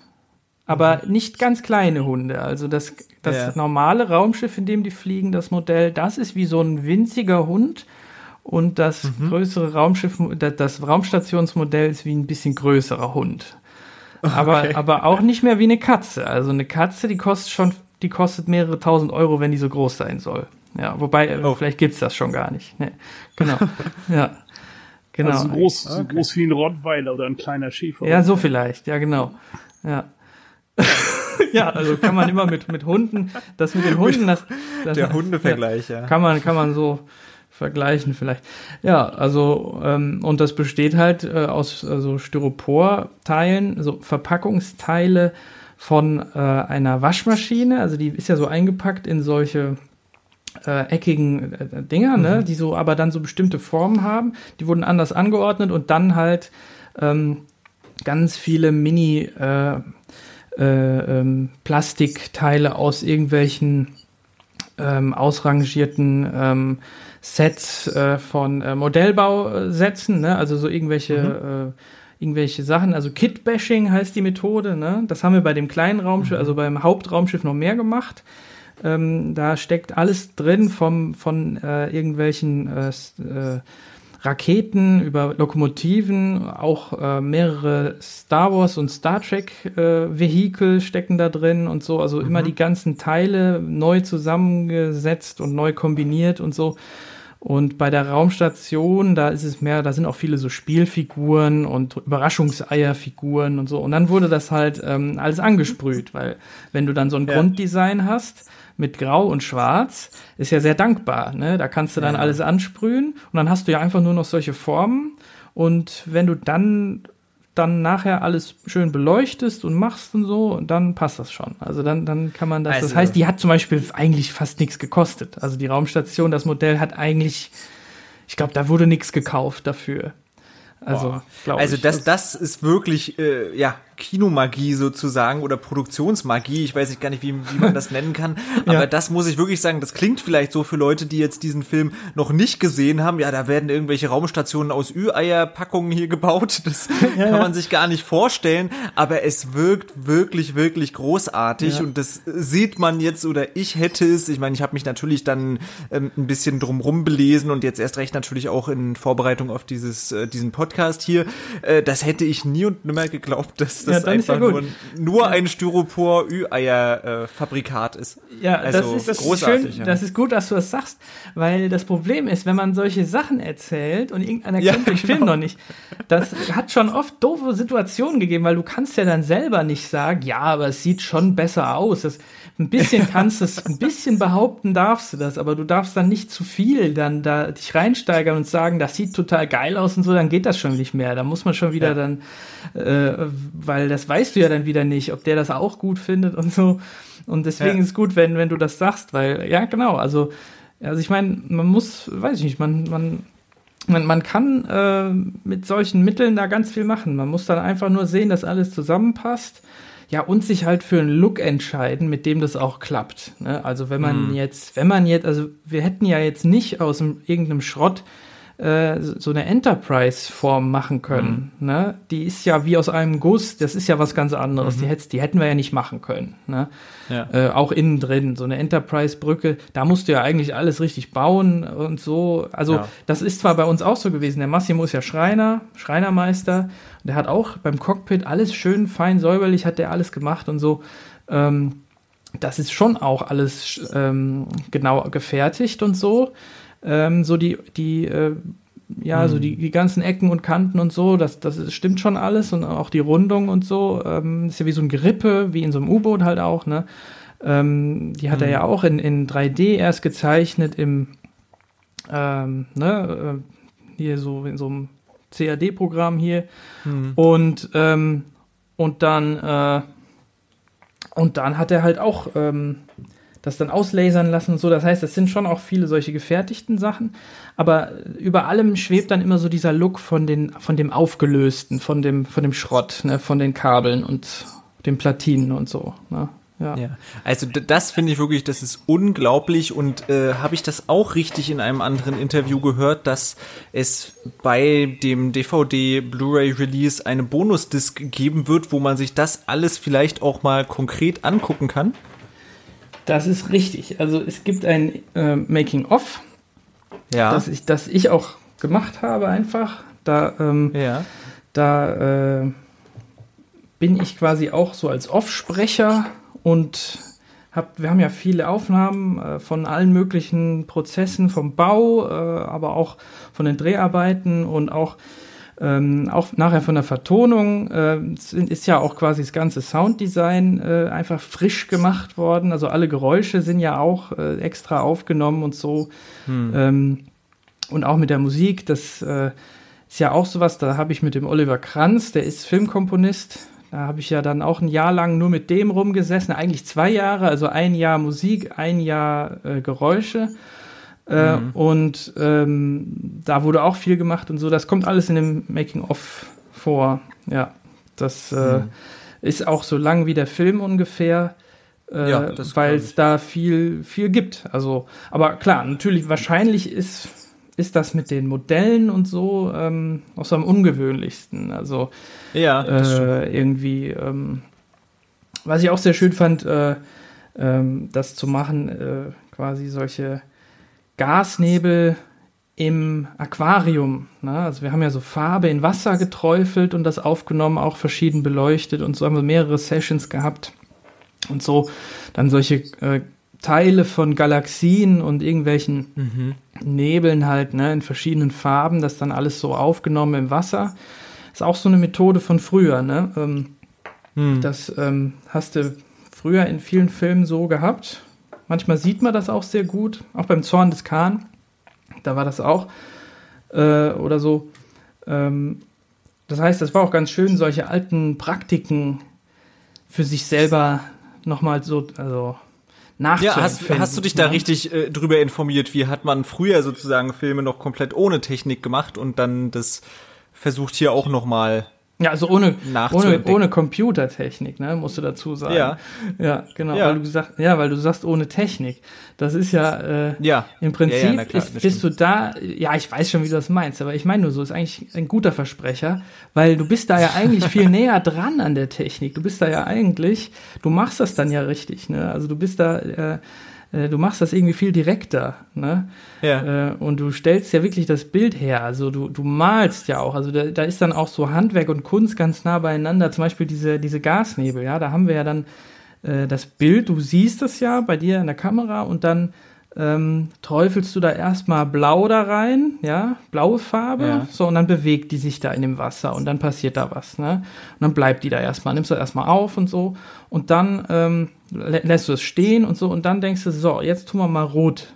Speaker 2: aber mhm. nicht ganz kleine Hunde. Also das, das ja. normale Raumschiff, in dem die fliegen, das Modell, das ist wie so ein winziger Hund. Und das mhm. größere Raumschiff, das Raumstationsmodell ist wie ein bisschen größerer Hund. Aber, okay. aber auch nicht mehr wie eine Katze. Also eine Katze, die kostet schon, die kostet mehrere tausend Euro, wenn die so groß sein soll. Ja, wobei, äh, oh. vielleicht gibt's das schon gar nicht. Nee, genau. ja.
Speaker 3: Genau. Also so groß, okay. so groß wie ein Rottweiler oder ein kleiner Schäfer.
Speaker 2: Ja, so vielleicht, ja, genau. Ja. ja, also kann man immer mit, mit Hunden, das mit den Hunden, das,
Speaker 1: das der Hundevergleich, ja,
Speaker 2: ja. Kann man, kann man so vergleichen vielleicht. Ja, also ähm, und das besteht halt äh, aus also Styroporteilen, so Verpackungsteile von äh, einer Waschmaschine. Also die ist ja so eingepackt in solche äh, eckigen äh, Dinger, ne, mhm. die so aber dann so bestimmte Formen haben. Die wurden anders angeordnet und dann halt ähm, ganz viele Mini äh, äh, ähm, Plastikteile aus irgendwelchen ähm, ausrangierten ähm, Sets äh, von äh, Modellbausätzen, ne? also so irgendwelche mhm. äh, irgendwelche Sachen, also Kit-Bashing heißt die Methode, ne? Das haben wir bei dem kleinen Raumschiff, mhm. also beim Hauptraumschiff noch mehr gemacht. Ähm, da steckt alles drin vom, von äh, irgendwelchen äh, äh, Raketen über Lokomotiven, auch äh, mehrere Star Wars und Star Trek äh, Vehikel stecken da drin und so, also mhm. immer die ganzen Teile neu zusammengesetzt und neu kombiniert und so. Und bei der Raumstation, da ist es mehr, da sind auch viele so Spielfiguren und Überraschungseierfiguren und so. Und dann wurde das halt ähm, alles angesprüht, weil wenn du dann so ein ja. Grunddesign hast, mit Grau und Schwarz ist ja sehr dankbar. Ne? Da kannst du dann ja. alles ansprühen und dann hast du ja einfach nur noch solche Formen. Und wenn du dann dann nachher alles schön beleuchtest und machst und so, dann passt das schon. Also dann, dann kann man das. Also, das heißt, die hat zum Beispiel eigentlich fast nichts gekostet. Also die Raumstation, das Modell hat eigentlich, ich glaube, da wurde nichts gekauft dafür. Also,
Speaker 1: also das, das ist wirklich, äh, ja, Kinomagie sozusagen oder Produktionsmagie. Ich weiß nicht gar nicht, wie, wie man das nennen kann. Aber ja. das muss ich wirklich sagen, das klingt vielleicht so für Leute, die jetzt diesen Film noch nicht gesehen haben. Ja, da werden irgendwelche Raumstationen aus Ü-Eier-Packungen hier gebaut. Das ja, kann man sich gar nicht vorstellen. Aber es wirkt wirklich, wirklich großartig. Und das sieht man jetzt oder ich hätte es. Ich meine, ich habe mich natürlich dann ähm, ein bisschen drumrum belesen und jetzt erst recht natürlich auch in Vorbereitung auf dieses, äh, diesen Podcast hier. Äh, das hätte ich nie und nimmer geglaubt, dass das ja, einfach nur, nur ein Styropor-Ü-Eier-Fabrikat ist.
Speaker 2: Ja, also, das ist großartig. Schön, ja. Das ist gut, dass du das sagst, weil das Problem ist, wenn man solche Sachen erzählt und irgendeiner ja, kennt den genau. Film noch nicht, das hat schon oft doofe Situationen gegeben, weil du kannst ja dann selber nicht sagen, ja, aber es sieht schon besser aus. Das, ein bisschen kannst du es, ein bisschen behaupten darfst du das, aber du darfst dann nicht zu viel dann da dich reinsteigern und sagen, das sieht total geil aus und so, dann geht das schon nicht mehr. Da muss man schon wieder ja. dann, äh, weil das weißt du ja dann wieder nicht, ob der das auch gut findet und so. Und deswegen ja. ist es gut, wenn, wenn du das sagst, weil, ja, genau, also, also ich meine, man muss, weiß ich nicht, man, man, man, man kann äh, mit solchen Mitteln da ganz viel machen. Man muss dann einfach nur sehen, dass alles zusammenpasst ja, und sich halt für einen Look entscheiden, mit dem das auch klappt. Ne? Also wenn man mhm. jetzt, wenn man jetzt, also wir hätten ja jetzt nicht aus dem, irgendeinem Schrott äh, so eine Enterprise-Form machen können. Mhm. Ne? Die ist ja wie aus einem Guss, das ist ja was ganz anderes. Mhm. Die, hätt, die hätten wir ja nicht machen können. Ne? Ja. Äh, auch innen drin, so eine Enterprise-Brücke, da musst du ja eigentlich alles richtig bauen und so. Also ja. das ist zwar bei uns auch so gewesen, der Massimo ist ja Schreiner, Schreinermeister, der hat auch beim Cockpit alles schön fein säuberlich, hat der alles gemacht und so. Ähm, das ist schon auch alles ähm, genau gefertigt und so ähm, so die, die, äh, ja, mhm. so die, die ganzen Ecken und Kanten und so, das, das stimmt schon alles und auch die Rundung und so, ähm, ist ja wie so ein Gerippe, wie in so einem U-Boot halt auch, ne? Ähm, die hat mhm. er ja auch in, in 3D erst gezeichnet im, ähm, ne, äh, hier so in so einem CAD-Programm hier mhm. und, ähm, und dann, äh, und dann hat er halt auch, ähm, das dann auslasern lassen und so. Das heißt, es sind schon auch viele solche gefertigten Sachen. Aber über allem schwebt dann immer so dieser Look von, den, von dem Aufgelösten, von dem, von dem Schrott, ne, von den Kabeln und den Platinen und so. Ne?
Speaker 1: Ja. ja. Also das finde ich wirklich, das ist unglaublich und äh, habe ich das auch richtig in einem anderen Interview gehört, dass es bei dem DVD Blu-ray Release eine Bonusdisc geben wird, wo man sich das alles vielleicht auch mal konkret angucken kann?
Speaker 2: Das ist richtig. Also es gibt ein äh, Making of, ja. das ich, das ich auch gemacht habe einfach. Da, ähm, ja. da äh, bin ich quasi auch so als Offsprecher und hab, wir haben ja viele Aufnahmen äh, von allen möglichen Prozessen, vom Bau, äh, aber auch von den Dreharbeiten und auch, ähm, auch nachher von der Vertonung äh, ist ja auch quasi das ganze Sounddesign äh, einfach frisch gemacht worden. Also alle Geräusche sind ja auch äh, extra aufgenommen und so. Hm. Ähm, und auch mit der Musik, das äh, ist ja auch sowas, da habe ich mit dem Oliver Kranz, der ist Filmkomponist, da habe ich ja dann auch ein Jahr lang nur mit dem rumgesessen, eigentlich zwei Jahre, also ein Jahr Musik, ein Jahr äh, Geräusche. Äh, mhm. Und ähm, da wurde auch viel gemacht und so. Das kommt alles in dem Making-of vor. Ja, das äh, mhm. ist auch so lang wie der Film ungefähr. Äh, ja, weil es da viel, viel gibt. Also, aber klar, natürlich, wahrscheinlich ist ist das mit den Modellen und so ähm, auch so am ungewöhnlichsten. Also ja, äh, irgendwie, ähm, was ich auch sehr schön fand, äh, ähm, das zu machen, äh, quasi solche Gasnebel im Aquarium. Ne? Also wir haben ja so Farbe in Wasser geträufelt und das aufgenommen, auch verschieden beleuchtet und so haben wir mehrere Sessions gehabt und so dann solche äh, Teile von Galaxien und irgendwelchen mhm. Nebeln halt, ne, in verschiedenen Farben, das dann alles so aufgenommen im Wasser. Ist auch so eine Methode von früher, ne? Ähm, mhm. Das ähm, hast du früher in vielen Filmen so gehabt. Manchmal sieht man das auch sehr gut, auch beim Zorn des Khan. Da war das auch. Äh, oder so. Ähm, das heißt, das war auch ganz schön, solche alten Praktiken für sich selber nochmal so, also.
Speaker 1: Ja, hast, hast du dich da richtig äh, drüber informiert? Wie hat man früher sozusagen Filme noch komplett ohne Technik gemacht und dann das versucht hier auch noch mal
Speaker 2: ja, also ohne, ohne, ohne Computertechnik, ne, musst du dazu sagen. Ja. Ja, genau. Ja. Weil du gesagt, ja, weil du sagst ohne Technik. Das ist ja, äh, ja. im Prinzip ja, klar, ist, bist du da, ja, ich weiß schon, wie du das meinst, aber ich meine nur so, ist eigentlich ein guter Versprecher, weil du bist da ja eigentlich viel näher dran an der Technik. Du bist da ja eigentlich, du machst das dann ja richtig, ne? Also du bist da, äh, äh, du machst das irgendwie viel direkter, ne? Ja. Äh, und du stellst ja wirklich das Bild her. Also du, du malst ja auch. Also da, da ist dann auch so Handwerk und Kunst ganz nah beieinander. Zum Beispiel diese, diese Gasnebel, ja, da haben wir ja dann äh, das Bild, du siehst es ja bei dir in der Kamera und dann ähm, träufelst du da erstmal blau da rein, ja, blaue Farbe, ja. so, und dann bewegt die sich da in dem Wasser und dann passiert da was, ne? Und dann bleibt die da erstmal, nimmst du erstmal auf und so, und dann ähm, lä lässt du es stehen und so, und dann denkst du, so, jetzt tun wir mal rot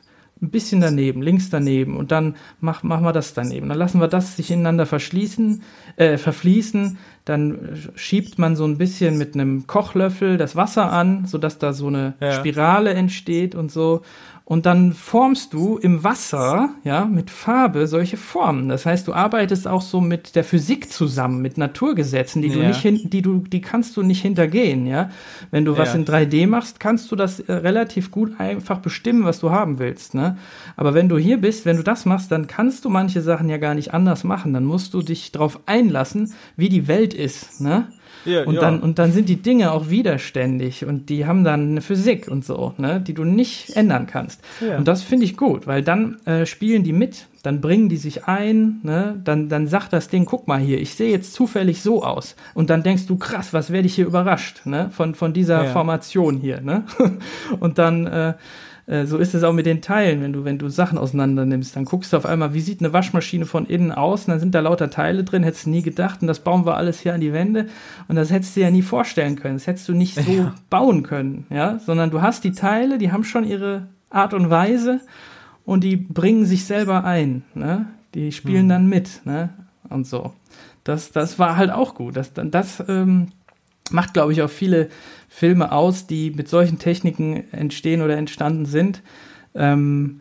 Speaker 2: ein bisschen daneben, links daneben und dann mach, machen wir das daneben. Dann lassen wir das sich ineinander verschließen, äh, verfließen. Dann schiebt man so ein bisschen mit einem Kochlöffel das Wasser an, sodass da so eine ja. Spirale entsteht und so und dann formst du im Wasser, ja, mit Farbe solche Formen. Das heißt, du arbeitest auch so mit der Physik zusammen, mit Naturgesetzen, die ja. du nicht hin, die du, die kannst du nicht hintergehen, ja. Wenn du ja. was in 3D machst, kannst du das äh, relativ gut einfach bestimmen, was du haben willst, ne? Aber wenn du hier bist, wenn du das machst, dann kannst du manche Sachen ja gar nicht anders machen. Dann musst du dich darauf einlassen, wie die Welt ist, ne? Ja, und, ja. Dann, und dann sind die Dinge auch widerständig und die haben dann eine Physik und so, ne, die du nicht ändern kannst. Ja. Und das finde ich gut, weil dann äh, spielen die mit, dann bringen die sich ein, ne, dann, dann sagt das Ding, guck mal hier, ich sehe jetzt zufällig so aus. Und dann denkst du, krass, was werde ich hier überrascht, ne, von, von dieser Formation hier, ne. und dann, äh, äh, so ist es auch mit den Teilen, wenn du, wenn du Sachen auseinander nimmst, dann guckst du auf einmal, wie sieht eine Waschmaschine von innen aus, und dann sind da lauter Teile drin, hättest du nie gedacht, und das bauen wir alles hier an die Wände, und das hättest du ja nie vorstellen können, das hättest du nicht so ja. bauen können, ja, sondern du hast die Teile, die haben schon ihre Art und Weise, und die bringen sich selber ein, ne? die spielen mhm. dann mit, ne? und so. Das, das war halt auch gut. Das, das ähm, macht, glaube ich, auch viele Filme aus, die mit solchen Techniken entstehen oder entstanden sind. Ähm,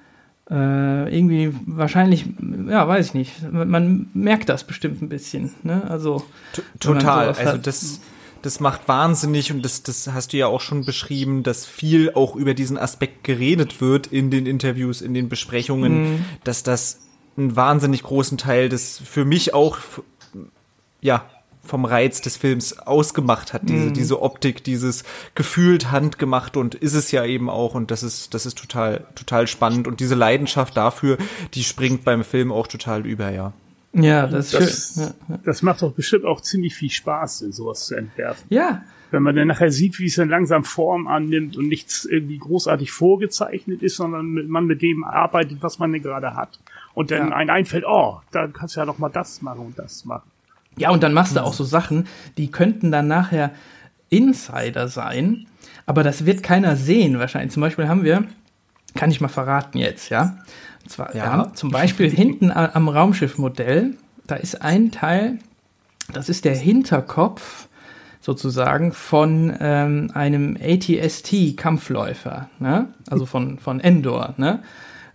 Speaker 2: äh, irgendwie wahrscheinlich, ja, weiß ich nicht. Man merkt das bestimmt ein bisschen. Ne? Also
Speaker 1: total. So also das das macht wahnsinnig und das, das hast du ja auch schon beschrieben, dass viel auch über diesen Aspekt geredet wird in den Interviews, in den Besprechungen, mhm. dass das einen wahnsinnig großen Teil des für mich auch ja vom Reiz des Films ausgemacht hat, diese, mhm. diese Optik, dieses gefühlt handgemacht und ist es ja eben auch und das ist, das ist total, total spannend und diese Leidenschaft dafür, die springt beim Film auch total über, ja.
Speaker 2: Ja, das ist das,
Speaker 3: schön. Ja, Das macht doch bestimmt auch ziemlich viel Spaß, in sowas zu entwerfen.
Speaker 2: Ja.
Speaker 3: Wenn man dann nachher sieht, wie es dann langsam Form annimmt und nichts irgendwie großartig vorgezeichnet ist, sondern man mit dem arbeitet, was man denn gerade hat. Und dann ja. ein einfällt, oh, da kannst du ja noch mal das machen und das machen.
Speaker 2: Ja, und dann machst du auch so Sachen, die könnten dann nachher Insider sein, aber das wird keiner sehen wahrscheinlich. Zum Beispiel haben wir, kann ich mal verraten jetzt, ja, zwar, ja. haben zum Beispiel hinten am Raumschiffmodell, da ist ein Teil, das ist der Hinterkopf sozusagen von ähm, einem ATST-Kampfläufer, ne? also von, von Endor, ne?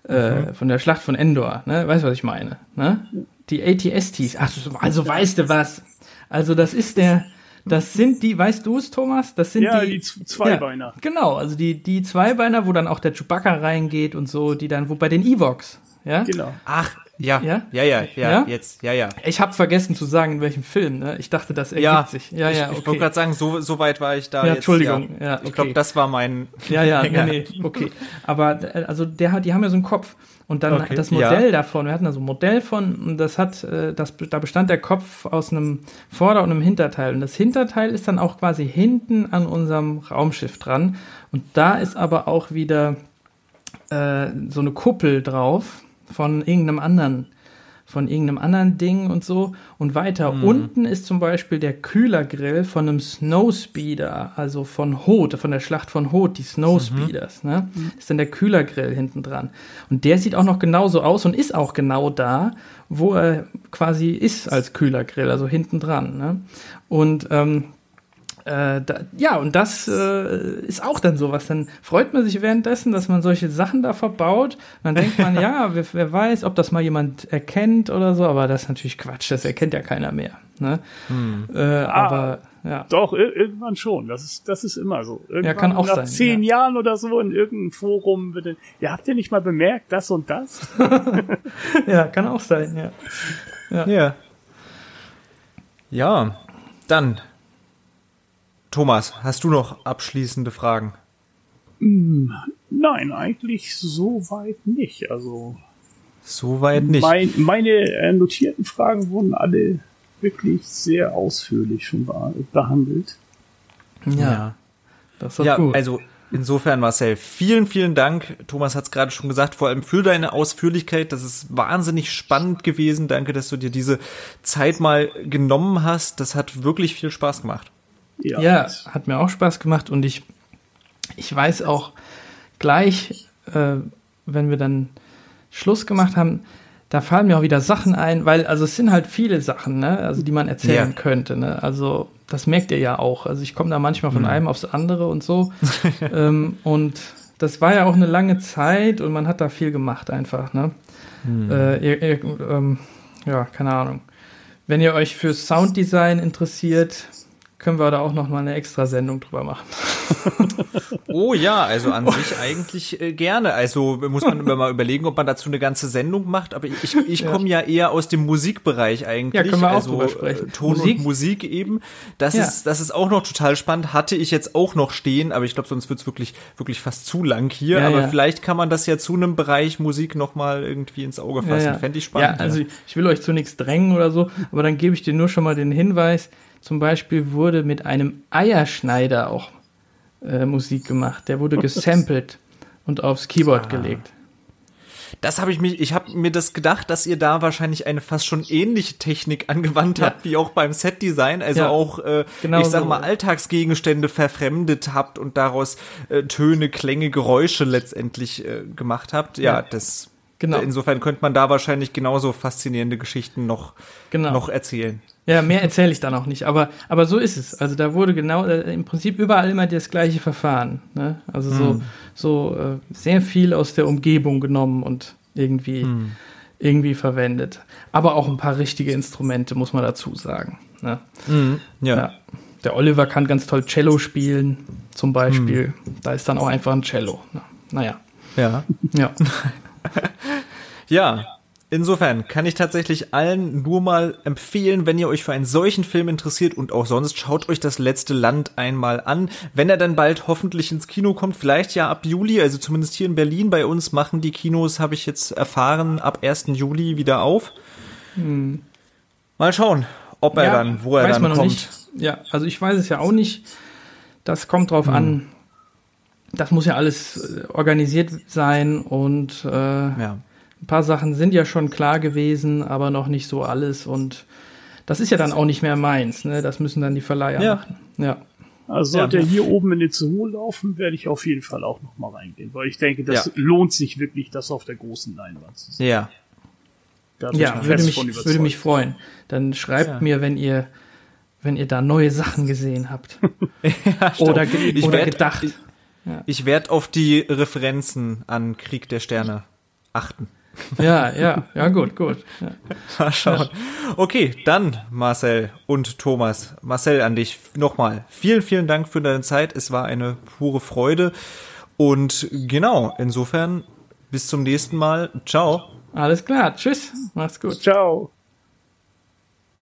Speaker 2: Äh, mhm. von der Schlacht von Endor, ne? Weißt du, was ich meine? Ne? Die ATSTs. Ach, also weißt du was? Also das ist der, das sind die, weißt du es, Thomas? Das sind
Speaker 3: ja,
Speaker 2: die,
Speaker 3: die Zweibeiner. Ja,
Speaker 2: genau, also die, die Zweibeiner, wo dann auch der Chewbacca reingeht und so, die dann, wo bei den Evox, ja?
Speaker 1: Genau. Ach, ja, ja, ja, ja, ja, ja? jetzt, ja, ja.
Speaker 2: Ich habe vergessen zu sagen, in welchem Film. Ne? Ich dachte, das ergibt
Speaker 1: ja,
Speaker 2: sich.
Speaker 1: Ja, ja, okay. Ich wollte gerade sagen, so, so weit war ich da.
Speaker 2: Ja, jetzt, Entschuldigung. Ja. ja
Speaker 1: okay. Ich glaube, das war mein.
Speaker 2: Ja, ja, nee, nee, okay. Aber äh, also der hat, die haben ja so einen Kopf und dann okay, das Modell ja. davon. Wir hatten also ein Modell von, und das hat, äh, das, da bestand der Kopf aus einem Vorder- und einem Hinterteil. Und das Hinterteil ist dann auch quasi hinten an unserem Raumschiff dran. Und da ist aber auch wieder äh, so eine Kuppel drauf von irgendeinem anderen von irgendeinem anderen Ding und so. Und weiter mhm. unten ist zum Beispiel der Kühlergrill von einem Snowspeeder, also von Hoth, von der Schlacht von Hoth, die Snowspeeders. Mhm. Ne? Ist dann der Kühlergrill hinten dran. Und der sieht auch noch genauso aus und ist auch genau da, wo er quasi ist als Kühlergrill, also hinten dran. Ne? Und ähm, äh, da, ja, und das äh, ist auch dann sowas. Dann freut man sich währenddessen, dass man solche Sachen da verbaut. Und dann denkt man, ja, wer, wer, weiß, ob das mal jemand erkennt oder so, aber das ist natürlich Quatsch, das erkennt ja keiner mehr. Ne? Hm. Äh, ah, aber ja.
Speaker 3: Doch, irgendwann schon. Das ist, das ist immer so. Irgendwann
Speaker 2: ja, kann auch
Speaker 3: nach
Speaker 2: sein.
Speaker 3: zehn ja. Jahren oder so in irgendeinem Forum wird dann, ja, habt ihr nicht mal bemerkt, das und das?
Speaker 2: ja, kann auch sein, ja.
Speaker 1: Ja. Ja, ja dann Thomas, hast du noch abschließende Fragen?
Speaker 3: Hm, nein, eigentlich soweit nicht. Also
Speaker 1: soweit nicht.
Speaker 3: Mein, meine äh, notierten Fragen wurden alle wirklich sehr ausführlich schon behandelt.
Speaker 1: Ja, ja. das ist ja, gut. Also insofern, Marcel, vielen, vielen Dank. Thomas hat es gerade schon gesagt, vor allem für deine Ausführlichkeit. Das ist wahnsinnig spannend gewesen. Danke, dass du dir diese Zeit mal genommen hast. Das hat wirklich viel Spaß gemacht.
Speaker 2: Ja, ja hat mir auch Spaß gemacht und ich, ich weiß auch gleich, äh, wenn wir dann Schluss gemacht haben, da fallen mir auch wieder Sachen ein, weil, also es sind halt viele Sachen, ne, also die man erzählen ja. könnte, ne, also das merkt ihr ja auch, also ich komme da manchmal von mhm. einem aufs andere und so ähm, und das war ja auch eine lange Zeit und man hat da viel gemacht einfach, ne, mhm. äh, ihr, ihr, ähm, ja, keine Ahnung. Wenn ihr euch für Sounddesign interessiert, können wir da auch noch mal eine extra Sendung drüber machen.
Speaker 1: oh ja, also an sich eigentlich äh, gerne. Also muss man immer mal überlegen, ob man dazu eine ganze Sendung macht. Aber ich, ich ja. komme ja eher aus dem Musikbereich eigentlich.
Speaker 2: Ja, können wir auch
Speaker 1: also,
Speaker 2: drüber sprechen.
Speaker 1: Äh, Ton Musik? und Musik eben. Das ja. ist das ist auch noch total spannend. Hatte ich jetzt auch noch stehen, aber ich glaube, sonst wird's wirklich wirklich fast zu lang hier. Ja, aber ja. vielleicht kann man das ja zu einem Bereich Musik noch mal irgendwie ins Auge fassen. Ja, Fände ich spannend.
Speaker 2: Ja, also ich will euch zu nichts drängen oder so, aber dann gebe ich dir nur schon mal den Hinweis zum Beispiel wurde mit einem Eierschneider auch äh, Musik gemacht. Der wurde gesampelt und aufs Keyboard ah. gelegt.
Speaker 1: Das habe ich mich, ich habe mir das gedacht, dass ihr da wahrscheinlich eine fast schon ähnliche Technik angewandt ja. habt, wie auch beim Setdesign, also ja, auch, äh, genau ich sag so. mal, Alltagsgegenstände verfremdet habt und daraus äh, Töne, Klänge, Geräusche letztendlich äh, gemacht habt. Ja, ja. das. Genau. Insofern könnte man da wahrscheinlich genauso faszinierende Geschichten noch, genau. noch erzählen.
Speaker 2: Ja, mehr erzähle ich dann auch nicht, aber, aber so ist es. Also da wurde genau äh, im Prinzip überall immer das gleiche Verfahren. Ne? Also so, hm. so äh, sehr viel aus der Umgebung genommen und irgendwie, hm. irgendwie verwendet. Aber auch ein paar richtige Instrumente, muss man dazu sagen. Ne?
Speaker 1: Hm. Ja. ja.
Speaker 2: der Oliver kann ganz toll Cello spielen, zum Beispiel. Hm. Da ist dann auch einfach ein Cello. Na, naja.
Speaker 1: Ja.
Speaker 2: Ja.
Speaker 1: ja. Insofern kann ich tatsächlich allen nur mal empfehlen, wenn ihr euch für einen solchen Film interessiert und auch sonst, schaut euch das letzte Land einmal an. Wenn er dann bald hoffentlich ins Kino kommt, vielleicht ja ab Juli, also zumindest hier in Berlin bei uns machen die Kinos, habe ich jetzt erfahren, ab 1. Juli wieder auf. Hm. Mal schauen, ob er ja, dann, wo er dann kommt.
Speaker 2: Nicht. Ja, also ich weiß es ja auch nicht. Das kommt drauf hm. an. Das muss ja alles äh, organisiert sein und äh, ja ein paar Sachen sind ja schon klar gewesen, aber noch nicht so alles. Und das ist ja dann auch nicht mehr meins. Ne? Das müssen dann die Verleiher ja. machen. Ja.
Speaker 3: Also sollte ja. er hier oben in den Zoo laufen, werde ich auf jeden Fall auch noch mal reingehen, weil ich denke, das ja. lohnt sich wirklich, das auf der großen Leinwand zu
Speaker 1: sehen. Ja.
Speaker 2: Ja, würde mich, würde mich freuen. Dann schreibt ja. mir, wenn ihr, wenn ihr da neue Sachen gesehen habt. ja, oder ge oder werd, gedacht.
Speaker 1: Ich, ich werde auf die Referenzen an Krieg der Sterne achten.
Speaker 2: Ja, ja, ja, gut, gut. Ja.
Speaker 1: Mal schauen. Okay, dann Marcel und Thomas. Marcel, an dich nochmal. Vielen, vielen Dank für deine Zeit. Es war eine pure Freude. Und genau, insofern bis zum nächsten Mal. Ciao.
Speaker 2: Alles klar. Tschüss. Mach's gut.
Speaker 3: Ciao.